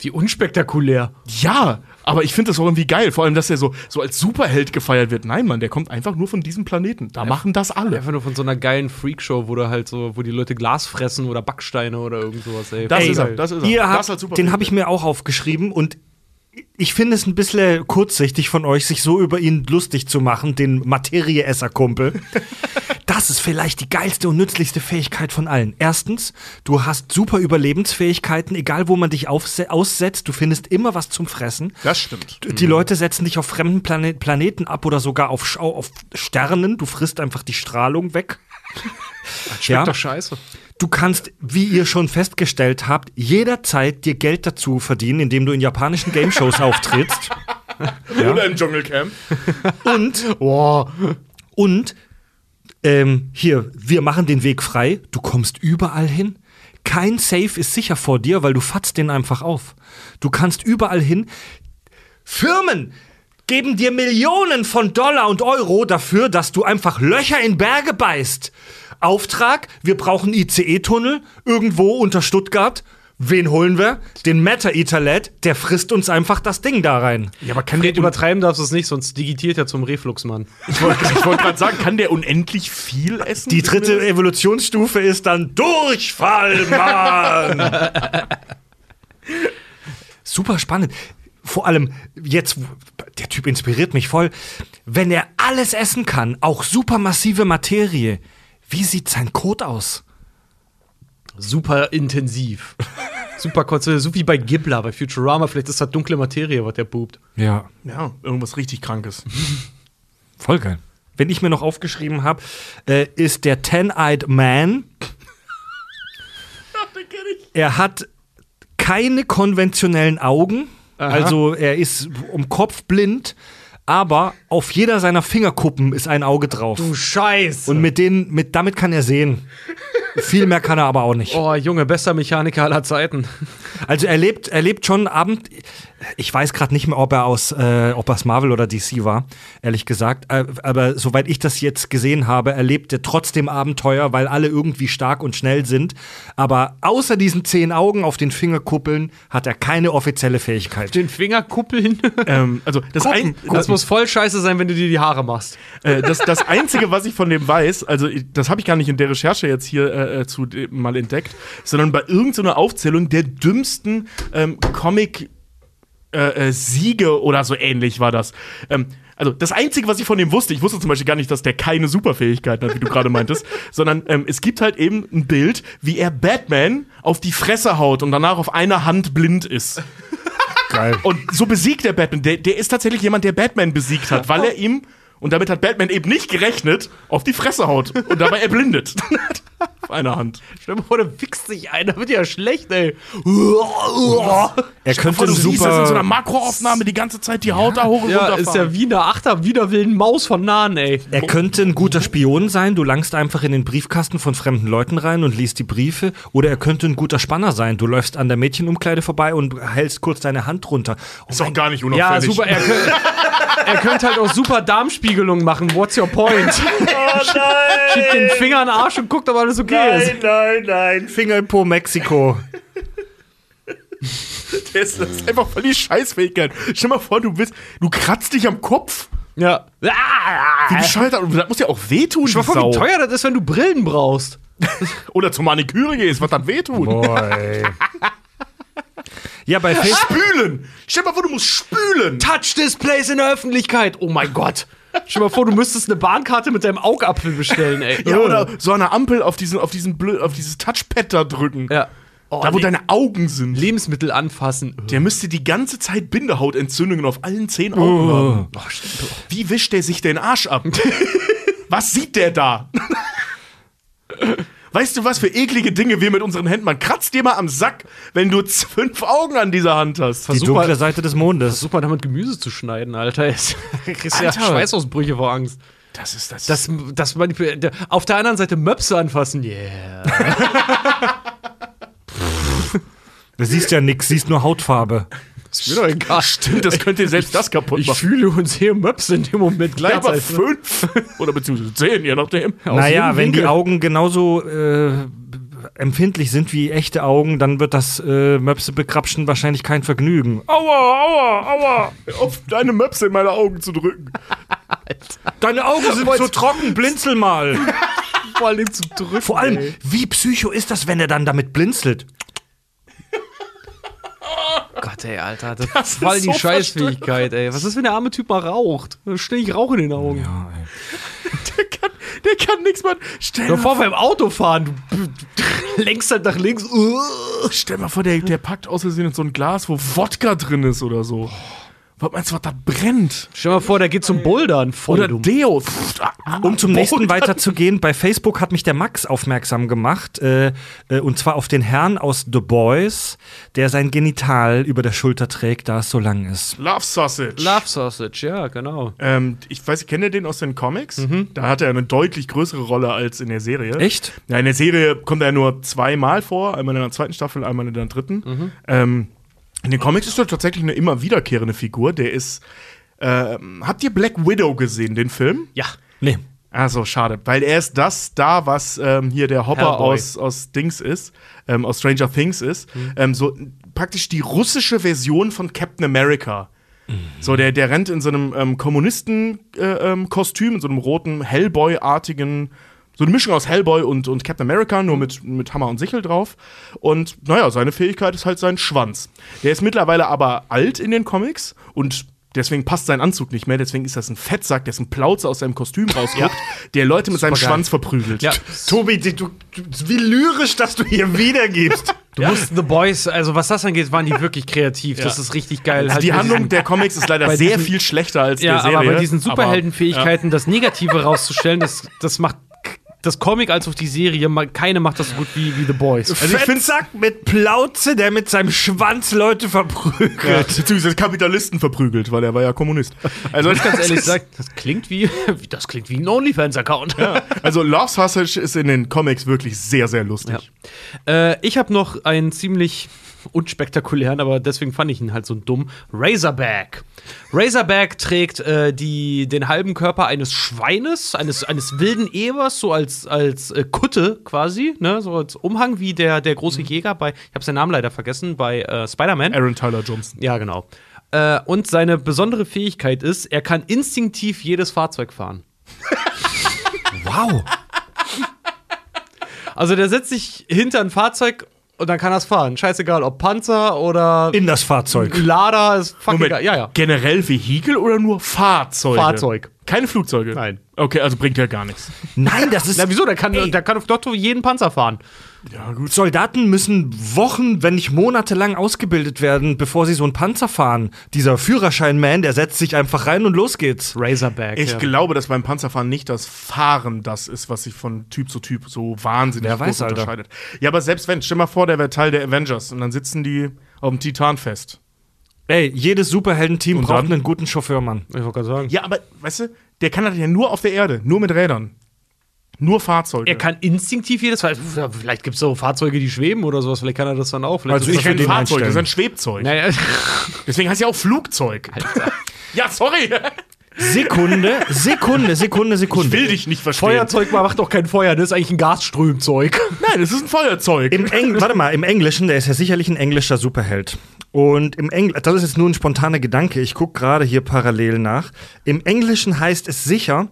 Wie unspektakulär. Ja, aber ich finde das auch irgendwie geil. Vor allem, dass er so, so als Superheld gefeiert wird. Nein, Mann, der kommt einfach nur von diesem Planeten. Da machen das alle. Einfach nur von so einer geilen Freakshow, wo da halt so, wo die Leute Glas fressen oder Backsteine oder irgend sowas, ey. Das Ey, ist er, das ist er. Ihr das als Superheld. den habe ich mir auch aufgeschrieben und ich finde es ein bisschen kurzsichtig von euch, sich so über ihn lustig zu machen, den Materieesser-Kumpel. (laughs) Das ist vielleicht die geilste und nützlichste Fähigkeit von allen. Erstens, du hast super Überlebensfähigkeiten, egal wo man dich aussetzt, du findest immer was zum Fressen. Das stimmt. Die Leute setzen dich auf fremden Plane Planeten ab oder sogar auf, auf Sternen. Du frisst einfach die Strahlung weg. Schmeckt Ja. doch scheiße. Du kannst, wie ihr schon festgestellt habt, jederzeit dir Geld dazu verdienen, indem du in japanischen Game-Shows (laughs) auftrittst. Oder im Dschungelcamp. Und, Boah. (laughs) und, ähm, hier, wir machen den Weg frei. Du kommst überall hin. Kein Safe ist sicher vor dir, weil du fatzt den einfach auf. Du kannst überall hin. Firmen geben dir Millionen von Dollar und Euro dafür, dass du einfach Löcher in Berge beißt. Auftrag, wir brauchen ICE-Tunnel irgendwo unter Stuttgart. Wen holen wir? Den Matter Lad, der frisst uns einfach das Ding da rein. Ja, aber kann Fred, der, übertreiben darfst du es nicht, sonst digitiert er zum Refluxmann. ich wollte wollt gerade sagen, kann der unendlich viel essen? Die dritte Evolutionsstufe ist dann Durchfall, Mann! (laughs) Super spannend. Vor allem jetzt, der Typ inspiriert mich voll. Wenn er alles essen kann, auch supermassive Materie, wie sieht sein Kot aus? Super intensiv. Super konzentriert, so wie bei Gibbler, bei Futurama. Vielleicht ist das dunkle Materie, was der pupt. Ja, Ja, irgendwas richtig Krankes. (laughs) voll geil. Wenn ich mir noch aufgeschrieben habe, äh, ist der Ten-Eyed Man. (laughs) Er hat keine konventionellen Augen, also er ist um Kopf blind, aber auf jeder seiner Fingerkuppen ist ein Auge drauf. Scheiße. Und mit denen, mit, damit kann er sehen. Viel mehr kann er aber auch nicht. oh, Junge, bester Mechaniker aller Zeiten. Also er lebt, er lebt schon Abend. Ich weiß gerade nicht mehr, ob er aus, äh, ob er aus Marvel oder DC war, ehrlich gesagt. Äh, aber soweit ich das jetzt gesehen habe, erlebt er trotzdem Abenteuer, weil alle irgendwie stark und schnell sind. Aber außer diesen zehn Augen auf den Fingerkuppeln hat er keine offizielle Fähigkeit. Den Fingerkuppeln. ähm, (laughs) also das, ein, Das muss voll scheiße sein, wenn du dir die Haare machst. äh, das, das Einzige, was ich von dem weiß, also das habe ich gar nicht in der Recherche jetzt hier äh, äh, zu dem mal entdeckt, sondern bei irgendeiner Aufzählung der dümmsten ähm, Comic äh, äh, Siege oder so ähnlich war das. Ähm, also das Einzige, was ich von dem wusste, ich wusste zum Beispiel gar nicht, dass der keine Superfähigkeiten hat, wie du gerade meintest, (laughs) sondern ähm, es gibt halt eben ein Bild, wie er Batman auf die Fresse haut und danach auf einer Hand blind ist. (laughs) Geil. Und so besiegt der Batman. Der, der ist tatsächlich jemand, der Batman besiegt hat, weil er ihm, und damit hat Batman eben nicht gerechnet, auf die Fresse haut und dabei erblindet. (laughs) auf einer Hand. Stell dir mal vor, da wichst sich einer, wird ja schlecht, ey. Er könnte Vor, du ein siehst das in so einer super. Makroaufnahme die ganze Zeit die Haut da hoch und Ja, runter ist ja wie eine Achter widerwillen Maus von Nahen, ey. Er könnte ein guter Spion sein. Du langst einfach in den Briefkasten von fremden Leuten rein und liest die Briefe. Oder er könnte ein guter Spanner sein. Du läufst an der Mädchenumkleide vorbei und hältst kurz deine Hand runter. Oh Ist doch gar nicht Ja, unauffällig. super. Er, könnte- er könnte halt auch super Darmspiegelung machen. What's your point? (laughs) Schiebt den Finger in den Arsch und guckt, ob alles okay ist. nein, nein. Finger in Po Mexiko. Das (laughs) ist, das ist einfach voll die Scheißfähigkeit. Stell mal vor, du bist, du kratzt dich am Kopf. Ja. Wie bescheuert. Und das muss ja auch wehtun, Ich war voll, wie teuer das ist, wenn du Brillen brauchst. (laughs) Oder zur Maniküre gehst, was dann wehtun. Boy. ja, bei Facebook. Spülen. Stell mal vor, du musst spülen. Touch-Displays in der Öffentlichkeit. Oh mein Gott. Stell dir mal vor, du müsstest eine Bahnkarte mit deinem Augapfel bestellen, ey. Ja, oder so der Ampel auf, diesen, auf, diesen Blö auf dieses Touchpad da drücken. Ja. Oh, Da, wo Le- deine Augen sind. Lebensmittel anfassen. Der müsste die ganze Zeit Bindehautentzündungen auf allen zehn Augen haben. Oh. Wie wischt der sich den Arsch ab? (laughs) Was sieht der da? Weißt du, was für eklige Dinge wir mit unseren Händen machen? Kratz dir mal am Sack, wenn du (laughs) fünf Augen an dieser Hand hast. Die Versuch dunkle mal- Seite des Mondes. Super, damit Gemüse zu schneiden, Alter. (laughs) Es kriegst ja. Schweißausbrüche vor Angst. Das ist das. Das, das auf der anderen Seite Möpse anfassen, yeah. (laughs) Du siehst ja nix, siehst nur Hautfarbe. Ist mir doch egal. stimmt, das könnte selbst das kaputt Ich machen. fühle und sehe Möpse in dem Moment Ja, aber gleichzeitig. fünf oder beziehungsweise zehn, je nachdem. Naja, wenn die Winkel. Augen genauso äh, empfindlich sind wie echte Augen, dann wird das äh, Möpse bekrapschen wahrscheinlich kein Vergnügen. Aua, aua, aua. Auf deine Möpse in meine Augen zu drücken. Deine Augen sind so trocken, blinzel mal. vor allem zu drücken. Vor allem, ey. wie psycho ist das, wenn er dann damit blinzelt? Gott, ey, Alter. Das, Das ist voll die so Scheißfähigkeit, ey. Was ist, wenn der arme Typ mal raucht? Ständig Rauch in den Augen. Ja, ey. (laughs) Der kann, der kann nichts machen. Stell, Stell dir vor, beim Autofahren, du, du lenkst halt nach links. Uh. stell mal vor, der, der packt aus Versehen in so ein Glas, wo Wodka drin ist oder so. Was meinst du, was da brennt? Stell mal vor, der geht zum Bouldern. Voll Oder dumm. Deo. Pff, ah, Um zum Boulder. nächsten weiterzugehen, bei Facebook hat mich der Max aufmerksam gemacht, äh, äh, und zwar auf den Herrn aus The Boys, der sein Genital über der Schulter trägt, da es so lang ist. Love Sausage. Love Sausage, ja, genau. Ähm, ich weiß, kennt ihr den aus den Comics? Da hat er eine deutlich größere Rolle als in der Serie. Echt? Ja, in der Serie kommt er nur zweimal vor, einmal in der zweiten Staffel, einmal in der dritten. Ähm, in den Comics ist er tatsächlich eine immer wiederkehrende Figur. Der ist. Ähm, habt ihr Black Widow gesehen, den Film? Ja. Nee. Also schade, weil er ist das da, was ähm, hier der Hopper Hellboy. aus, aus Dings ist, ähm, aus Stranger Things ist. Ähm, so praktisch die russische Version von Captain America. So, der, der rennt in so einem ähm, Kommunisten-Kostüm, äh, ähm, in so einem roten Hellboy-artigen, so eine Mischung aus Hellboy und, und Captain America, nur mit, mit Hammer und Sichel drauf. Und naja, seine Fähigkeit ist halt sein Schwanz. Der ist mittlerweile aber alt in den Comics und deswegen passt sein Anzug nicht mehr. Deswegen ist das ein Fettsack, dessen Plauze aus seinem Kostüm rausguckt, der Leute mit seinem Supergeil. Schwanz verprügelt. Ja. Tobi, du, wie lyrisch, dass du hier wiedergibst. (laughs) Du musst The Boys, also was das angeht, waren die wirklich kreativ. Das ist richtig geil. Also Halt die Handlung der Comics ist leider sehr diesen- viel schlechter als Ja, der Serie. aber bei diesen Superheldenfähigkeiten das Negative rauszustellen, das, das macht das Comic als auch die Serie, keine macht das so gut wie, wie The Boys. Also ich find's- Fettsack mit Plauze, der mit seinem Schwanz Leute verprügelt. Ja, beziehungsweise Kapitalisten verprügelt, weil er war ja Kommunist. Also Ich ganz (laughs) das ehrlich sagen, das klingt wie, das klingt wie ein OnlyFans-Account. Also Love Sausage ist in den Comics wirklich sehr, sehr lustig. Äh, ich habe noch einen ziemlich unspektakulären, aber deswegen fand ich ihn halt so dumm. Razorback. Razorback trägt äh, die, den halben Körper eines Schweines, eines, eines wilden Ebers, so als, als äh, Kutte quasi, ne? so als Umhang wie der, der große Jäger bei, ich habe seinen Namen leider vergessen, bei äh, Spider-Man. Aaron Tyler Johnson. Ja, genau. Äh, und seine besondere Fähigkeit ist, er kann instinktiv jedes Fahrzeug fahren. (laughs) Wow. Also der setzt sich hinter ein Fahrzeug und dann kann es fahren. Scheißegal, ob Panzer oder In das Fahrzeug. Lader, ist fucking Moment, egal. Ja, ja. generell Vehikel oder nur Fahrzeuge? Fahrzeug. Keine Flugzeuge? Nein. Okay, also bringt ja gar nichts. (laughs) Nein, das ist. Na, wieso? Der kann, Ey. der kann auf Dotto jeden Panzer fahren. Ja, gut. Soldaten müssen Wochen, wenn nicht monatelang ausgebildet werden, bevor sie so einen Panzer fahren. Dieser Führerschein-Man, der setzt sich einfach rein und los geht's. Razorback. Ich ja. glaube, dass beim Panzerfahren nicht das Fahren das ist, was sich von Typ zu Typ so wahnsinnig Wer groß weiß, Alter. unterscheidet. Ja, aber selbst wenn, stell mal vor, der wäre Teil der Avengers und dann sitzen die auf dem Titan fest. Ey, jedes Superheldenteam braucht dann? einen guten Chauffeur, Mann. Ich wollte gerade sagen. Ja, aber weißt du, der kann das ja nur auf der Erde, nur mit Rädern. Nur Fahrzeuge. Er kann instinktiv jedes Fahrzeug. Vielleicht gibt es so Fahrzeuge, die schweben oder sowas. Vielleicht kann er das dann auch. Vielleicht also ist ich das kein den Fahrzeug, das ist ein Schwebzeug. Naja, (laughs) Deswegen heißt ja auch Flugzeug. (laughs) ja, sorry. Sekunde, Sekunde, Sekunde, Ich Sekunde. will dich nicht verstehen. Feuerzeug macht doch kein Feuer, das ist eigentlich ein Gasströmzeug. (laughs) Nein, es ist ein Feuerzeug. Im Eng warte mal, im Englischen, der ist ja sicherlich ein englischer Superheld. Und im Engl das ist jetzt nur ein spontaner Gedanke, ich gucke gerade hier parallel nach. Im Englischen heißt es sicher,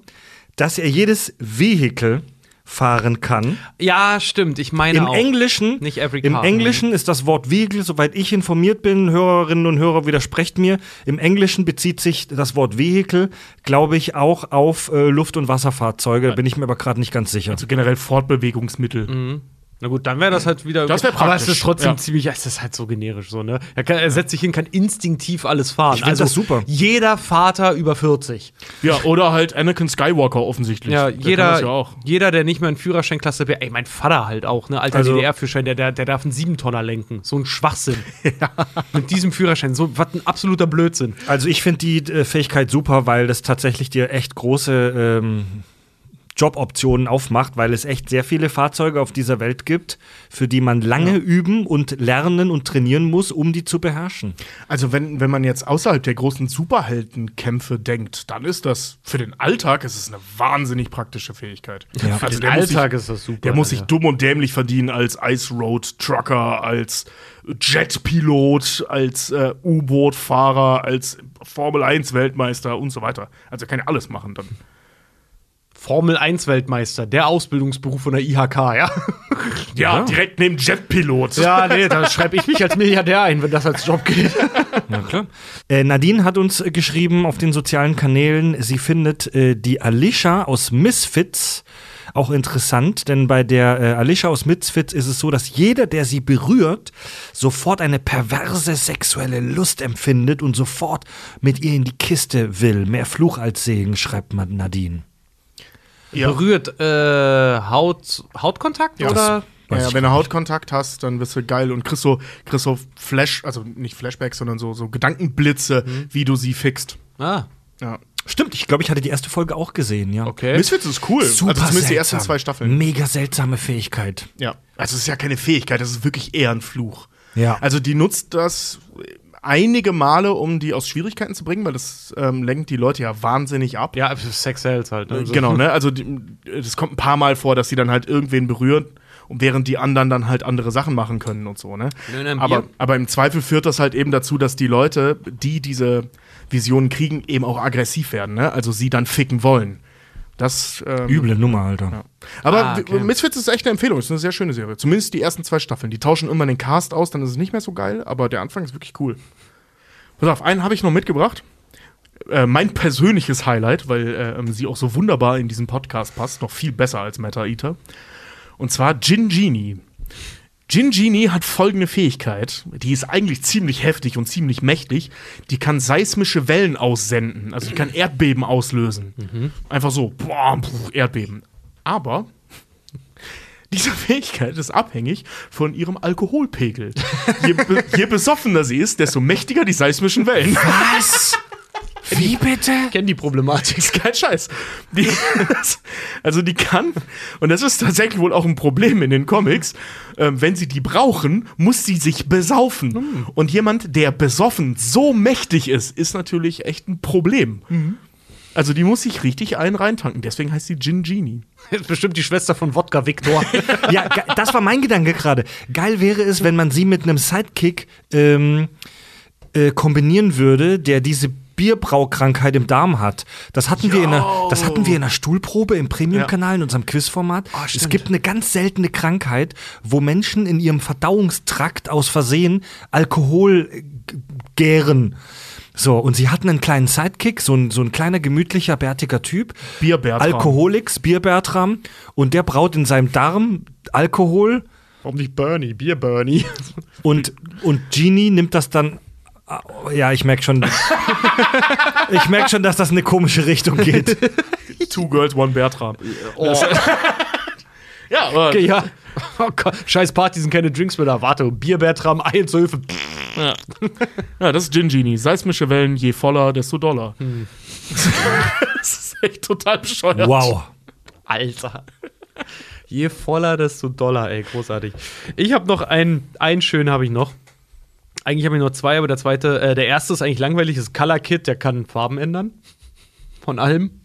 dass er jedes Vehikel fahren kann. Ja, stimmt. Ich meine Im auch. Englischen, Nicht every im car. Englischen ist das Wort Vehicle, soweit ich informiert bin, Hörerinnen und Hörer widersprecht mir. Im Englischen bezieht sich das Wort Vehicle, glaube ich, auch auf äh, Luft- und Wasserfahrzeuge. Bin ich mir aber gerade nicht ganz sicher. also generell Fortbewegungsmittel. Na gut, dann wäre das halt wieder. Das wär Aber es praktisch, ist trotzdem ja. ziemlich, es ist halt so generisch so, ne? Er, kann, er setzt sich hin, kann instinktiv alles fahren. Ich find das super. Jeder Vater über 40. Ja, oder halt Anakin Skywalker offensichtlich. Ja, Der kann jeder, das ja auch. jeder, der nicht mehr einen Führerscheinklasse B, ey, mein Vater halt auch, ne? Alter Also- DDR-Führerschein, der, der, der darf einen Siebentonner lenken. So ein Schwachsinn. (laughs) Mit diesem Führerschein, so was ein absoluter Blödsinn. Also ich finde die äh, Fähigkeit super, weil das tatsächlich dir echt große ähm, Joboptionen aufmacht, weil es echt sehr viele Fahrzeuge auf dieser Welt gibt, für die man lange üben und lernen und trainieren muss, um die zu beherrschen. Also wenn, wenn man jetzt außerhalb der großen Superheldenkämpfe denkt, dann ist das für den Alltag ist es eine wahnsinnig praktische Fähigkeit. Ja. Für also den Alltag sich, ist das super. Der muss sich dumm und dämlich verdienen als Ice Road Trucker, als Jetpilot, als äh, U-Boot-Fahrer, als Formel 1 Weltmeister und so weiter. Also er kann ja alles machen dann. Formel 1 Weltmeister, der Ausbildungsberuf von der IHK, ja? Ja, (laughs) direkt neben Jetpilot. ja, nee, da schreibe ich mich als Milliardär ein, wenn das als Job geht. (laughs) Ja, klar. Äh, Nadine hat uns äh, geschrieben auf den sozialen Kanälen, sie findet äh, die Alicia aus Misfits auch interessant, denn bei der äh, Alicia aus Misfits ist es so, dass jeder, der sie berührt, sofort eine perverse sexuelle Lust empfindet und sofort mit ihr in die Kiste will. Mehr Fluch als Segen, schreibt man Nadine. Ja. Berührt äh, Haut, Hautkontakt Ja, oder? Ja, Weiß ja, ich wenn du Hautkontakt hast, dann wirst du geil und kriegst so, kriegst so Flash, also nicht Flashbacks, sondern so, so Gedankenblitze, wie du sie fixt. Ah, Ja. Stimmt, ich glaube, ich hatte die erste Folge auch gesehen, ja. okay. Misfits ist cool. Super also zumindest die ersten zwei Staffeln. Mega seltsame Fähigkeit. Ja. Also es ist ja keine Fähigkeit, das ist wirklich eher ein Fluch. Ja. Also die nutzt das einige Male, um die aus Schwierigkeiten zu bringen, weil das ähm, lenkt die Leute ja wahnsinnig ab. Ja, Sex Sales halt. Ne? Genau, ne? Also es kommt ein paar Mal vor, dass sie dann halt irgendwen berühren und während die anderen dann halt andere Sachen machen können und so, ne? Nö, nö, Aber, aber im Zweifel führt das halt eben dazu, dass die Leute, die diese Visionen kriegen, eben auch aggressiv werden, ne? Also sie dann ficken wollen. Das ähm, Üble Nummer, Alter. Ja. Aber Ah, okay. Misfits ist echt eine Empfehlung. Ist eine sehr schöne Serie. Zumindest die ersten zwei Staffeln. Die tauschen immer den Cast aus, dann ist es nicht mehr so geil, aber der Anfang ist wirklich cool. Pass auf, einen habe ich noch mitgebracht. Äh, mein persönliches Highlight, weil äh, ähm, sie auch so wunderbar in diesen Podcast passt, noch viel besser als Meta Eater. Und zwar Gin Genie. Gin Genie hat folgende Fähigkeit, die ist eigentlich ziemlich heftig und ziemlich mächtig. Die kann seismische Wellen aussenden, also die kann Erdbeben auslösen. Einfach so, boah, Erdbeben. Aber diese Fähigkeit ist abhängig von ihrem Alkoholpegel. Je, be je besoffener sie ist, desto mächtiger die seismischen Wellen. Was? Wie bitte? Kenn die Problematik. ist kein Scheiß. Die, also die kann, und das ist tatsächlich wohl auch ein Problem in den Comics, ähm, wenn sie die brauchen, muss sie sich besaufen. Und jemand, der besoffen so mächtig ist, ist natürlich echt ein Problem. Also die muss sich richtig einen reintanken. Deswegen heißt sie Gin Genie. (laughs) Bestimmt die Schwester von Wodka Victor. (laughs) Ja, das war mein Gedanke gerade. Geil wäre es, wenn man sie mit einem Sidekick ähm, äh, kombinieren würde, der diese Bierbraukrankheit im Darm hat. Das hatten, wir in der, das hatten wir in der Stuhlprobe im Premium-Kanal in unserem Quizformat. es stimmt. gibt eine ganz seltene Krankheit, wo Menschen in ihrem Verdauungstrakt aus Versehen Alkohol äh, gären. So, und sie hatten einen kleinen Sidekick, so ein, so ein kleiner, gemütlicher, bärtiger Typ. Bier Bertram. Alkoholix, Bier Bertram. Und der braut in seinem Darm Alkohol Warum nicht Bernie? Bier Bernie. (laughs) und, und Genie nimmt das dann. Ja, ich merke schon. (laughs) ich merke schon, dass das in eine komische Richtung geht. (laughs) Two Girls, One Bertram. ja, aber Okay, ja. Oh Gott, scheiß Partys sind keine Drinks mehr da. Warte, Bier Bertram, Eilshöfe. Ja. (laughs) ja, das ist Gin Genie. Seismische Wellen, je voller, desto doller. (laughs) das ist echt total bescheuert. Wow. Alter. Je voller, desto doller, ey, großartig. Ich habe noch einen, einen schönen habe ich noch. Eigentlich habe ich noch zwei, aber der zweite, äh, der erste ist eigentlich langweilig, ist Color Kit, der kann Farben ändern. Von allem.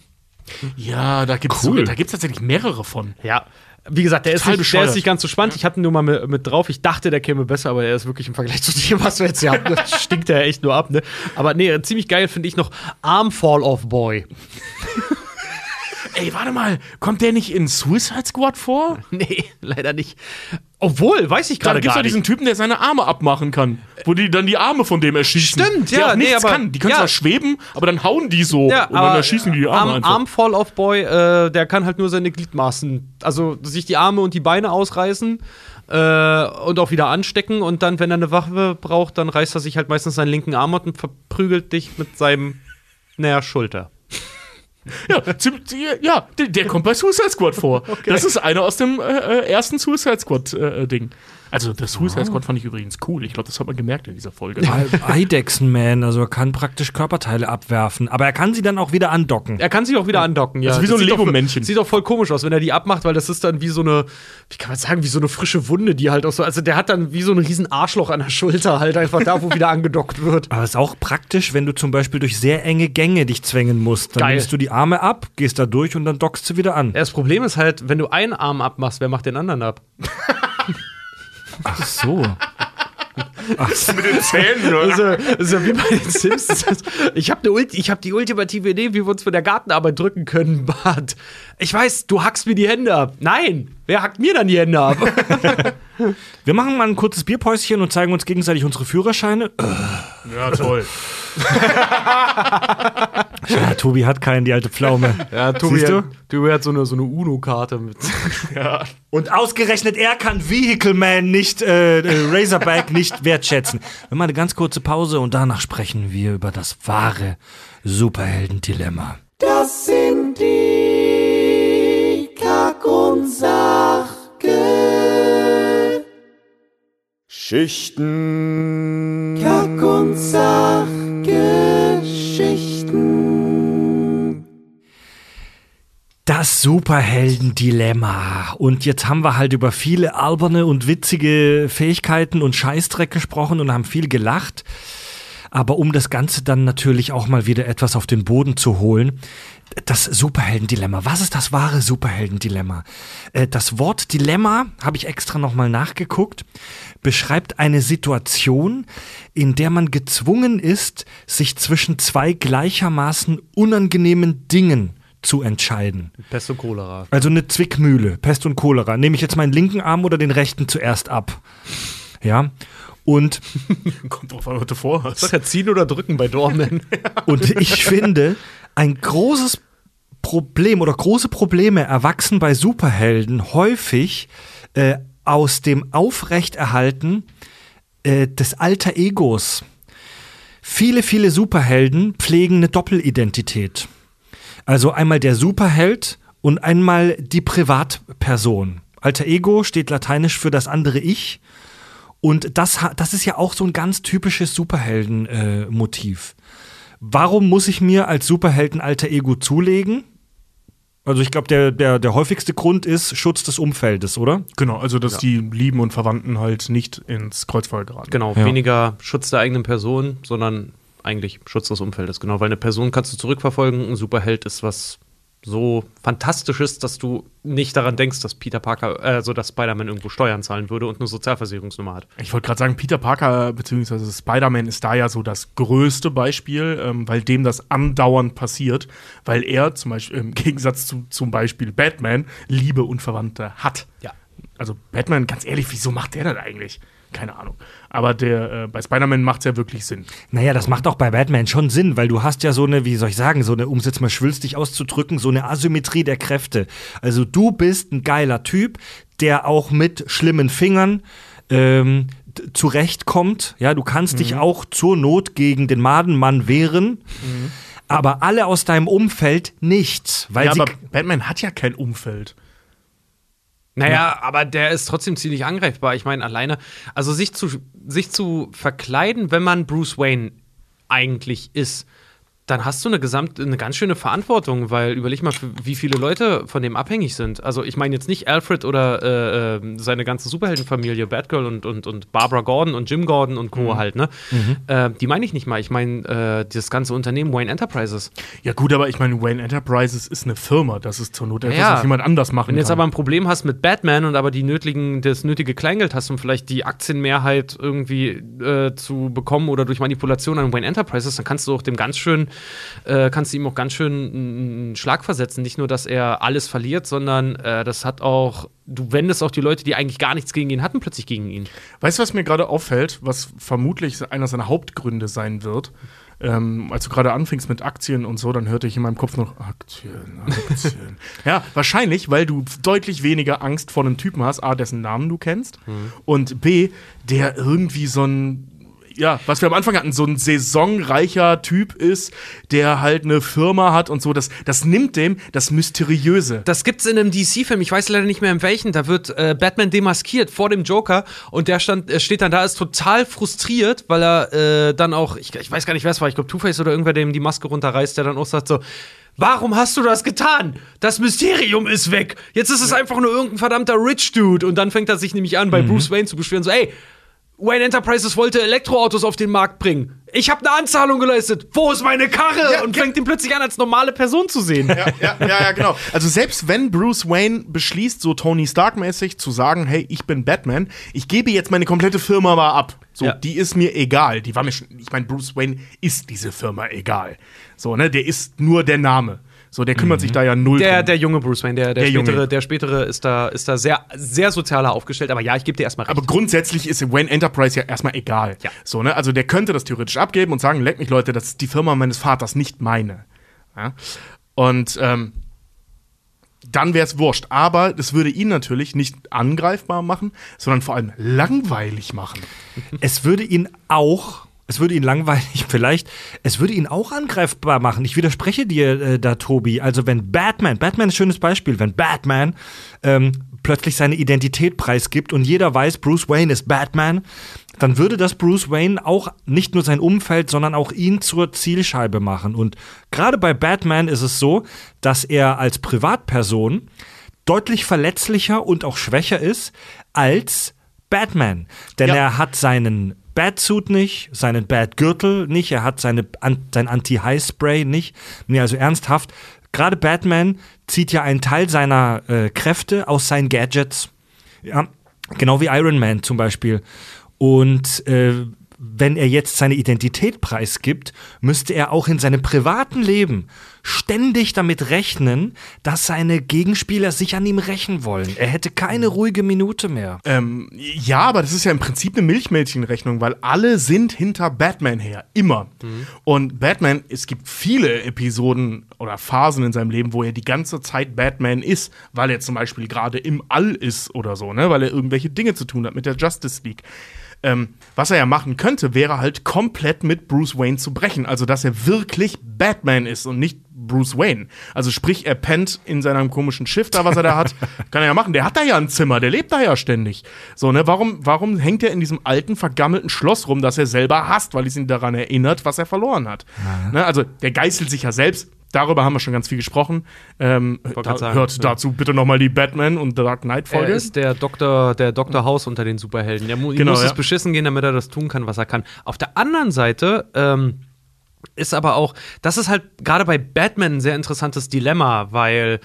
Ja, da gibt es Cool. da gibt's tatsächlich mehrere von. Ja. Wie gesagt, der ist, nicht, der ist nicht ganz so spannend. Ich hatte ihn nur mal mit, mit drauf. Ich dachte, der käme besser, aber er ist wirklich im Vergleich zu (laughs) dem, was wir jetzt hier haben. Das (laughs) stinkt er echt nur ab, ne? Aber nee, ziemlich geil finde ich noch Arm Fall Off Boy. Ey, warte mal, kommt der nicht in Suicide Squad vor? (laughs) Nee, leider nicht. Obwohl, weiß ich gerade gibt's gar nicht. diesen Typen, der seine Arme abmachen kann. Wo die dann die Arme von dem erschießen. Stimmt, der ja, auch nee, nichts aber- kann. Die können ja. zwar schweben, aber dann hauen die so. Ja, und dann erschießen die die Arme Arm, einfach. Arm Fall Off Boy, äh, der kann halt nur seine Gliedmaßen, also sich die Arme und die Beine ausreißen äh, und auch wieder anstecken und dann, wenn er eine Waffe braucht, dann reißt er sich halt meistens seinen linken Arm und verprügelt dich mit seinem, naja, Schulter. Ja, ja der, der kommt bei Suicide Squad vor. (laughs) Das ist einer aus dem äh, äh, ersten Suicide Squad-Ding. Also, das Suicide Squad fand ich übrigens cool. Ich glaube, das hat man gemerkt in dieser Folge. Eidechsenman, also er kann praktisch Körperteile abwerfen, aber er kann sie dann auch wieder andocken. Er kann sich auch wieder andocken, ja. Das ist wie so ein sieht doch- Lego-Männchen. Sieht doch voll komisch aus, wenn er die abmacht, weil das ist dann wie so eine, wie kann man sagen, wie so eine frische Wunde, die halt auch so, also der hat dann wie so ein riesen Arschloch an der Schulter, halt einfach da, wo wieder angedockt wird. Aber es ist auch praktisch, wenn du zum Beispiel durch sehr enge Gänge dich zwängen musst. Dann Geil. nimmst du die Arme ab, gehst da durch und dann dockst du wieder an. Ja, das Problem ist halt, wenn du einen Arm abmachst, wer macht den anderen ab? (laughs) Ach so. Mit den Zähnen, oder? Das ist ja, das ist ja wie bei den Simpsons. Ich habe ne hab die ultimative Idee, wie wir uns von der Gartenarbeit drücken können, Bart. Ich weiß, du hackst mir die Hände ab. Nein, wer hackt mir dann die Hände ab? (laughs) Wir machen mal ein kurzes Bierpäuschen und zeigen uns gegenseitig unsere Führerscheine. Ja, toll. (laughs) Ja, Tobi hat keinen, die alte Pflaume. Ja, Siehst du? Tobi hat so eine, so eine UNO-Karte mit. (laughs) Ja. Und ausgerechnet er kann Vehicle Man nicht, äh, äh, Razorback nicht wertschätzen. Wir machen eine ganz kurze Pause und danach sprechen wir über das wahre Superhelden-Dilemma. Das sind die Kack- und Sachgeschichten. Kack- und Sachgeschichten. Das Superhelden-Dilemma. Und jetzt haben wir halt über viele alberne und witzige Fähigkeiten und Scheißdreck gesprochen und haben viel gelacht. Aber um das Ganze dann natürlich auch mal wieder etwas auf den Boden zu holen, das Superhelden-Dilemma. Was ist das wahre Superhelden-Dilemma? Äh, Das Wort Dilemma, habe ich extra nochmal nachgeguckt, beschreibt eine Situation, in der man gezwungen ist, sich zwischen zwei gleichermaßen unangenehmen Dingen zu entscheiden. Pest und Cholera. Also eine Zwickmühle, Pest und Cholera. Nehme ich jetzt meinen linken Arm oder den rechten zuerst ab? Ja. Und, (laughs) Kommt drauf an, was du vorhast. Sag ja ziehen oder drücken bei Dorman. (laughs) und ich finde, ein großes Problem oder große Probleme erwachsen bei Superhelden häufig äh, aus dem Aufrechterhalten äh, des alter Egos. Viele, viele Superhelden pflegen eine Doppelidentität. Also einmal der Superheld und einmal die Privatperson. Alter Ego steht lateinisch für das andere Ich. Und das, das ist ja auch so ein ganz typisches Superhelden-Motiv. Äh. Warum muss ich mir als Superhelden alter Ego zulegen? Also ich glaube, der, der, der häufigste Grund ist Schutz des Umfeldes, oder? Genau, also dass die Lieben und Verwandten halt nicht ins Kreuzfeuer geraten. Genau, Ja. weniger Schutz der eigenen Person, sondern eigentlich Schutz des Umfeldes. Genau, weil eine Person kannst du zurückverfolgen, ein Superheld ist was so Fantastisches, dass du nicht daran denkst, dass Peter Parker, äh, also dass Spider-Man irgendwo Steuern zahlen würde und eine Sozialversicherungsnummer hat. Ich wollte gerade sagen, Peter Parker bzw. Spider-Man ist da ja so das größte Beispiel, ähm, weil dem das andauernd passiert, weil er zum Beispiel im Gegensatz zu zum Beispiel Batman Liebe und Verwandte hat. Ja. Also Batman, ganz ehrlich, wieso macht der das eigentlich? Keine Ahnung. Aber der äh, bei Spider-Man macht es ja wirklich Sinn. Naja, das macht auch bei Batman schon Sinn, weil du hast ja so eine, wie soll ich sagen, so eine, um es jetzt mal schwülstig auszudrücken, so eine Asymmetrie der Kräfte. Also du bist ein geiler Typ, der auch mit schlimmen Fingern ähm, zurechtkommt. Ja, du kannst dich auch zur Not gegen den Madenmann wehren. Aber alle aus deinem Umfeld nicht, weil ja, aber Batman hat ja kein Umfeld. Naja, aber der ist trotzdem ziemlich angreifbar. Ich meine, alleine, also sich zu, sich zu verkleiden, wenn man Bruce Wayne eigentlich ist, dann hast du eine gesamt, eine ganz schöne Verantwortung, weil überleg mal, wie viele Leute von dem abhängig sind. Also ich meine jetzt nicht Alfred oder äh, äh, seine ganze Superheldenfamilie, Batgirl und, und, und Barbara Gordon und Jim Gordon und Co. halt, ne? Äh, die meine ich nicht mal. Ich meine äh, das ganze Unternehmen Wayne Enterprises. Ja gut, aber ich meine, Wayne Enterprises ist eine Firma. Das ist zur Not etwas, Ja. was jemand anders machen Wenn du jetzt kann. aber ein Problem hast mit Batman und aber die nötigen, das nötige Kleingeld hast, um vielleicht die Aktienmehrheit irgendwie äh, zu bekommen oder durch Manipulation an Wayne Enterprises, dann kannst du auch dem ganz schön äh, kannst du ihm auch ganz schön einen Schlag versetzen. Nicht nur, dass er alles verliert, sondern äh, das hat auch, du wendest auch die Leute, die eigentlich gar nichts gegen ihn hatten, plötzlich gegen ihn. Weißt du, was mir gerade auffällt, was vermutlich einer seiner Hauptgründe sein wird? Ähm, als du gerade anfingst mit Aktien und so, dann hörte ich in meinem Kopf noch Aktien, Aktien. (laughs) ja, wahrscheinlich, weil du deutlich weniger Angst vor einem Typen hast, A, dessen Namen du kennst und B, der irgendwie so ein ja, was wir am Anfang hatten, so ein saisonreicher Typ ist, der halt eine Firma hat und so, das, das nimmt dem das Mysteriöse. Das gibt's in einem DC-Film, ich weiß leider nicht mehr in welchen. Da wird äh, Batman demaskiert vor dem Joker und der stand, äh, steht dann da, ist total frustriert, weil er äh, dann auch, ich, ich weiß gar nicht, wer es war, ich glaube Two-Face oder irgendwer, dem die Maske runterreißt, der dann auch sagt so, Warum hast du das getan? Das Mysterium ist weg. Jetzt ist es einfach nur irgendein verdammter Rich Dude. Und dann fängt er sich nämlich an, bei Bruce Wayne zu beschweren, so, ey, Wayne Enterprises wollte Elektroautos auf den Markt bringen. Ich habe eine Anzahlung geleistet. Wo ist meine Karre? Ja, und fängt ihn plötzlich an, als normale Person zu sehen. ja, ja, ja, ja, genau. Also selbst wenn Bruce Wayne beschließt, so Tony Stark-mäßig zu sagen, hey, ich bin Batman, ich gebe jetzt meine komplette Firma mal ab. So, Ja. die ist mir egal. Die war mir schon, ich meine, Bruce Wayne ist diese Firma egal. So, ne, der ist nur der Name. So, der kümmert sich da ja null Der, drum. der junge Bruce Wayne, der, der, Der spätere, Junge. der spätere ist da, ist da sehr, sehr sozialer aufgestellt. Aber ja, ich gebe dir erstmal recht. Aber grundsätzlich ist Wayne Enterprise ja erstmal egal. Ja. So, ne? Also der könnte das theoretisch abgeben und sagen, leck mich Leute, das ist die Firma meines Vaters, nicht meine. Ja? Und ähm, dann wäre es wurscht. Aber das würde ihn natürlich nicht angreifbar machen, sondern vor allem langweilig machen. (laughs) Es würde ihn auch, es würde ihn langweilig (laughs) vielleicht, es würde ihn auch angreifbar machen. Ich widerspreche dir äh, da, Tobi. Also wenn Batman, Batman ist ein schönes Beispiel, wenn Batman ähm, plötzlich seine Identität preisgibt und jeder weiß, Bruce Wayne ist Batman, dann würde das Bruce Wayne auch nicht nur sein Umfeld, sondern auch ihn zur Zielscheibe machen. Und gerade bei Batman ist es so, dass er als Privatperson deutlich verletzlicher und auch schwächer ist als Batman. Denn Ja. er hat seinen Batsuit nicht, seinen Batgürtel nicht, er hat seine, an, sein Anti-High-Spray nicht. Nee, also ernsthaft, gerade Batman zieht ja einen Teil seiner äh, Kräfte aus seinen Gadgets. Ja, genau wie Iron Man zum Beispiel. Und äh, wenn er jetzt seine Identität preisgibt, müsste er auch in seinem privaten Leben ständig damit rechnen, dass seine Gegenspieler sich an ihm rächen wollen. Er hätte keine ruhige Minute mehr. Ähm, ja, aber das ist ja im Prinzip eine Milchmädchenrechnung, weil alle sind hinter Batman her. Immer. Und Batman, es gibt viele Episoden oder Phasen in seinem Leben, wo er die ganze Zeit Batman ist, weil er zum Beispiel gerade im All ist oder so, ne? Weil er irgendwelche Dinge zu tun hat mit der Justice League. Ähm, was er ja machen könnte, wäre halt komplett mit Bruce Wayne zu brechen. Also, dass er wirklich Batman ist und nicht Bruce Wayne. Also, sprich, er pennt in seinem komischen Schiff da, was er da hat. (laughs) Kann er ja machen. Der hat da ja ein Zimmer, der lebt da ja ständig. So, ne? Warum, warum hängt er in diesem alten, vergammelten Schloss rum, das er selber hasst, weil es ihn daran erinnert, was er verloren hat? Ne? Also, der geißelt sich ja selbst. Darüber haben wir schon ganz viel gesprochen. Ähm, da, sagen, hört ja. dazu bitte noch mal die Batman und Dark Knight Er Folge. ist der Doktor, der Dr. House unter den Superhelden. Der mu Genau, muss ja. es beschissen gehen, damit er das tun kann, was er kann. Auf der anderen Seite ähm, ist aber auch, das ist halt gerade bei Batman ein sehr interessantes Dilemma, weil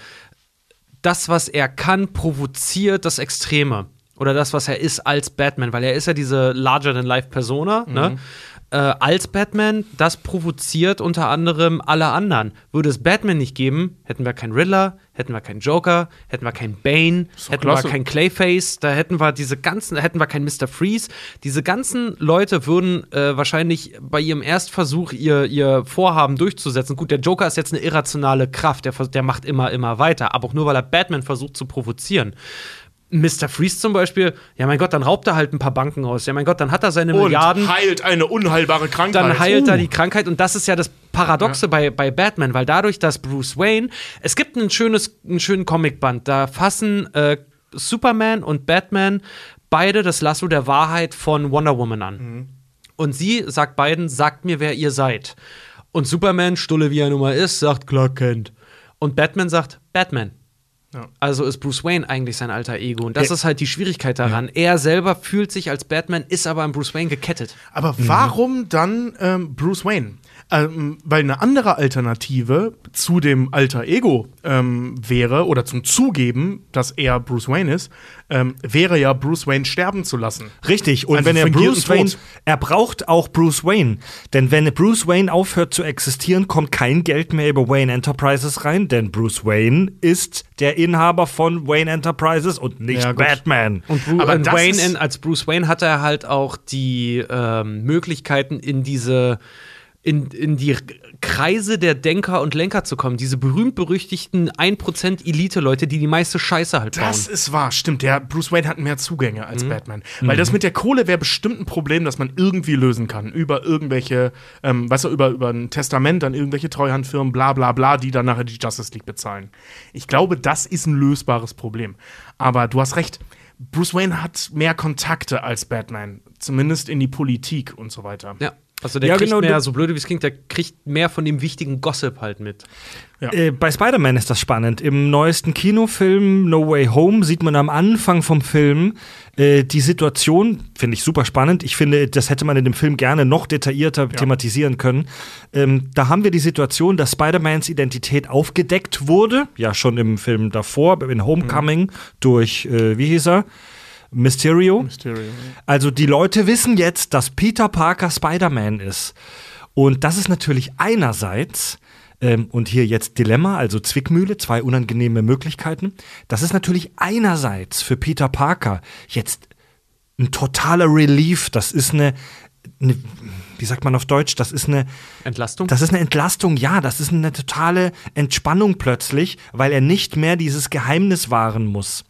das, was er kann, provoziert das Extreme. Oder das, was er ist als Batman, weil er ist ja diese Larger-than-Life-Persona, ne? Äh, als Batman, das provoziert unter anderem alle anderen. Würde es Batman nicht geben, hätten wir keinen Riddler, hätten wir keinen Joker, hätten wir keinen Bane, hätten klasse. wir keinen Clayface, da hätten wir diese ganzen, hätten wir keinen Mr. Freeze. Diese ganzen Leute würden äh, wahrscheinlich bei ihrem Erstversuch ihr, ihr Vorhaben durchzusetzen. Gut, der Joker ist jetzt eine irrationale Kraft, der, der macht immer, immer weiter, aber auch nur, weil er Batman versucht zu provozieren. Mr. Freeze zum Beispiel, ja mein Gott, dann raubt er halt ein paar Banken aus. Ja mein Gott, dann hat er seine und Milliarden heilt eine unheilbare Krankheit. dann heilt Uh. er die Krankheit und das ist ja das Paradoxe bei, bei Batman, weil dadurch, dass Bruce Wayne, es gibt ein schönes, einen schönen Comicband, da fassen äh, Superman und Batman beide das Lasso der Wahrheit von Wonder Woman an. Und sie sagt beiden, sagt mir, wer ihr seid. Und Superman, stulle wie er nun mal ist, sagt Clark Kent. Und Batman sagt Batman. Ja. Also ist Bruce Wayne eigentlich sein alter Ego. Und das Ja. ist halt die Schwierigkeit daran. Er selber fühlt sich als Batman, ist aber an Bruce Wayne gekettet. Aber warum dann ähm, Bruce Wayne? Ähm, weil eine andere Alternative zu dem Alter Ego ähm, wäre, oder zum Zugeben, dass er Bruce Wayne ist, ähm, wäre ja Bruce Wayne sterben zu lassen. Richtig, und Also wenn er Bruce Wayne, Tod. er braucht auch Bruce Wayne. Denn wenn Bruce Wayne aufhört zu existieren, kommt kein Geld mehr über Wayne Enterprises rein, denn Bruce Wayne ist der Inhaber von Wayne Enterprises und nicht Ja. Batman. Und, Bru Aber Wayne als Bruce Wayne hat er halt auch die ähm, Möglichkeiten, in diese in, in die Kreise der Denker und Lenker zu kommen. Diese berühmt-berüchtigten 1% Elite-Leute, die die meiste Scheiße halt bauen. Das ist wahr, stimmt. Der Bruce Wayne hat mehr Zugänge als Batman. Weil das mit der Kohle wäre bestimmt ein Problem, das man irgendwie lösen kann. Über irgendwelche, ähm, weißt du, über, über ein Testament an irgendwelche Treuhandfirmen, bla bla bla, die dann nachher die Justice League bezahlen. Ich glaube, das ist ein lösbares Problem. Aber du hast recht. Bruce Wayne hat mehr Kontakte als Batman. Zumindest in die Politik und so weiter. Ja. Also der Ja, kriegt genau, mehr, so blöd wie es klingt, der kriegt mehr von dem wichtigen Gossip halt mit. Äh, bei Spider-Man ist das spannend. Im neuesten Kinofilm No Way Home sieht man am Anfang vom Film äh, die Situation, finde ich super spannend. Ich finde, das hätte man in dem Film gerne noch detaillierter thematisieren können. Ähm, da haben wir die Situation, dass Spider-Mans Identität aufgedeckt wurde, ja schon im Film davor, in Homecoming, durch, äh, wie hieß er? Mysterio. Mysterio. Also die Leute wissen jetzt, dass Peter Parker Spider-Man ist. Und das ist natürlich einerseits, ähm, und hier jetzt Dilemma, also Zwickmühle, zwei unangenehme Möglichkeiten. Das ist natürlich einerseits für Peter Parker jetzt ein totaler Relief. Das ist eine, eine wie sagt man auf Deutsch, das ist eine, Entlastung? das ist eine Entlastung, ja, das ist eine totale Entspannung plötzlich, weil er nicht mehr dieses Geheimnis wahren muss.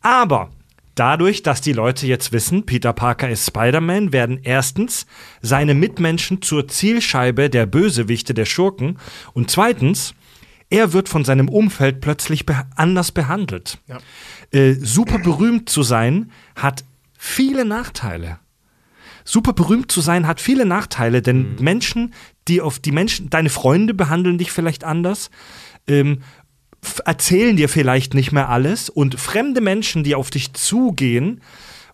Aber dadurch, dass die Leute jetzt wissen, Peter Parker ist Spider-Man, werden erstens seine Mitmenschen zur Zielscheibe der Bösewichte, der Schurken und zweitens, er wird von seinem Umfeld plötzlich anders behandelt. Ja. Äh, super berühmt zu sein hat viele Nachteile. Super berühmt zu sein hat viele Nachteile, denn Menschen, die auf die Menschen, deine Freunde behandeln dich vielleicht anders, ähm, erzählen dir vielleicht nicht mehr alles und fremde Menschen, die auf dich zugehen,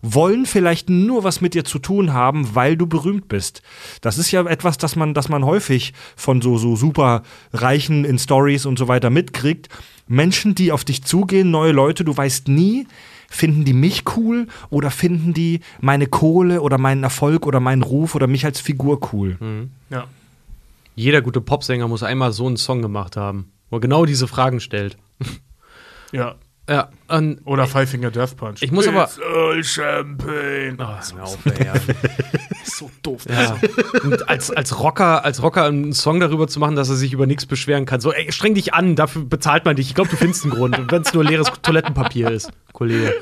wollen vielleicht nur was mit dir zu tun haben, weil du berühmt bist. Das ist ja etwas, das man, das man häufig von so, so super Reichen in Stories und so weiter mitkriegt. Menschen, die auf dich zugehen, neue Leute, du weißt nie, finden die mich cool oder finden die meine Kohle oder meinen Erfolg oder meinen Ruf oder mich als Figur cool. Ja. Jeder gute Popsänger muss einmal so einen Song gemacht haben, wo er genau diese Fragen stellt. Ja. Ja, und Oder Five Finger Death Punch. Ich muss aber- It's all Champagne. Oh, mir auf, ey, (laughs) so doof. Ja. Und als, als Rocker, als Rocker einen Song darüber zu machen, dass er sich über nichts beschweren kann. So, ey, streng dich an, dafür bezahlt man dich. Ich glaube, du findest einen Grund. Und wenn es nur leeres Toilettenpapier ist, Kollege.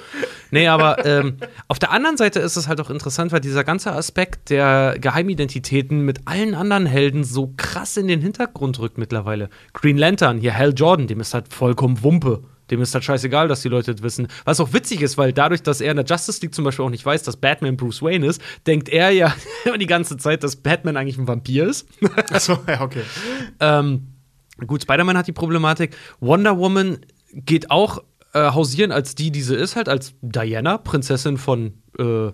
Nee, aber ähm, auf der anderen Seite ist es halt auch interessant, weil dieser ganze Aspekt der Geheimidentitäten mit allen anderen Helden so krass in den Hintergrund rückt mittlerweile. Green Lantern, hier Hal Jordan, dem ist halt vollkommen Wumpe. Dem ist halt scheißegal, dass die Leute das wissen. Was auch witzig ist, weil dadurch, dass er in der Justice League zum Beispiel auch nicht weiß, dass Batman Bruce Wayne ist, denkt er ja (laughs) immer die ganze Zeit, dass Batman eigentlich ein Vampir ist. Achso, ja, okay. ähm, gut, Spider-Man hat die Problematik. Wonder Woman geht auch äh, hausieren als die, die sie ist, halt als Diana, Prinzessin von äh,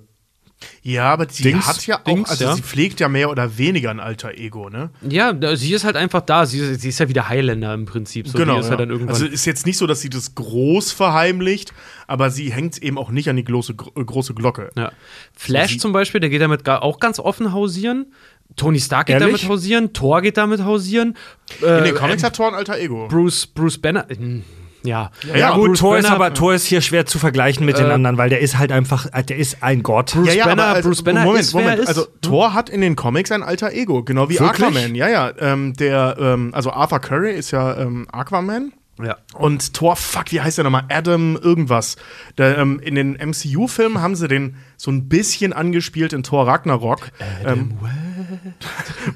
Ja, aber sie Dings, hat ja auch, Dings, also ja. sie pflegt ja mehr oder weniger ein alter Ego, ne? Ja, sie ist halt einfach da. Sie, sie ist ja wieder Highlander im Prinzip. So, die ist ja. halt dann irgendwann. Also ist jetzt nicht so, dass sie das groß verheimlicht, aber sie hängt eben auch nicht an die große, gro- große Glocke. ja. Flash zum Beispiel, der geht damit auch ganz offen hausieren. Tony Stark geht Ehrlich? damit hausieren. Thor geht damit hausieren. In Äh, den Comics hat Thor ein alter Ego. Bruce, Bruce Banner. äh, Ja. Ja, gut, Bruce Thor ist aber Thor ist hier schwer zu vergleichen mit den Äh, anderen, weil der ist halt einfach, äh, der ist ein Gott. Bruce Banner- also, Bruce Banner Moment, ist, Moment. er ist. Also Thor hat in den Comics ein alter Ego, genau wie Wirklich? Aquaman. Ja, ja. Ähm, der, ähm, also Arthur Curry ist ja ähm, Aquaman. ja. Und Thor, fuck, wie heißt der nochmal? Adam irgendwas. Der, ähm, in den MCU-Filmen haben sie den so ein bisschen angespielt in Thor Ragnarok. ähm,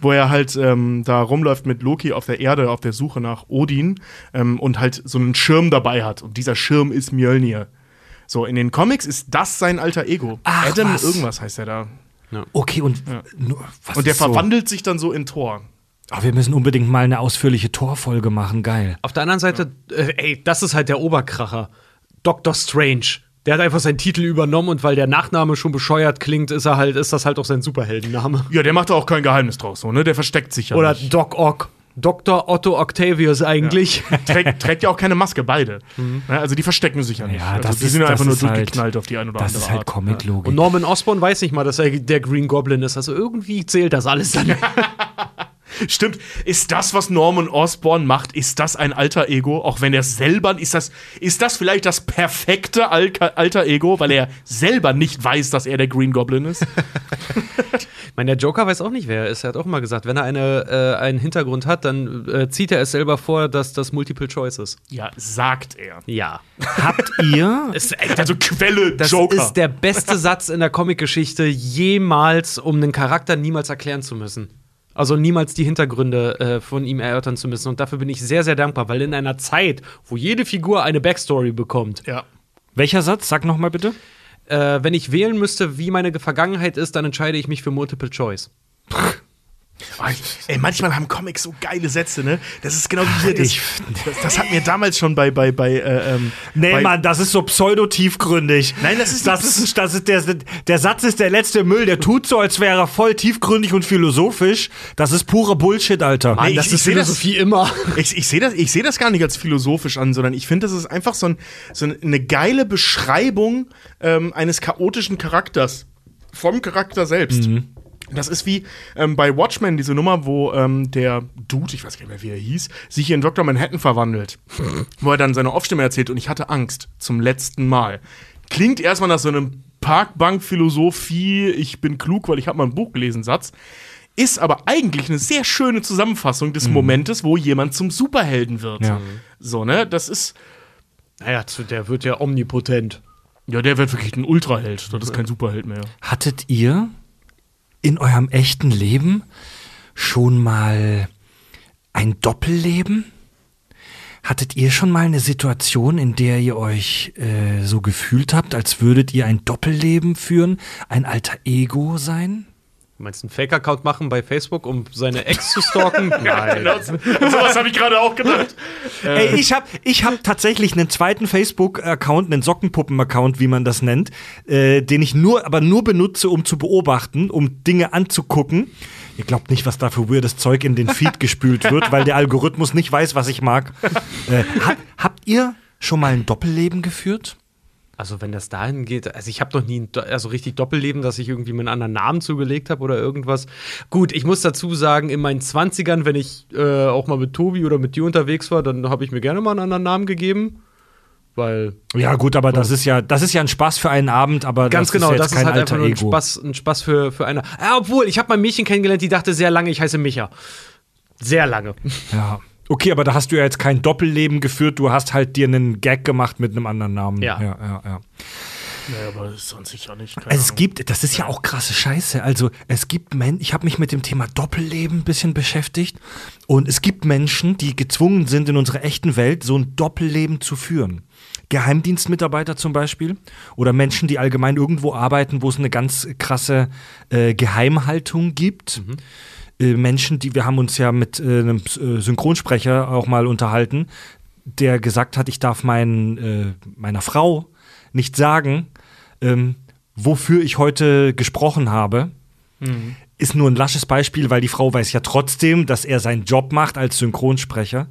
wo er halt ähm, da rumläuft mit Loki auf der Erde auf der Suche nach Odin ähm, und halt so einen Schirm dabei hat. Und dieser Schirm ist Mjölnir. So, in den Comics ist das sein alter Ego. Ach, Adam was? irgendwas heißt er da. Okay, und nur, was Und der ist so? verwandelt sich dann so in Thor. Ah, wir müssen unbedingt mal eine ausführliche Torfolge machen, geil. Auf der anderen Seite, äh, ey, das ist halt der Oberkracher. Doctor Strange. Der hat einfach seinen Titel übernommen und weil der Nachname schon bescheuert klingt, ist er halt, ist das halt auch sein Superheldenname. Ja, der macht da auch kein Geheimnis draus, so, ne? Der versteckt sich ja Oder nicht. Doc Ock. Dr. Otto Octavius eigentlich. Trägt, trägt ja auch keine Maske, beide. Ne? Also die verstecken sich ja nicht. Ja, also das die ist- sind ja das einfach nur halt- durchgeknallt auf die eine oder Das andere ist halt. Comic-Logik. Und Norman Osborn weiß nicht mal, dass er der Green Goblin ist. Also irgendwie zählt das alles dann. (laughs) (laughs) Stimmt. Ist das, was Norman Osborn macht, ist das ein alter Ego? Auch wenn er selber, ist das, ist das vielleicht das perfekte Al alter Ego, weil er selber nicht weiß, dass er der Green Goblin ist? (laughs) Ich meine, der Joker weiß auch nicht, wer er ist. Er hat auch mal gesagt, wenn er eine, äh, einen Hintergrund hat, dann äh, zieht er es selber vor, dass das Multiple Choice ist. ja, sagt er. Ja. Habt ihr (laughs) Ist, Also Quelle das Joker. ist der beste Satz in der Comicgeschichte jemals, um einen Charakter niemals erklären zu müssen. Also niemals die Hintergründe äh, von ihm erörtern zu müssen. Und dafür bin ich sehr, sehr dankbar, weil in einer Zeit, wo jede Figur eine Backstory bekommt, ja. welcher Satz? Sag noch mal bitte. äh, wenn ich wählen müsste, wie meine Vergangenheit ist, dann entscheide ich mich für Multiple Choice. (laughs) Oh, Ey, manchmal haben Comics so geile Sätze, ne? Das ist genau wie hier. Das, Ich- das, das hat mir damals schon bei, bei, bei, äh, ähm, Nee, bei, Mann, das ist so pseudo-tiefgründig. Nein, das ist- das ist, das ist der, der Satz ist der letzte Müll. Der tut so, als wäre er voll tiefgründig und philosophisch. Das ist pure Bullshit, Alter. Mann, Mann, das ich- ist ich seh das- Philosophie immer. (laughs) Ich, ich sehe das, ich seh das gar nicht als philosophisch an, sondern ich finde, das ist einfach so, ein, so eine geile Beschreibung ähm, eines chaotischen Charakters. Vom Charakter selbst. Das ist wie ähm, bei Watchmen, diese Nummer, wo ähm, der Dude, ich weiß gar nicht mehr, wie er hieß, sich in Dr. Manhattan verwandelt. wo er dann seine Off-Stimme erzählt und ich hatte Angst zum letzten Mal. Klingt erstmal nach so einem Parkbank-Philosophie, ich bin klug, weil ich habe mal ein Buch gelesen, Satz. Ist aber eigentlich eine sehr schöne Zusammenfassung des Momentes, wo jemand zum Superhelden wird. Ja. So, ne? Das ist. Naja, zu- der wird ja omnipotent. Ja, der wird wirklich ein Ultraheld. Das ist kein Superheld mehr. Hattet ihr in eurem echten Leben schon mal ein Doppelleben? Hattet ihr schon mal eine Situation, in der ihr euch äh, so gefühlt habt, als würdet ihr ein Doppelleben führen, ein alter Ego sein? Du meinst einen Fake-Account machen bei Facebook, um seine Ex zu stalken? (laughs) Nein. Genau, so- sowas habe ich gerade auch gedacht. Ey, ich habe ich hab tatsächlich einen zweiten Facebook-Account, einen Sockenpuppen-Account, wie man das nennt, äh, den ich nur, aber nur benutze, um zu beobachten, um Dinge anzugucken. Ihr glaubt nicht, was da für weirdes Zeug in den Feed (laughs) gespült wird, weil der Algorithmus nicht weiß, was ich mag. Äh, hab, habt ihr schon mal ein Doppelleben geführt? Also, wenn das dahin geht, also ich habe noch nie ein also richtig Doppelleben, dass ich irgendwie mir einen anderen Namen zugelegt habe oder irgendwas. Gut, ich muss dazu sagen, in meinen 20ern, wenn ich äh, auch mal mit Tobi oder mit dir unterwegs war, dann habe ich mir gerne mal einen anderen Namen gegeben. Weil, Ja, gut, aber das ist ja, das ist ja ein Spaß für einen Abend, aber ganz das genau, ist ja das ist kein halt einfach nur ein Ego. Spaß, ein Spaß für, für eine. Ja, obwohl, ich habe mal ein Mädchen kennengelernt, die dachte sehr lange, ich heiße Micha. Sehr lange. Ja. Okay, aber da hast du ja jetzt kein Doppelleben geführt, du hast halt dir einen Gag gemacht mit einem anderen Namen. Ja. ja, ja. ja. Naja, aber das ist sonst sicher nicht. keine es Ahnung. gibt, das ist ja auch krasse Scheiße. Also es gibt Menschen, ich habe mich mit dem Thema Doppelleben ein bisschen beschäftigt und es gibt Menschen, die gezwungen sind, in unserer echten Welt so ein Doppelleben zu führen. Geheimdienstmitarbeiter zum Beispiel oder Menschen, die allgemein irgendwo arbeiten, wo es eine ganz krasse äh, Geheimhaltung gibt. Äh, Menschen, die wir haben uns ja mit äh, einem äh, Synchronsprecher auch mal unterhalten, der gesagt hat, ich darf mein, äh, meiner Frau nicht sagen, ähm, wofür ich heute gesprochen habe. Ist nur ein lasches Beispiel, weil die Frau weiß ja trotzdem, dass er seinen Job macht als Synchronsprecher.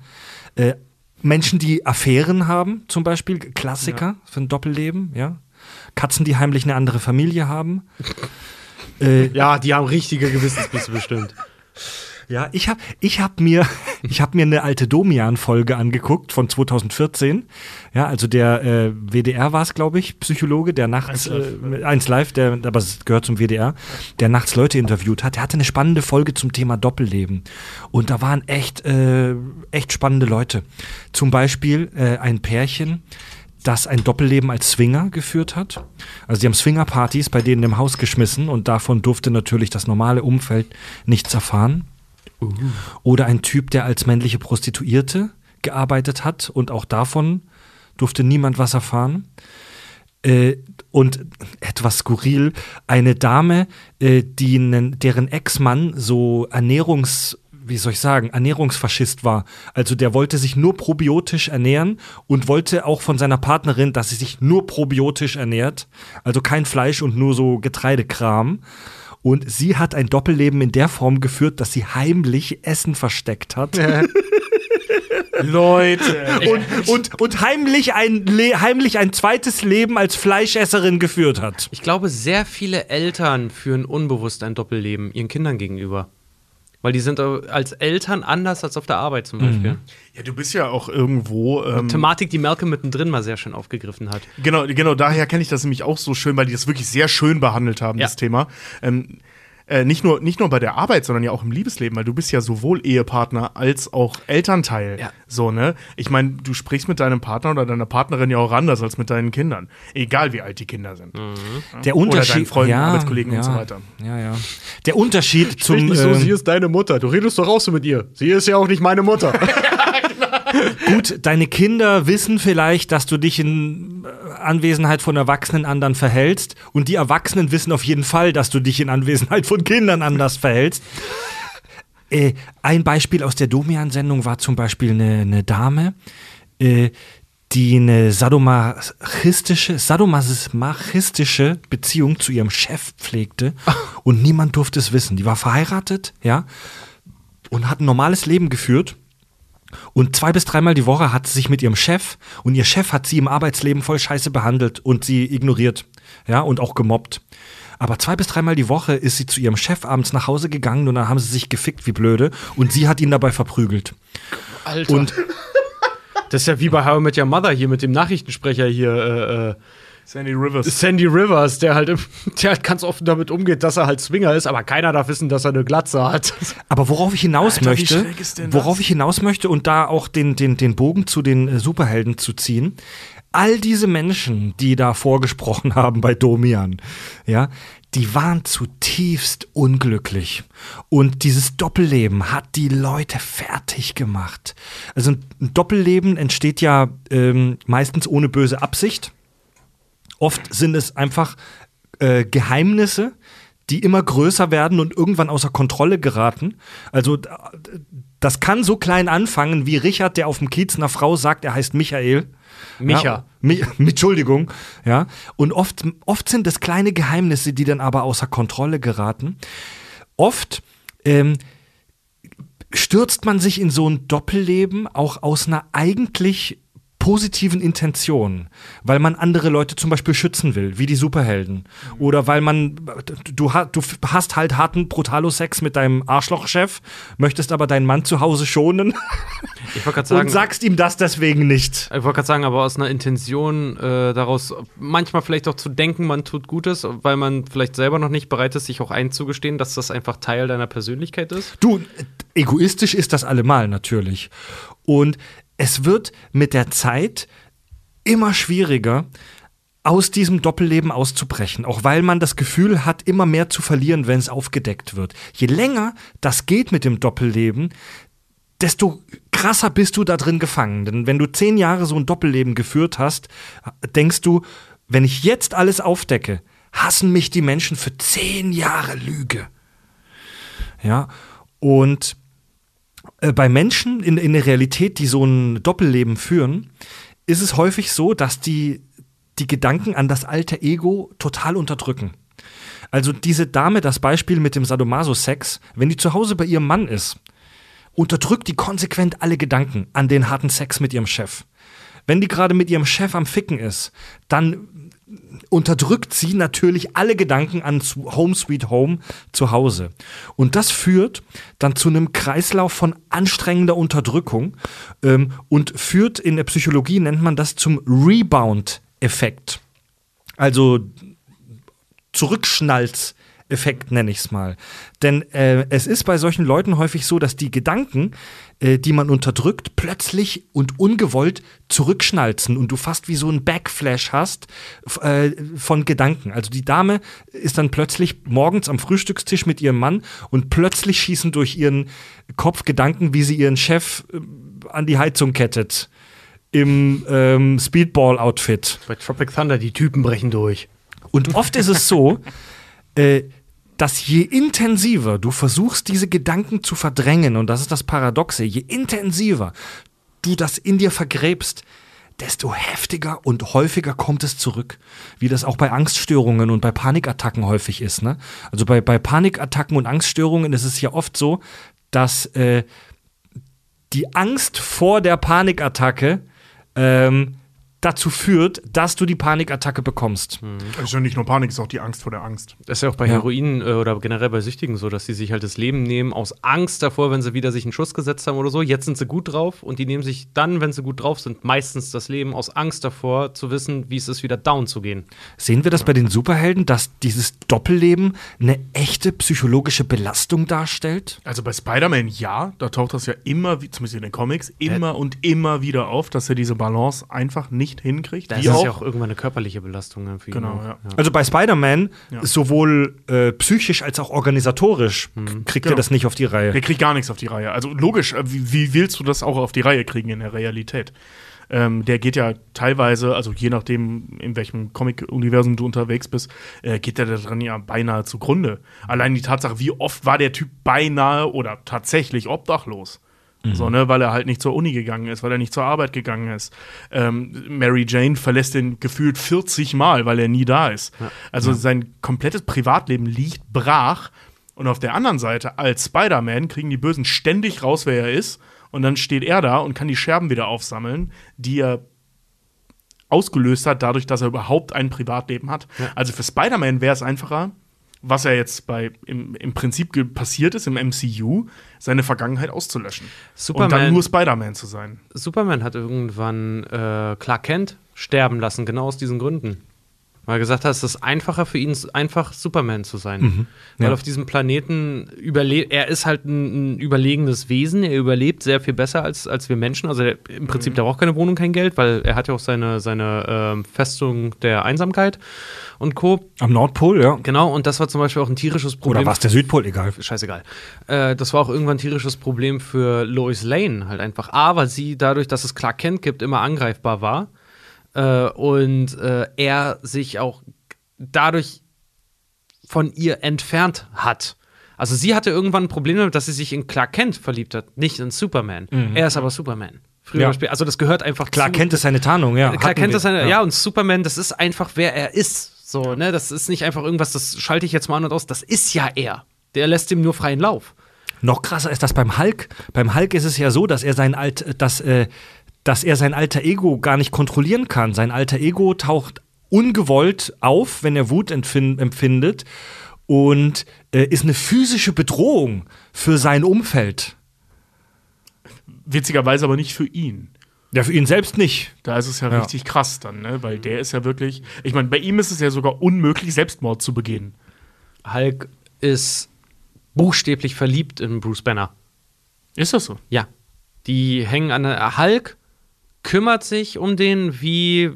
Äh, Menschen, die Affären haben, zum Beispiel, Klassiker für ein Doppelleben, ja. Katzen, die heimlich eine andere Familie haben. äh, Ja, die haben richtige Gewissensbisse bestimmt. Ja, ich habe ich hab mir, (laughs) ich hab mir eine alte Domian-Folge angeguckt von 2014. Ja, also der äh, WDR war es, glaube ich, Psychologe, der nachts, 1 Live, äh, 1 Live, der, aber es gehört zum WDR, der nachts Leute interviewt hat. Der hatte eine spannende Folge zum Thema Doppelleben. Und da waren echt, äh, echt spannende Leute. Zum Beispiel äh, ein Pärchen, das ein Doppelleben als Swinger geführt hat. Also die haben Swingerpartys bei denen im Haus geschmissen und davon durfte natürlich das normale Umfeld nichts erfahren. Oder ein Typ, der als männliche Prostituierte gearbeitet hat und auch davon durfte niemand was erfahren. Äh, und etwas skurril, eine Dame, äh, die deren Ex-Mann so Ernährungs, wie soll ich sagen, Ernährungsfaschist war. Also der wollte sich nur probiotisch ernähren und wollte auch von seiner Partnerin, dass sie sich nur probiotisch ernährt. Also kein Fleisch und nur so Getreidekram. Und sie hat ein Doppelleben in der Form geführt, dass sie heimlich Essen versteckt hat. (laughs) Leute. und, und, und heimlich, ein Le heimlich ein zweites Leben als Fleischesserin geführt hat. Ich glaube, sehr viele Eltern führen unbewusst ein Doppelleben ihren Kindern gegenüber. Weil die sind äh, als Eltern anders als auf der Arbeit zum Beispiel. Ja, du bist ja auch irgendwo. Ähm, Thematik, die Malcolm mittendrin mal sehr schön aufgegriffen hat. Genau, genau, daher kenne ich das nämlich auch so schön, weil die das wirklich sehr schön behandelt haben, Ja. das Thema. Ähm, äh, nicht, nur, nicht nur bei der Arbeit, sondern ja auch im Liebesleben, weil du bist ja sowohl Ehepartner als auch Elternteil. Ja. So, ne? Ich meine, du sprichst mit deinem Partner oder deiner Partnerin ja auch anders als mit deinen Kindern. Egal wie alt die Kinder sind. Der Oder Unterschied. deinen Freunden, ja, Arbeitskollegen ja, und so weiter. Ja, ja. Der Unterschied zum. nicht so, ähm, sie ist deine Mutter. Du redest doch auch so mit ihr. Sie ist ja auch nicht meine Mutter. (laughs) Gut, deine Kinder wissen vielleicht, dass du dich in äh, Anwesenheit von Erwachsenen anderen verhältst. Und die Erwachsenen wissen auf jeden Fall, dass du dich in Anwesenheit von Kindern anders verhältst. Äh, ein Beispiel aus der Domian-Sendung war zum Beispiel eine, eine Dame, äh, die eine sadomachistische, sadomasochistische Beziehung zu ihrem Chef pflegte. Und niemand durfte es wissen. Die war verheiratet, ja, und hat ein normales Leben geführt. Und zwei bis dreimal die Woche hat sie sich mit ihrem Chef und ihr Chef hat sie im Arbeitsleben voll scheiße behandelt und sie ignoriert. Ja, und auch gemobbt. Aber zwei bis dreimal die Woche ist sie zu ihrem Chef abends nach Hause gegangen und dann haben sie sich gefickt wie blöde und sie hat ihn dabei verprügelt. Alter. Und (laughs) das ist ja wie bei How I Met Your Mother hier mit dem Nachrichtensprecher hier, äh, äh, Sandy Rivers. Sandy Rivers, der halt, (laughs) der halt ganz offen damit umgeht, dass er halt Swinger ist, aber keiner darf wissen, dass er eine Glatze hat. (laughs) Aber worauf ich hinaus Alter, möchte, worauf das? ich hinaus möchte und da auch den, den, den Bogen zu den äh, Superhelden zu ziehen, all diese Menschen, die da vorgesprochen (laughs) haben bei Domian, ja, die waren zutiefst unglücklich. Und dieses Doppelleben hat die Leute fertig gemacht. Also ein Doppelleben entsteht ja ähm, meistens ohne böse Absicht. Oft sind es einfach äh, Geheimnisse, die immer größer werden und irgendwann außer Kontrolle geraten. Also das kann so klein anfangen wie Richard, der auf dem Kiez einer Frau sagt, er heißt Michael. Micha. Ja, Mi mit (laughs) Entschuldigung. Ja. Und oft, oft sind es kleine Geheimnisse, die dann aber außer Kontrolle geraten. Oft ähm, stürzt man sich in so ein Doppelleben auch aus einer eigentlich positiven Intention, weil man andere Leute zum Beispiel schützen will, wie die Superhelden. Oder weil man, du, du hast halt harten Brutalo-Sex mit deinem Arschlochchef, möchtest aber deinen Mann zu Hause schonen Ich wollte gerade sagen, und sagst ihm das deswegen nicht. ich wollte gerade sagen, aber aus einer Intention äh, daraus manchmal vielleicht auch zu denken, man tut Gutes, weil man vielleicht selber noch nicht bereit ist, sich auch einzugestehen, dass das einfach Teil deiner Persönlichkeit ist. Du, egoistisch ist das allemal natürlich. Und es wird mit der Zeit immer schwieriger, aus diesem Doppelleben auszubrechen, auch weil man das Gefühl hat, immer mehr zu verlieren, wenn es aufgedeckt wird. Je länger das geht mit dem Doppelleben, desto krasser bist du da drin gefangen. Denn wenn du zehn Jahre so ein Doppelleben geführt hast, denkst du, wenn ich jetzt alles aufdecke, hassen mich die Menschen für zehn Jahre Lüge. Ja, und äh, bei Menschen in, in der Realität, die so ein Doppelleben führen, ist es häufig so, dass die die Gedanken an das alte Ego total unterdrücken. Also diese Dame, das Beispiel mit dem Sadomaso-Sex, wenn die zu Hause bei ihrem Mann ist, unterdrückt die konsequent alle Gedanken an den harten Sex mit ihrem Chef. Wenn die gerade mit ihrem Chef am Ficken ist, dann unterdrückt sie natürlich alle Gedanken an Home Sweet Home zu Hause. Und das führt dann zu einem Kreislauf von anstrengender Unterdrückung ähm, und führt in der Psychologie, nennt man das zum Rebound-Effekt. Also Zurückschnalz-Effekt nenne ich es mal. Denn äh, es ist bei solchen Leuten häufig so, dass die Gedanken, äh, die man unterdrückt, plötzlich und ungewollt zurückschnalzen und du fast wie so ein Backflash hast äh, von Gedanken. Also die Dame ist dann plötzlich morgens am Frühstückstisch mit ihrem Mann und plötzlich schießen durch ihren Kopf Gedanken, wie sie ihren Chef äh, an die Heizung kettet. Im ähm, Speedball-Outfit. Bei Tropic Thunder, die Typen brechen durch. Und oft ist es so, äh, dass je intensiver du versuchst, diese Gedanken zu verdrängen, und das ist das Paradoxe, je intensiver du das in dir vergräbst, desto heftiger und häufiger kommt es zurück. Wie das auch bei Angststörungen und bei Panikattacken häufig ist. Ne? Also bei, bei Panikattacken und Angststörungen ist es ja oft so, dass äh, die Angst vor der Panikattacke ähm, dazu führt, dass du die Panikattacke bekommst. Es ist ja nicht nur Panik, es ist auch die Angst vor der Angst. Das ist ja auch bei Ja. Heroin äh, oder generell bei Süchtigen so, dass die sich halt das Leben nehmen aus Angst davor, wenn sie wieder sich einen Schuss gesetzt haben oder so. Jetzt sind sie gut drauf und die nehmen sich dann, wenn sie gut drauf sind, meistens das Leben aus Angst davor, zu wissen, wie es ist, wieder down zu gehen. Sehen wir das bei den Superhelden, dass dieses Doppelleben eine echte psychologische Belastung darstellt? Also bei Spider-Man ja, da taucht das ja immer, wie, zumindest in den Comics, immer und immer wieder auf, dass er diese Balance einfach nicht hinkriegt. Das ist ja auch irgendwann eine körperliche Belastung für ihn. Genau, auch. ja. Also bei Spider-Man, Ja. sowohl äh, psychisch als auch organisatorisch, kriegt er Genau. das nicht auf die Reihe. Der kriegt gar nichts auf die Reihe. Also logisch, äh, wie, wie willst du das auch auf die Reihe kriegen in der Realität? Ähm, der geht ja teilweise, also je nachdem, in welchem Comic-Universum du unterwegs bist, äh, geht der da dran ja beinahe zugrunde. Allein die Tatsache, wie oft war der Typ beinahe oder tatsächlich obdachlos? So, ne, weil er halt nicht zur Uni gegangen ist, weil er nicht zur Arbeit gegangen ist. Ähm, Mary Jane verlässt den gefühlt 40 Mal, weil er nie da ist. Also sein komplettes Privatleben liegt brach. Und auf der anderen Seite, als Spider-Man, kriegen die Bösen ständig raus, wer er ist. Und dann steht er da und kann die Scherben wieder aufsammeln, die er ausgelöst hat, dadurch, dass er überhaupt ein Privatleben hat. Also für Spider-Man wäre es einfacher, was ja jetzt bei im, im Prinzip passiert ist im MCU, seine Vergangenheit auszulöschen. Und Superman- dann nur Spider-Man zu sein. Superman hat irgendwann äh, Clark Kent sterben lassen, genau aus diesen Gründen. Weil er gesagt hat, es ist einfacher für ihn, einfach Superman zu sein. Weil ja. auf diesem Planeten überlebt, er ist halt ein, ein überlegenes Wesen, er überlebt sehr viel besser als, als wir Menschen. Also der, im Prinzip, der braucht keine Wohnung, kein Geld, weil er hat ja auch seine, seine ähm, Festung der Einsamkeit und Co. Am Nordpol, ja. Genau, und das war zum Beispiel auch ein tierisches Problem. Oder war es der Südpol? Egal. Scheißegal. Äh, das war auch irgendwann ein tierisches Problem für Lois Lane. Halt einfach A, weil sie dadurch, dass es Clark Kent gibt, immer angreifbar war. Äh, und äh, er sich auch dadurch von ihr entfernt hat. Also sie hatte irgendwann ein Problem damit, dass sie sich in Clark Kent verliebt hat, nicht in Superman. Er ist aber Superman. Früher Ja. oder später. Also das gehört einfach Klar zu. kennt es seine Tarnung, ja. Kennt wir. das seine, ja. und Superman, das ist einfach, wer er ist. So, ne, das ist nicht einfach irgendwas, das schalte ich jetzt mal an und aus. Das ist ja er. Der lässt ihm nur freien Lauf. Noch krasser ist das beim Hulk. Beim Hulk ist es ja so, dass er sein alt, dass, äh, dass er sein alter Ego gar nicht kontrollieren kann. Sein alter Ego taucht ungewollt auf, wenn er Wut empfin- empfindet und äh, ist eine physische Bedrohung für sein Umfeld. Witzigerweise aber nicht für ihn. Ja, für ihn selbst nicht. Da ist es ja, Ja. richtig krass dann, ne? Weil der ist ja wirklich. Ich meine, bei ihm ist es ja sogar unmöglich, Selbstmord zu begehen. Hulk ist buchstäblich verliebt in Bruce Banner. Ist das so? Ja. Die hängen an der Hulk kümmert sich um den wie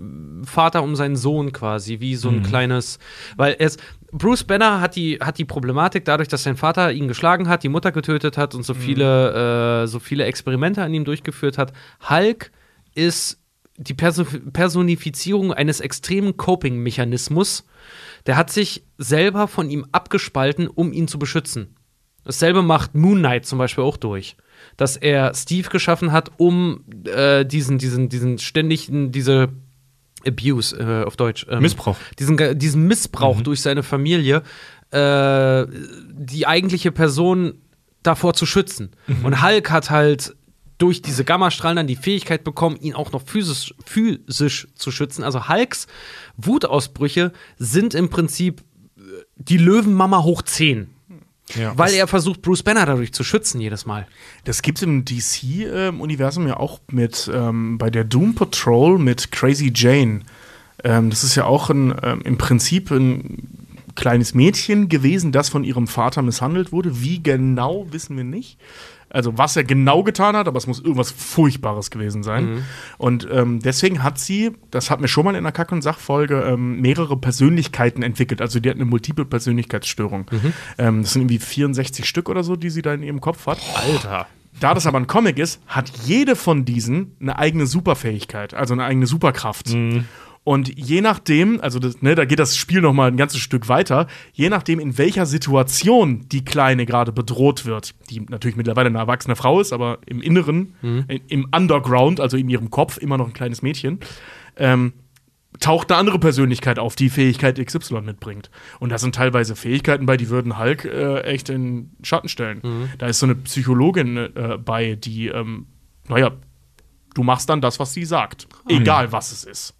Vater um seinen Sohn quasi, wie so ein kleines, weil es Bruce Banner hat die hat die Problematik dadurch, dass sein Vater ihn geschlagen hat, die Mutter getötet hat und so viele äh, so viele Experimente an ihm durchgeführt hat. Hulk ist die Perso Personifizierung eines extremen Coping-Mechanismus. Der hat sich selber von ihm abgespalten, um ihn zu beschützen. Dasselbe macht Moon Knight zum Beispiel auch durch. Dass er Steve geschaffen hat, um äh, diesen, diesen, diesen ständigen, diese Abuse äh, auf Deutsch. ähm, Missbrauch. Diesen, diesen Missbrauch durch seine Familie, äh, die eigentliche Person davor zu schützen. Und Hulk hat halt durch diese Gammastrahlen dann die Fähigkeit bekommen, ihn auch noch physisch, physisch zu schützen. Also Hulks Wutausbrüche sind im Prinzip äh, die Löwenmama hoch 10. Ja. Weil er versucht, Bruce Banner dadurch zu schützen jedes Mal. Das gibt es im DC-Universum ja auch mit ähm, bei der Doom Patrol mit Crazy Jane. Ähm, das ist ja auch ein, ähm, im Prinzip ein kleines Mädchen gewesen, das von ihrem Vater misshandelt wurde. Wie genau, wissen wir nicht. Also was er genau getan hat, aber es muss irgendwas Furchtbares gewesen sein. Und ähm, deswegen hat sie, das hat mir schon mal in der Kack- und Sachfolge, ähm, mehrere Persönlichkeiten entwickelt. Also die hat eine multiple Persönlichkeitsstörung. Ähm, das sind irgendwie 64 Stück oder so, die sie da in ihrem Kopf hat. Alter. Da das aber ein Comic ist, hat jede von diesen eine eigene Superfähigkeit, also eine eigene Superkraft. Und je nachdem, also das, ne, da geht das Spiel noch mal ein ganzes Stück weiter, je nachdem, in welcher Situation die Kleine gerade bedroht wird, die natürlich mittlerweile eine erwachsene Frau ist, aber im Inneren, in, im Underground, also in ihrem Kopf, immer noch ein kleines Mädchen, ähm, taucht eine andere Persönlichkeit auf, die Fähigkeit XY mitbringt. Und da sind teilweise Fähigkeiten bei, die würden Hulk äh, echt in Schatten stellen. Da ist so eine Psychologin äh, bei, die, ähm, naja, du machst dann das, was sie sagt. Egal, was es ist.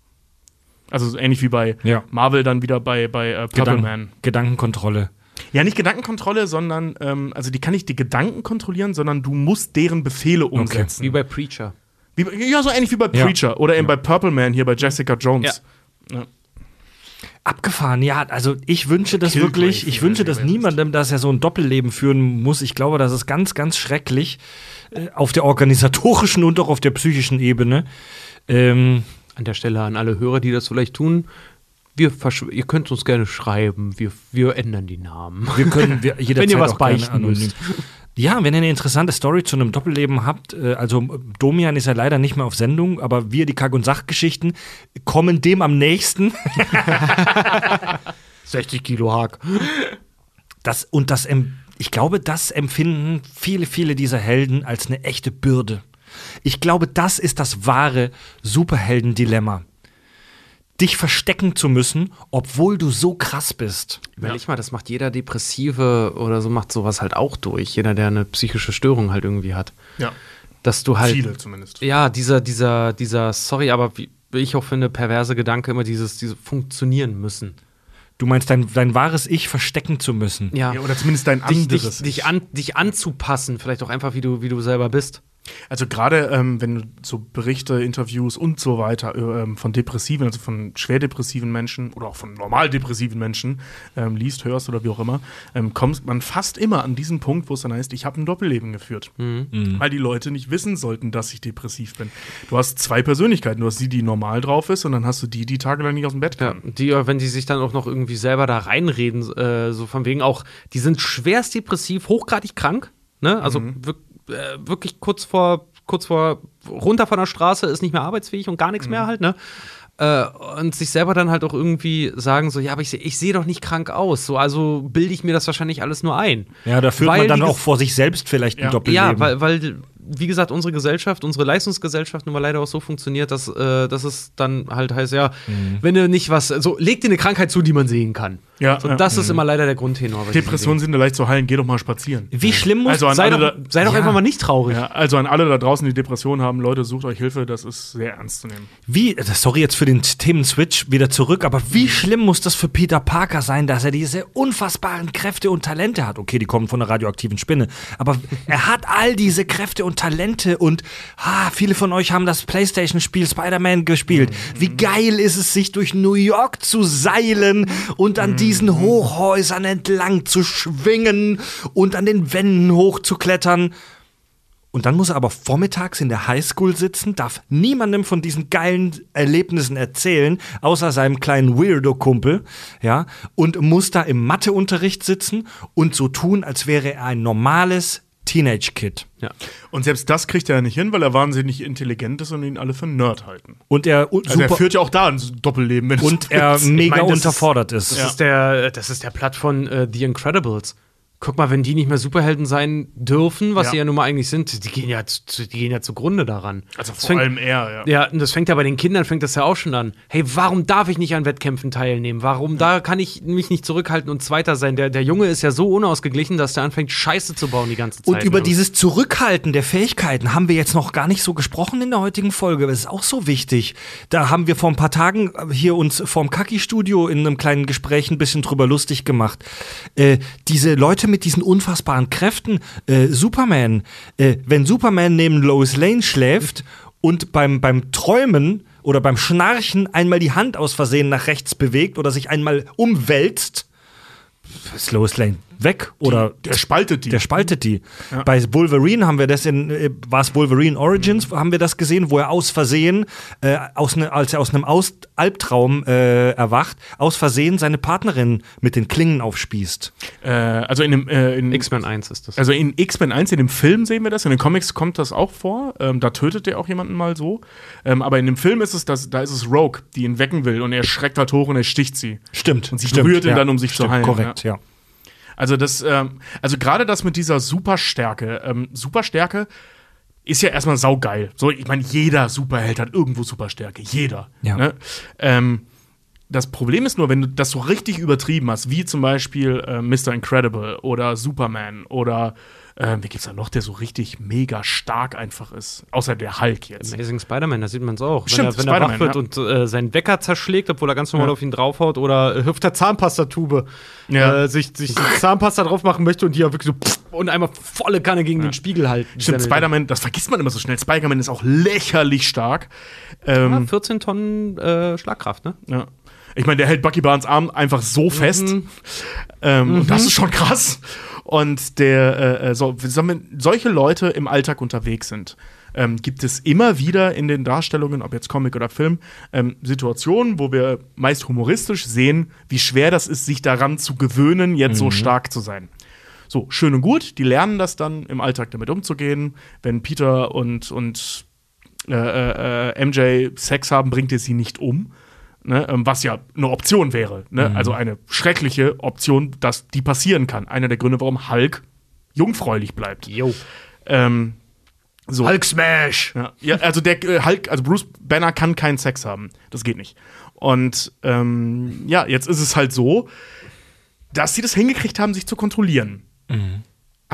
Also so ähnlich wie bei Ja. Marvel dann wieder bei, bei äh, Purple Gedanken, Man. Gedankenkontrolle. Ja, nicht Gedankenkontrolle, sondern, ähm, also die kann nicht die Gedanken kontrollieren, sondern du musst deren Befehle umsetzen. Wie bei Preacher. Wie, ja, so ähnlich wie bei Ja. Preacher oder eben bei Purple Man hier bei Jessica Jones. Abgefahren, ja. Also ich wünsche das wirklich. Ich wünsche das niemandem, dass er so ein Doppelleben führen muss. Ich glaube, das ist ganz, ganz schrecklich äh, auf der organisatorischen und auch auf der psychischen Ebene. Ähm, An der Stelle an alle Hörer, die das vielleicht tun, wir ihr könnt uns gerne schreiben, wir, wir ändern die Namen. wir können wir jederzeit (laughs) Wenn ihr was beichten müsst. Ja, wenn ihr eine interessante Story zu einem Doppelleben habt, äh, also äh, Domian ist ja leider nicht mehr auf Sendung, aber wir, die Kack- und Sachgeschichten, kommen dem am nächsten. (laughs) 60 Kilo Hack. Das, und das, ich glaube, das empfinden viele, viele dieser Helden als eine echte Bürde. Ich glaube, das ist das wahre Superhelden-Dilemma. Dich verstecken zu müssen, obwohl du so krass bist. Überleg mal, das macht jeder Depressive oder so, macht sowas halt auch durch. Jeder, der eine psychische Störung halt irgendwie hat. Ja. Dass du halt. Viele zumindest. Ja, dieser, dieser, dieser, sorry, aber wie ich auch finde, perverse Gedanke, immer dieses, diese funktionieren müssen. Du meinst, dein, dein wahres Ich verstecken zu müssen. Ja. Ja, oder zumindest dein dich, anderes. dich, dich, an, dich anzupassen, vielleicht auch einfach, wie du, wie du selber bist. Also gerade ähm, wenn du so Berichte, Interviews und so weiter äh, ähm, von Depressiven, also von schwer depressiven Menschen oder auch von normal depressiven Menschen ähm, liest, hörst oder wie auch immer, ähm, kommt man fast immer an diesen Punkt, wo es dann heißt, ich habe ein Doppelleben geführt. Weil die Leute nicht wissen sollten, dass ich depressiv bin. Du hast zwei Persönlichkeiten. Du hast die, die normal drauf ist und dann hast du die, die tagelang nicht aus dem Bett Ja, kann. die, äh, wenn die sich dann auch noch irgendwie selber da reinreden, äh, so von wegen auch, die sind schwerst depressiv, hochgradig krank, ne? Also wirk äh, wirklich kurz vor, kurz vor runter von der Straße, ist nicht mehr arbeitsfähig und gar nichts mehr halt, ne? Äh, und sich selber dann halt auch irgendwie sagen, so, ja, aber ich, seh- ich sehe doch nicht krank aus. So, also bilde ich mir das wahrscheinlich alles nur ein. Ja, da führt Weil man dann auch vor sich selbst vielleicht ein Ja. Doppelleben. Ja, weil, weil, wie gesagt, unsere Gesellschaft, unsere Leistungsgesellschaft nun mal leider auch so funktioniert, dass, äh, dass es dann halt heißt, ja, Mhm. wenn du nicht was, so, leg dir eine Krankheit zu, die man sehen kann. Ja, so, ja. das ist immer leider der Grundtenor. Depressionen sind ja leicht zu heilen, geh doch mal spazieren. Wie schlimm muss Also Sei doch, da, sei doch Ja. einfach mal nicht traurig. ja, also an alle da draußen, die Depressionen haben, Leute, sucht euch Hilfe, das ist sehr ernst zu nehmen. Wie, sorry jetzt für den Themen-Switch wieder zurück, aber wie schlimm muss das für Peter Parker sein, dass er diese unfassbaren Kräfte und Talente hat? Okay, die kommen von einer radioaktiven Spinne, aber er hat all diese Kräfte und Talente und ah, viele von euch haben das PlayStation-Spiel Spider-Man gespielt. Wie geil ist es, sich durch New York zu seilen und an diesen Hochhäusern entlang zu schwingen und an den Wänden hochzuklettern. Und dann muss er aber vormittags in der Highschool sitzen, darf niemandem von diesen geilen Erlebnissen erzählen, außer seinem kleinen Weirdo-Kumpel, ja, und muss da im Matheunterricht sitzen und so tun, als wäre er ein normales Teenage-Kid. Ja. Und selbst das kriegt er ja nicht hin, weil er wahnsinnig intelligent ist und ihn alle für einen Nerd halten. Und er und Also er führt ja auch da ein Doppelleben. Wenn und so er (laughs) mega mein, das ist- unterfordert ist. Das, ist der, das ist der Plot von äh, The Incredibles. Guck mal, wenn die nicht mehr Superhelden sein dürfen, was Ja. sie ja nun mal eigentlich sind, die gehen ja, zu, die gehen ja zugrunde daran. Also Das vor fängt- allem er, ja. Ja, und das fängt ja bei den Kindern, fängt das ja auch schon an. Hey, warum darf ich nicht an Wettkämpfen teilnehmen? Warum da kann ich mich nicht zurückhalten und Zweiter sein? Der, der Junge ist ja so unausgeglichen, dass der anfängt, Scheiße zu bauen die ganze Zeit. Und über ne? dieses Zurückhalten der Fähigkeiten haben wir jetzt noch gar nicht so gesprochen in der heutigen Folge. Das ist auch so wichtig. Da haben wir vor ein paar Tagen hier uns vorm Kaki-Studio in einem kleinen Gespräch ein bisschen drüber lustig gemacht. Äh, diese Leute mit diesen unfassbaren Kräften, äh, Superman, äh, wenn Superman neben Lois Lane schläft und beim, beim Träumen oder beim Schnarchen einmal die Hand aus Versehen nach rechts bewegt oder sich einmal umwälzt, ist Lois Lane weg oder Der spaltet die. der spaltet die. Bei Wolverine haben wir das in, äh, war es Wolverine Origins, haben wir das gesehen, wo er aus Versehen, äh, aus ne, als er aus einem aus Albtraum äh, erwacht, aus Versehen seine Partnerin mit den Klingen aufspießt. äh, also in dem äh, in, X-Men 1 ist das. Also in X-Men 1, in dem Film sehen wir das, in den Comics kommt das auch vor. Ähm, da tötet er auch jemanden mal so. Ähm, aber in dem Film ist es, das, da ist es Rogue, die ihn wecken will und er schreckt halt hoch und er sticht sie. Stimmt. Und sie stimmt, berührt ihn dann, um sich zu stimmt, heilen, Korrekt, ja. Also das, ähm, also gerade das mit dieser Superstärke. Ähm, Superstärke ist ja erstmal saugeil. So, ich meine, jeder Superheld hat irgendwo Superstärke. Jeder. Ja. Ne? Ähm, das Problem ist nur, wenn du das so richtig übertrieben hast, wie zum Beispiel äh, Mr. Incredible oder Superman oder äh, wie gibt's da noch, der so richtig mega stark einfach ist? Außer der Hulk jetzt. Amazing Spider-Man, da sieht man es auch. Stimmt, wenn er, wenn er wach wird und äh, seinen Wecker zerschlägt, obwohl er ganz normal Ja. auf ihn draufhaut, oder äh, hüpft der Zahnpastatube, Ja. äh, sich, sich Zahnpasta drauf machen möchte und die ja wirklich so pff, und einmal volle Kanne gegen den Spiegel halten. Stimmt. Spider-Man, das vergisst man immer so schnell. Spider-Man ist auch lächerlich stark. Ähm, Ja, 14 Tonnen äh, Schlagkraft, ne? Ja. Ich meine, der hält Bucky Barnes Arm einfach so fest. Ähm, Und das ist schon krass. Und der, äh, äh, so, wenn solche Leute im Alltag unterwegs sind, ähm, gibt es immer wieder in den Darstellungen, ob jetzt Comic oder Film, ähm, Situationen, wo wir meist humoristisch sehen, wie schwer das ist, sich daran zu gewöhnen, jetzt so stark zu sein. So, schön und gut, die lernen das dann im Alltag damit umzugehen. Wenn Peter und, und äh, äh, äh, MJ Sex haben, bringt er sie nicht um. Ne, ähm, was ja eine Option wäre. Ne? Also eine schreckliche Option, dass die passieren kann. Einer der Gründe, warum Hulk jungfräulich bleibt. Jo. Ähm, so. Hulk Smash! Ja, ja, also der äh, Hulk, also Bruce Banner kann keinen Sex haben. Das geht nicht. Und ähm, ja, jetzt ist es halt so, dass sie das hingekriegt haben, sich zu kontrollieren.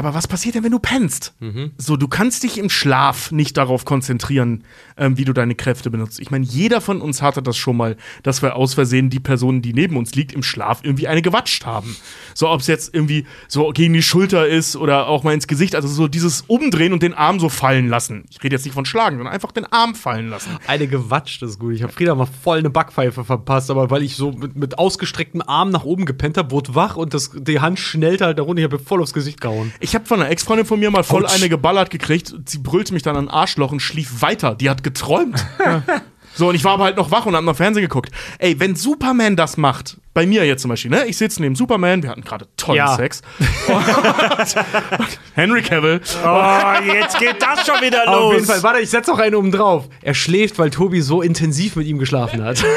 Aber was passiert denn, wenn du pennst? So, du kannst dich im Schlaf nicht darauf konzentrieren, ähm, wie du deine Kräfte benutzt. Ich meine, jeder von uns hatte das schon mal, dass wir aus Versehen die Person, die neben uns liegt, im Schlaf irgendwie eine gewatscht haben. So, ob es jetzt irgendwie so gegen die Schulter ist oder auch mal ins Gesicht. Also so dieses Umdrehen und den Arm so fallen lassen. Ich rede jetzt nicht von Schlagen, sondern einfach den Arm fallen lassen. Eine gewatscht ist gut. Ich habe Frieda mal voll eine Backpfeife verpasst, aber weil ich so mit, mit ausgestrecktem Arm nach oben gepennt habe, wurde wach und das, die Hand schnellte halt da runter. Ich habe voll aufs Gesicht gehauen. Ich habe von einer Ex-Freundin von mir mal voll Autsch. eine geballert gekriegt. Sie brüllte mich dann an Arschloch und schlief weiter. Die hat geträumt. (laughs) So, und ich war aber halt noch wach und hab noch Fernsehen geguckt. Ey, wenn Superman das macht, bei mir jetzt zum Beispiel, ne? Ich sitze neben Superman, wir hatten gerade tollen Ja. Sex. (laughs) Henry Cavill. Oh, jetzt geht das schon wieder los. Auf jeden Fall, warte, ich setze noch einen oben drauf. Er schläft, weil Tobi so intensiv mit ihm geschlafen hat. (laughs)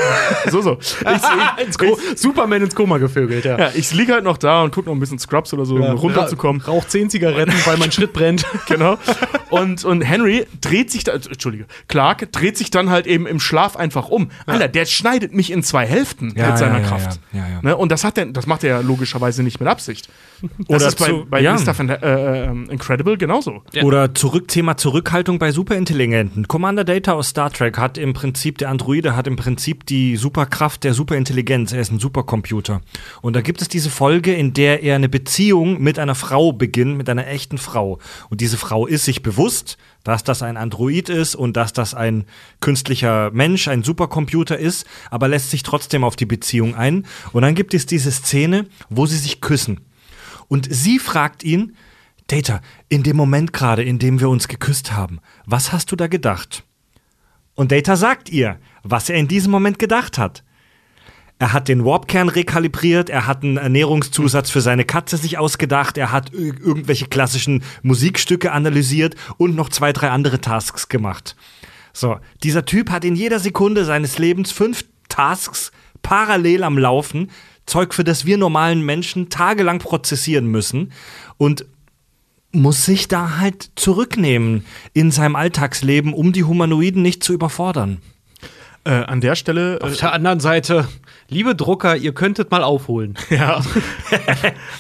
So, so. Ich, (laughs) ins Superman ins Koma gevögelt, ja. ja, ich liege halt noch da und gucke noch ein bisschen Scrubs oder so, um runterzukommen. Ra raucht 10 Zigaretten, weil mein Schritt brennt. genau. Und, und Henry dreht sich da, Entschuldige, Clark dreht sich dann halt eben im Schlaf einfach um. Alter, der schneidet mich in zwei Hälften Ja, mit seiner ja, ja, Kraft. Ja, ja. Ne? Und das hat er, das macht er ja logischerweise nicht mit Absicht. Das Oder ist bei, zu- bei ja. Mr. Fan äh, äh, Incredible genauso. Oder zurück, Thema Zurückhaltung bei Superintelligenten. Commander Data aus Star Trek hat im Prinzip, der Androide hat im Prinzip die Superkraft der Superintelligenz. Er ist ein Supercomputer. Und da gibt es diese Folge, in der er eine Beziehung mit einer Frau beginnt, mit einer echten Frau. Und diese Frau ist sich bewusst, dass das ein Android ist und dass das ein künstlicher Mensch, ein Supercomputer ist, aber lässt sich trotzdem auf die Beziehung ein. Und dann gibt es diese Szene, wo sie sich küssen. Und sie fragt ihn, Data, in dem Moment gerade, in dem wir uns geküsst haben, was hast du da gedacht? Und Data sagt ihr, was er in diesem Moment gedacht hat. Er hat den Warpkern rekalibriert, er hat einen Ernährungszusatz für seine Katze sich ausgedacht, er hat ir- irgendwelche klassischen Musikstücke analysiert und noch zwei, drei andere Tasks gemacht. So, dieser Typ hat in jeder Sekunde seines Lebens fünf Tasks parallel am Laufen, Zeug, für das wir normalen Menschen tagelang prozessieren müssen und muss sich da halt zurücknehmen in seinem Alltagsleben, um die Humanoiden nicht zu überfordern. Äh, an der Stelle. Äh, Auf der anderen Seite, liebe Drucker, ihr könntet mal aufholen. (laughs) Ja.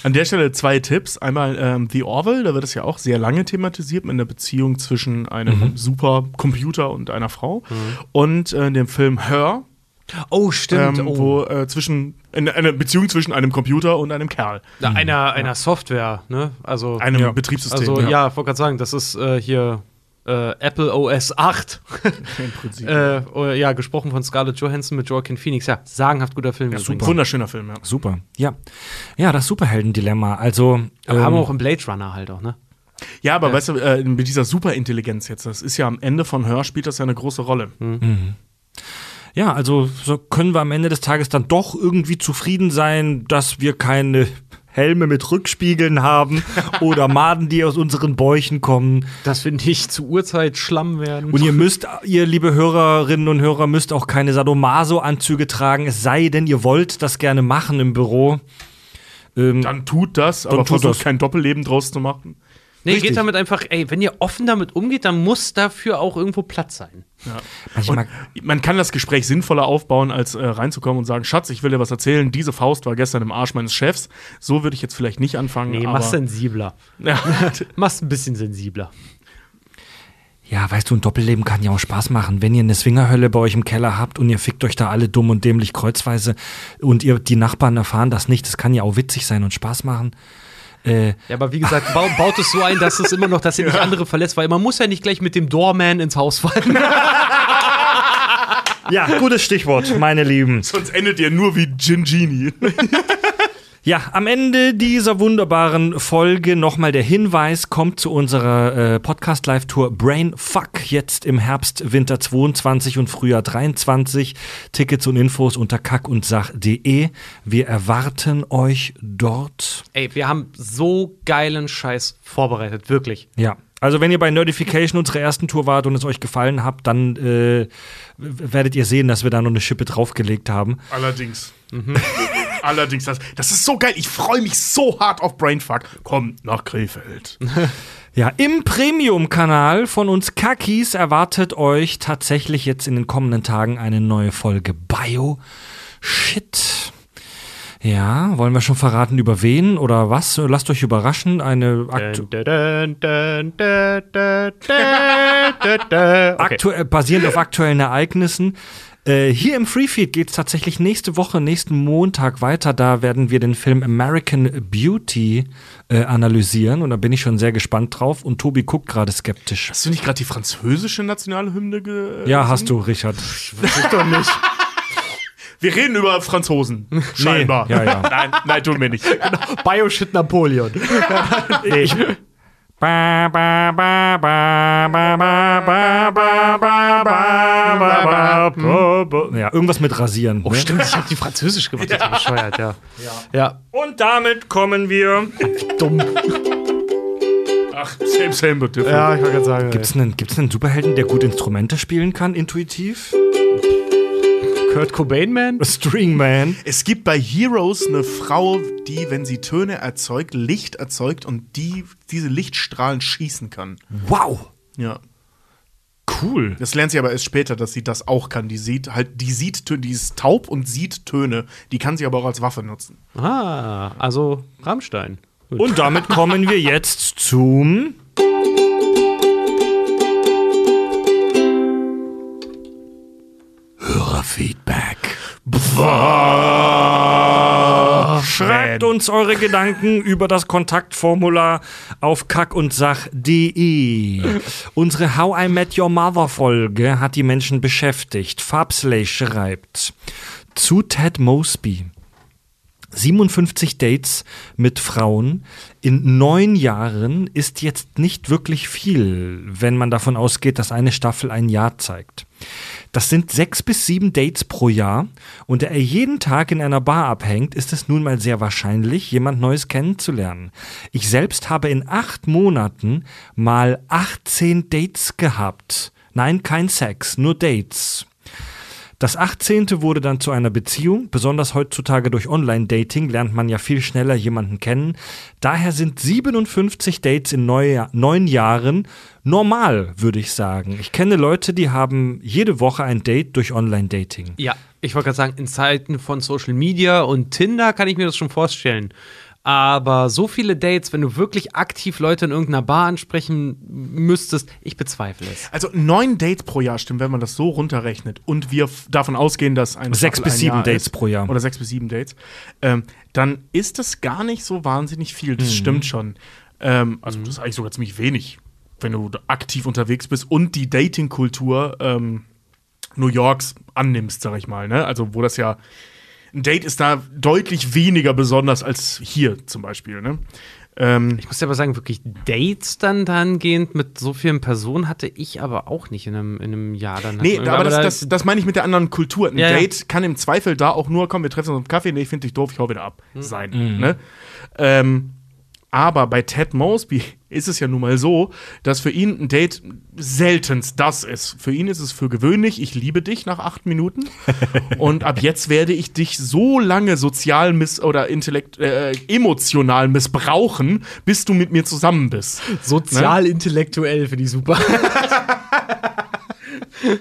An der Stelle zwei Tipps. Einmal ähm, The Orville, da wird es ja auch sehr lange thematisiert mit einer Beziehung zwischen einem Supercomputer und einer Frau. Und äh, dem Film Her, Oh, stimmt. ähm, wo äh, zwischen eine, eine Beziehung zwischen einem Computer und einem Kerl. Ja, einer, einer Software, ne? Also, Einem Ja. Betriebssystem. also ja, ich wollte gerade sagen, das ist äh, hier äh, Apple OS 8. Im Prinzip. (laughs) äh, oder, ja, gesprochen von Scarlett Johansson mit Joaquin Phoenix. Ja, sagenhaft guter Film. übrigens. Super. Wunderschöner Film, ja. Super. Ja. Ja, das Superheldendilemma. Also. Aber haben wir ähm, auch im Blade Runner halt auch, ne? Ja, aber weißt du, äh, mit dieser Superintelligenz jetzt, das ist ja am Ende von Hör spielt das ja eine große Rolle. Ja, also so können wir am Ende des Tages dann doch irgendwie zufrieden sein, dass wir keine Helme mit Rückspiegeln haben (laughs) oder Maden, die aus unseren Bäuchen kommen. Dass wir nicht zu Uhrzeit Schlamm werden. Und ihr müsst, ihr liebe Hörerinnen und Hörer, müsst auch keine Sadomaso-Anzüge tragen, es sei denn, ihr wollt das gerne machen im Büro. Ähm, Dann tut das, aber tut versucht das. kein Doppelleben draus zu machen. Nee, richtig. geht damit einfach, ey, wenn ihr offen damit umgeht, dann muss dafür auch irgendwo Platz sein. manchmal, Man kann das Gespräch sinnvoller aufbauen, als äh, reinzukommen und sagen, Schatz, ich will dir was erzählen, diese Faust war gestern im Arsch meines Chefs. So würde ich jetzt vielleicht nicht anfangen. Nee, aber mach's sensibler. ja, (laughs) Mach's ein bisschen sensibler. ja, weißt du, ein Doppelleben kann ja auch Spaß machen. Wenn ihr eine Swingerhölle bei euch im Keller habt und ihr fickt euch da alle dumm und dämlich kreuzweise und ihr die Nachbarn erfahren das nicht, das kann ja auch witzig sein und Spaß machen. Äh, Ja, aber wie gesagt, bau, baut es so ein, dass es immer noch, dass ihr nicht (laughs) andere verlässt, weil man muss ja nicht gleich mit dem Doorman ins Haus fallen. (laughs) ja, gutes Stichwort, meine Lieben. sonst endet ihr nur wie Gingini. (laughs) Ja, am Ende dieser wunderbaren Folge nochmal der Hinweis, kommt zu unserer äh, Podcast-Live-Tour Brain Fuck jetzt im Herbst, Winter 22 und Frühjahr 23. Tickets und Infos unter kackundsach.de. Wir erwarten euch dort. Ey, wir haben so geilen Scheiß vorbereitet, wirklich. Ja. Also wenn ihr bei Notification unserer ersten Tour wart und es euch gefallen hat, dann äh, werdet ihr sehen, dass wir da noch eine Schippe draufgelegt haben. Allerdings. (laughs) Allerdings, das, das ist so geil. Ich freue mich so hart auf Brainfuck. Kommt nach Krefeld. (laughs) Ja, im Premium-Kanal von uns Kakis erwartet euch tatsächlich jetzt in den kommenden Tagen eine neue Folge Bio. Shit. Ja, wollen wir schon verraten, über wen oder was? Lasst euch überraschen. Eine aktu. Okay. aktuell, basierend auf aktuellen Ereignissen. Äh, hier im Freefeed geht es tatsächlich nächste Woche, nächsten Montag weiter. Da werden wir den Film American Beauty äh, analysieren und da bin ich schon sehr gespannt drauf. Und Tobi guckt gerade skeptisch. Hast du nicht gerade die französische Nationalhymne ge Ja, hast du, Richard. Ich doch nicht. (laughs) Wir reden über Franzosen. Scheinbar. ja, ja. (laughs) Nein, nein, tun wir nicht. Bioshit Napoleon. (laughs) Ba, ba, ba, ba, ba, ba, ba, ba, ba, ba, ba, ba, ba. Ja, irgendwas mit rasieren. Oh, ne? stimmt, ich habe die Französisch gemacht. Das ist bescheuert, ja. Ja. Und damit kommen wir. dumm. Ach, same, same, different. Ja, ich wollte gerade sagen. Gibt's einen, gibt's einen Superhelden, der gut Instrumente spielen kann, intuitiv? Kurt Cobain Man? Stringman. Es gibt bei Heroes eine Frau, die, wenn sie Töne erzeugt, Licht erzeugt und die diese Lichtstrahlen schießen kann. Wow. Ja. Cool. Das lernt sie aber erst später, dass sie das auch kann. Die sieht halt, die sieht Töne, die ist taub und sieht Töne. Die kann sie aber auch als Waffe nutzen. Ah, also Rammstein. Gut. Und damit kommen wir jetzt zum. Hörerfeedback. Schreibt uns eure Gedanken über das Kontaktformular auf kackundsach.de. Unsere How I Met Your Mother Folge hat die Menschen beschäftigt. Farbslay schreibt zu Ted Mosby. 57 Dates mit Frauen in neun Jahren ist jetzt nicht wirklich viel, wenn man davon ausgeht, dass eine Staffel ein Jahr zeigt. Das sind sechs bis sieben Dates pro Jahr und da er jeden Tag in einer Bar abhängt, ist es nun mal sehr wahrscheinlich, jemand Neues kennenzulernen. Ich selbst habe in acht Monaten mal 18 Dates gehabt. Nein, kein Sex, nur Dates. Das 18. wurde dann zu einer Beziehung. Besonders heutzutage durch Online-Dating lernt man ja viel schneller jemanden kennen. Daher sind 57 Dates in neu, neun Jahren normal, würde ich sagen. Ich kenne Leute, die haben jede Woche ein Date durch Online-Dating. Ja, ich wollte gerade sagen, in Zeiten von Social Media und Tinder kann ich mir das schon vorstellen. Aber so viele Dates, wenn du wirklich aktiv Leute in irgendeiner Bar ansprechen müsstest, ich bezweifle es. Also neun Dates pro Jahr stimmt, wenn man das so runterrechnet und wir davon ausgehen, dass eine Sechs bis ein sieben Jahr Dates ist, pro Jahr. Oder sechs bis sieben Dates. Ähm, dann ist das gar nicht so wahnsinnig viel. Mhm. Das stimmt schon. Ähm, also das ist eigentlich sogar ziemlich wenig. wenn du aktiv unterwegs bist und die Dating-Kultur ähm, New Yorks annimmst, sag ich mal. Ne? Also, wo das ja. Ein Date ist da deutlich weniger besonders als hier zum Beispiel. Ne? Ähm, Ich muss dir aber sagen, wirklich Dates dann dahingehend mit so vielen Personen hatte ich aber auch nicht in einem, in einem Jahr. Dann nee, wir- aber das, da- das, das meine ich mit der anderen Kultur. Ein Ja, ja. Date kann im Zweifel da auch nur, komm, wir treffen uns auf Kaffee, nee, ich finde dich doof, ich hau wieder ab, sein. Ne? Ähm, aber bei Ted Mosby (laughs) ist es ja nun mal so, dass für ihn ein Date seltenst das ist. Für ihn ist es für gewöhnlich, ich liebe dich nach acht Minuten (laughs) und ab jetzt werde ich dich so lange sozial miss oder intellekt äh, emotional missbrauchen, bis du mit mir zusammen bist. Sozial-intellektuell finde ich super. (laughs)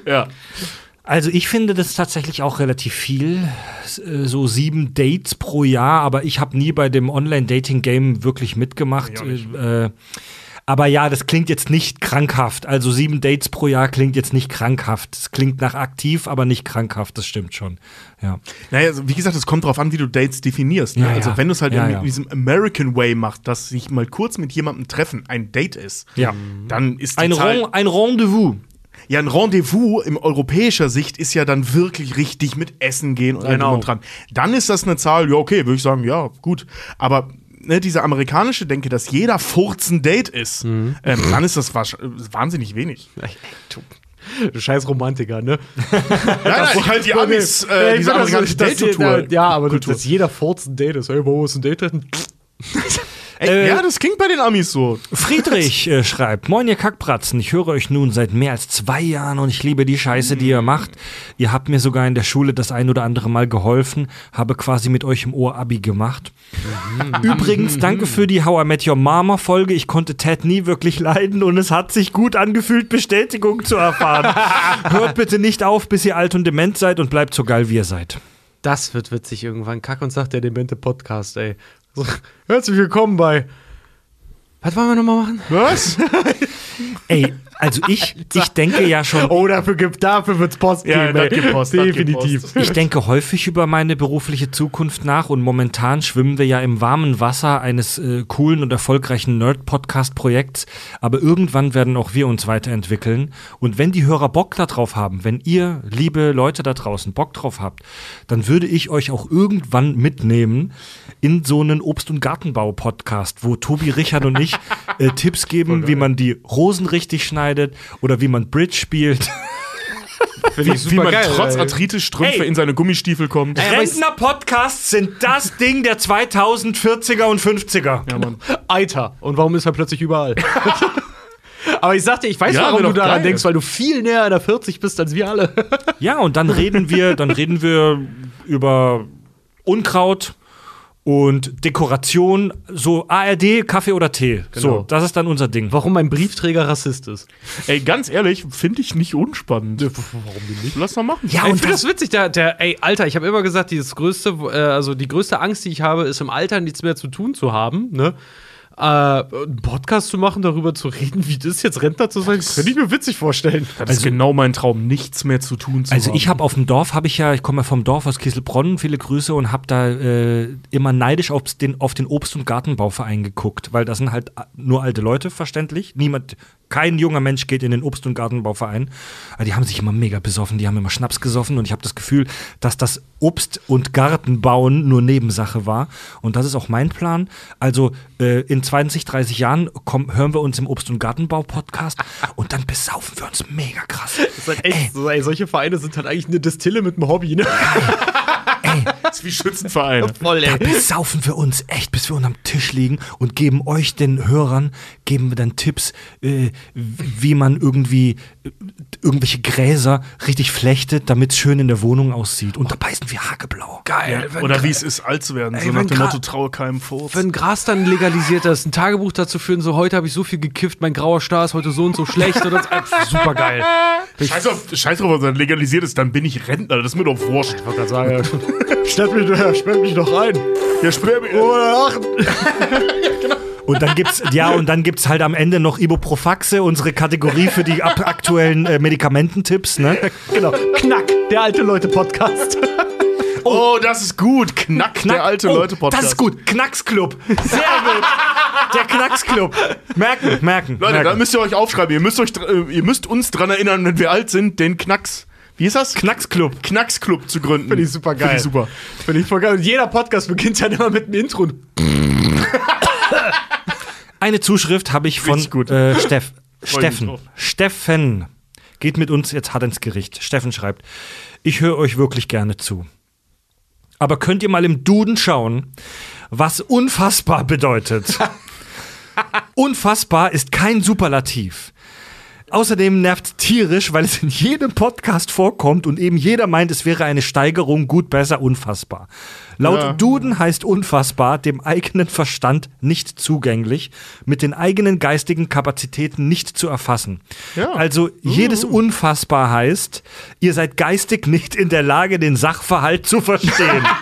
Ja. Also ich finde das tatsächlich auch relativ viel, äh, so sieben Dates pro Jahr, aber ich habe nie bei dem Online-Dating-Game wirklich mitgemacht. Nicht. Äh, aber ja, das klingt jetzt nicht krankhaft. Also sieben Dates pro Jahr klingt jetzt nicht krankhaft. Es klingt nach aktiv, aber nicht krankhaft. Das stimmt schon. Ja. Naja, also wie gesagt, es kommt darauf an, wie du Dates definierst. Ne? Ja, also ja. wenn du es halt Ja, in, diesem American Way machst, dass sich mal kurz mit jemandem treffen ein Date ist, Ja. dann ist die Ein, Zahl, Ren ein Rendezvous. Ja ein Rendezvous in europäischer Sicht ist ja dann wirklich richtig mit Essen gehen und Genau. und dran. Dann ist das eine Zahl, ja okay, würde ich sagen, ja gut. Aber ne, diese amerikanische Denke, dass jeder Furz ein Date ist, Mhm. ähm, dann ist das wahrsch- wahnsinnig wenig. (laughs) Du scheiß Romantiker, ne? (laughs) Nein, nein, halt die Amis, äh, diese amerikanische Date-Kultur. Ja, aber Kultur. dass jeder Furz ein Date ist. Hey, wo ist ein Date? (laughs) Äh, ja, das klingt bei den Amis so. Friedrich äh, schreibt, Moin ihr Kackbratzen, ich höre euch nun seit mehr als zwei Jahren und ich liebe die Scheiße, die ihr macht. Ihr habt mir sogar in der Schule das ein oder andere Mal geholfen, habe quasi mit euch im Ohr Abi gemacht. Übrigens, danke für die How I Met Your Mama Folge. Ich konnte Ted nie wirklich leiden und es hat sich gut angefühlt, Bestätigung zu erfahren. (laughs) Hört bitte nicht auf, bis ihr alt und dement seid und bleibt so geil, wie ihr seid. Das wird witzig irgendwann. Kack und sagt der demente Podcast, ey. So, herzlich willkommen bei. Was wollen wir nochmal machen? Was? (laughs) Ey, also ich, ich denke ja schon. Oh, dafür, gibt, dafür wird's Post Ja, geben, gibt Post, Definitiv. Post. Ich denke häufig über meine berufliche Zukunft nach und momentan schwimmen wir ja im warmen Wasser eines äh, coolen und erfolgreichen Nerd-Podcast-Projekts, aber irgendwann werden auch wir uns weiterentwickeln. Und wenn die Hörer Bock darauf haben, wenn ihr, liebe Leute da draußen, Bock drauf habt, dann würde ich euch auch irgendwann mitnehmen in so einen Obst- und Gartenbau-Podcast, wo Tobi, Richard und ich äh, Tipps geben, wie man die Rosen richtig schneidet oder wie man Bridge spielt. Finde ich Wie man supergeil, trotz. Arthritis-Strümpfe in seine Gummistiefel kommt. Rentner-Podcasts sind das Ding der 2040er und 50er. Ja, Mann. Eiter. Und warum ist er plötzlich überall? (laughs) Aber ich sagte, ich weiß, Ja, warum du daran geil. denkst, weil du viel näher an der 40 bist als wir alle. Ja, und dann reden wir, dann reden wir über Unkraut und Dekoration, so ARD, Kaffee oder Tee. So, Genau. das ist dann unser Ding. Warum mein Briefträger Rassist ist. Ey, ganz ehrlich, finde ich nicht unspannend. Warum denn nicht? Lass mal machen. Ja, Ey, ich und finde das, das witzig, der, der, ey, Alter, ich habe immer gesagt, dieses größte, äh, also die größte Angst, die ich habe, ist im Alter nichts mehr zu tun zu haben, ne? Äh, einen Podcast zu machen, darüber zu reden, wie das jetzt Rentner zu sein, könnte ich mir witzig vorstellen. Das ist genau mein Traum, nichts mehr zu tun zu also haben. ich habe auf dem Dorf, habe ich ja, ich komme ja vom Dorf aus Kieselbronn, viele Grüße und habe da äh, immer neidisch auf den, auf den Obst- und Gartenbauverein geguckt, weil das sind halt nur alte Leute, verständlich. Niemand, kein junger Mensch geht in den Obst- und Gartenbauverein. Aber die haben sich immer mega besoffen, die haben immer Schnaps gesoffen und ich habe das Gefühl, dass das Obst- und Gartenbauen nur Nebensache war. Und das ist auch mein Plan. Also äh, in 20, 30 Jahren komm, hören wir uns im Obst- und Gartenbau-Podcast (laughs) und dann besaufen wir uns mega krass. Das ist halt echt so, ey, solche Vereine sind halt eigentlich eine Distille mit einem Hobby, ne? (laughs) Das ist wie Schützenverein. (laughs) Voll, Da besaufen wir uns echt, bis wir unterm Tisch liegen und geben euch, den Hörern, geben wir dann Tipps, äh, wie man irgendwie äh, irgendwelche Gräser richtig flechtet, damit es schön in der Wohnung aussieht. Und dabei sind wir hageblau. Geil. wenn Oder wie es ist, alt zu werden. Ey, so nach wenn dem Gra- Motto, traue keinem Furz. Wenn Gras dann legalisiert ist, ein Tagebuch dazu führen, so heute habe ich so viel gekifft, mein grauer Star ist heute so und so schlecht oder super geil. Scheiß, auf, Scheiß drauf, was dann legalisiert ist, dann bin ich Rentner. Das ist mir doch wurscht. Ich wollte gerade sagen, (laughs) (laughs) stellt mich, doch- sperrt mich doch ein. Ja, sperr mich. (laughs) Und dann gibt's, ja, und dann gibt's halt am Ende noch Ibuprofaxe, unsere Kategorie für die aktuellen äh, Medikamententipps, ne? Genau. Knack, der alte Leute-Podcast. (laughs) Oh, das ist gut. Knack, der alte oh, Leute-Podcast. Das ist gut. Knacksclub. Sehr (laughs) gut. Der Knacksclub. Merken, merken. Leute, merken. da müsst ihr euch aufschreiben. Ihr müsst, euch, äh, ihr müsst uns dran erinnern, wenn wir alt sind, den Knacks. Wie ist das? Knacksclub. Knacksclub zu gründen. Finde ich super geil. Finde ich super. Finde ich voll geil. Und jeder Podcast beginnt ja immer mit einem Intro. (laughs) Eine Zuschrift habe ich von äh, Steff, (laughs) Steffen. Steffen geht mit uns jetzt hart ins Gericht. Steffen schreibt: Ich höre euch wirklich gerne zu. Aber könnt ihr mal im Duden schauen, was unfassbar bedeutet? (laughs) unfassbar ist kein Superlativ. Außerdem nervt tierisch, weil es in jedem Podcast vorkommt und eben jeder meint, es wäre eine Steigerung gut, besser, unfassbar. Laut Ja. Duden heißt unfassbar dem eigenen Verstand nicht zugänglich, mit den eigenen geistigen Kapazitäten nicht zu erfassen. Ja. Also jedes unfassbar heißt, ihr seid geistig nicht in der Lage, den Sachverhalt zu verstehen. (laughs)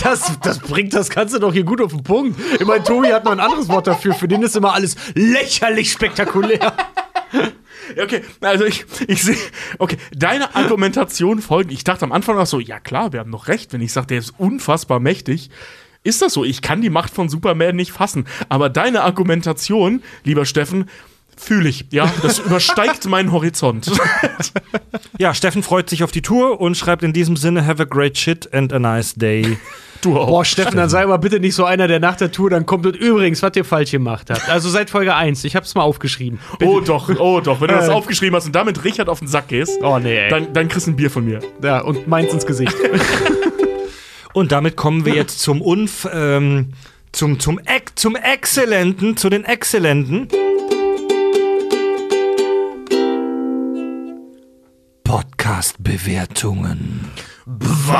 Das, das bringt das Ganze doch hier gut auf den Punkt. Ich meine, Tobi hat noch ein anderes Wort dafür. Für den ist immer alles lächerlich spektakulär. (laughs) (laughs) Okay, also ich, ich sehe, okay, deine Argumentation folgt. Ich dachte am Anfang auch so, ja klar, wir haben doch recht, wenn ich sage, der ist unfassbar mächtig. Ist das so? Ich kann die Macht von Superman nicht fassen. Aber deine Argumentation, lieber Steffen, fühle ich. Ja, das (laughs) übersteigt meinen Horizont. ja, Steffen freut sich auf die Tour und schreibt in diesem Sinne, have a great shit and a nice day. Du auch. Boah, Steffen, dann sei mal bitte nicht so einer, der nach der Tour dann kommt und übrigens, was ihr falsch gemacht habt. Also seit Folge 1, ich hab's mal aufgeschrieben. Oh doch, oh doch. Wenn du das Äh. aufgeschrieben hast und damit Richard auf den Sack gehst, Oh nee, dann, dann kriegst du ein Bier von mir. Ja, und meins ins Gesicht. (laughs) Und damit kommen wir jetzt zum Unf ähm, zum zum Ex zum Exzellenten, zu den Exzellenten. Podcast-Bewertungen. Ballett.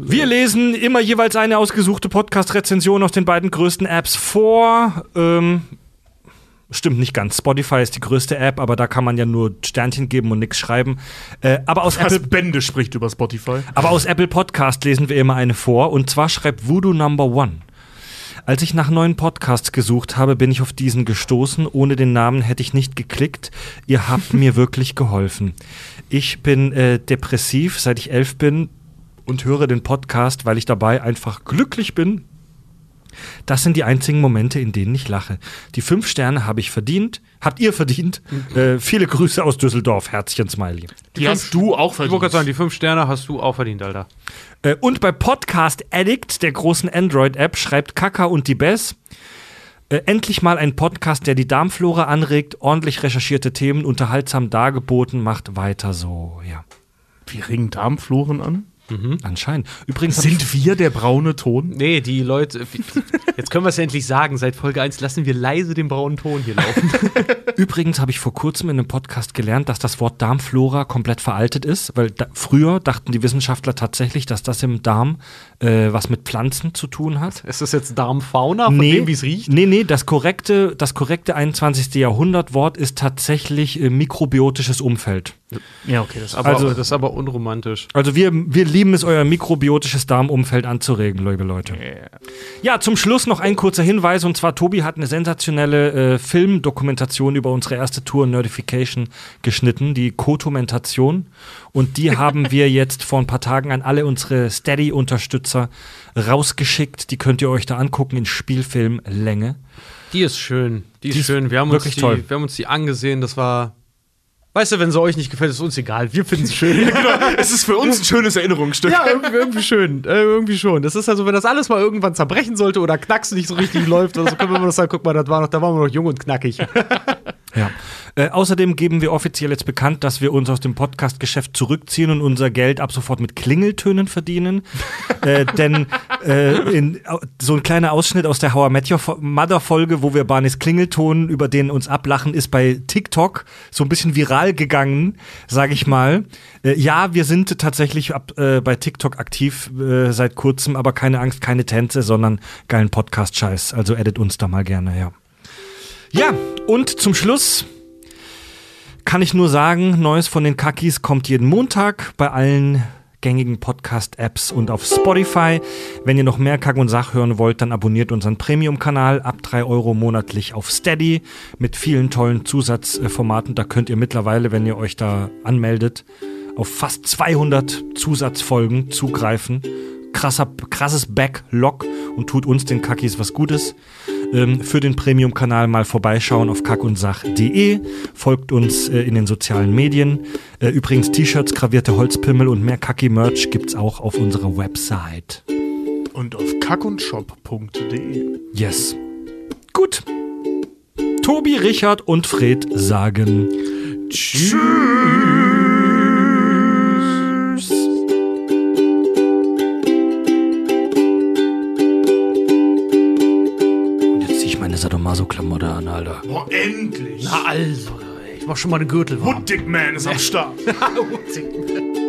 Wir lesen immer jeweils eine ausgesuchte Podcast-Rezension aus den beiden größten Apps vor. Ähm, stimmt nicht ganz. Spotify ist die größte App, aber da kann man ja nur Sternchen geben und nichts schreiben. Äh, aber aus Apple Das Bände spricht über Spotify. Aber aus Apple Podcast lesen wir immer eine vor und zwar schreibt Voodoo Number One. Als ich nach neuen Podcasts gesucht habe, bin ich auf diesen gestoßen. Ohne den Namen hätte ich nicht geklickt. Ihr habt mir (laughs) wirklich geholfen. Ich bin äh, depressiv, seit ich elf bin und höre den Podcast, weil ich dabei einfach glücklich bin. Das sind die einzigen Momente, in denen ich lache. Die fünf Sterne habe ich verdient. Habt ihr verdient? Äh, viele Grüße aus Düsseldorf. Herzchen Smiley. Die hast du auch Ich wollte gerade verdient. sagen, die fünf Sterne hast du auch verdient, Alter. Äh, Und bei Podcast Addict, der großen Android-App, schreibt Kaka und die Bess. Äh, endlich mal ein Podcast, der die Darmflora anregt, ordentlich recherchierte Themen, unterhaltsam dargeboten, macht weiter so. Ja, Wir regen Darmfloren an. Anscheinend. Übrigens Sind wir der braune Ton? Nee, die Leute. Jetzt können wir es ja endlich sagen. Seit Folge 1 lassen wir leise den braunen Ton hier laufen. (laughs) übrigens habe ich vor kurzem in einem Podcast gelernt, dass das Wort Darmflora komplett veraltet ist, weil da, früher dachten die Wissenschaftler tatsächlich, dass das im Darm äh, was mit Pflanzen zu tun hat. Ist das jetzt Darmfauna, von dem, wie es riecht? Nee, nee, das korrekte, das korrekte 21. Jahrhundert-Wort ist tatsächlich äh, mikrobiotisches Umfeld. Ja, okay, das Aber, Also- das ist aber unromantisch. Also wir, wir lieben es, euer mikrobiotisches Darmumfeld anzuregen, liebe Leute. Ja, zum Schluss noch ein kurzer Hinweis. Und zwar, Tobi hat eine sensationelle äh, Filmdokumentation über unsere erste Tour Notification geschnitten, die Kotumentation. Und die haben (laughs) wir jetzt vor ein paar Tagen an alle unsere Steady-Unterstützer rausgeschickt. Die könnt ihr euch da angucken in Spielfilmlänge. Die ist schön. Die ist, Die ist schön. Wir haben, wirklich uns die, toll. wir haben uns die angesehen. Das war. Weißt du, wenn sie euch nicht gefällt, ist uns egal. Wir finden es schön. (laughs) Es ist für uns ein schönes Erinnerungsstück. Ja, irgendwie, irgendwie schön. Äh, irgendwie schon. Das ist also, wenn das alles mal irgendwann zerbrechen sollte oder Knacks nicht so richtig (laughs) läuft, oder so können wir mal sagen, guck mal, das war noch, da waren wir noch jung und knackig. Ja. Äh, außerdem geben wir offiziell jetzt bekannt, dass wir uns aus dem Podcast-Geschäft zurückziehen und unser Geld ab sofort mit Klingeltönen verdienen. (laughs) äh, denn äh, in, so ein kleiner Ausschnitt aus der How I Met Your Fo- Mother-Folge, wo wir Barneys Klingelton über den uns ablachen, ist bei TikTok so ein bisschen viral gegangen, sage ich mal. Äh, ja, wir sind tatsächlich ab, äh, bei TikTok aktiv seit kurzem, aber keine Angst, keine Tänze, sondern geilen Podcast-Scheiß. Also edit uns da mal gerne, ja. Ja, und zum Schluss kann ich nur sagen, Neues von den Kakis kommt jeden Montag bei allen gängigen Podcast-Apps und auf Spotify. Wenn ihr noch mehr Kack und Sach hören wollt, dann abonniert unseren Premium-Kanal ab 3 Euro monatlich auf Steady mit vielen tollen Zusatzformaten. Da könnt ihr mittlerweile, wenn ihr euch da anmeldet, auf fast 200 Zusatzfolgen zugreifen. Krasser, krasses Backlog und tut uns den Kackis was Gutes. Ähm, für den Premium-Kanal mal vorbeischauen auf kackundsach.de. Folgt uns äh, in den sozialen Medien. Äh, übrigens T-Shirts, gravierte Holzpimmel und mehr Kacki-Merch gibt's auch auf unserer Website. Und auf kackundshop.de. Yes. Gut. Tobi, Richard und Fred sagen Tschüss. Sadomaso-Klamotte an, Alter. Boah, endlich! Na also, ich mach schon mal den Gürtel warm. Dickman ist am Start. (laughs)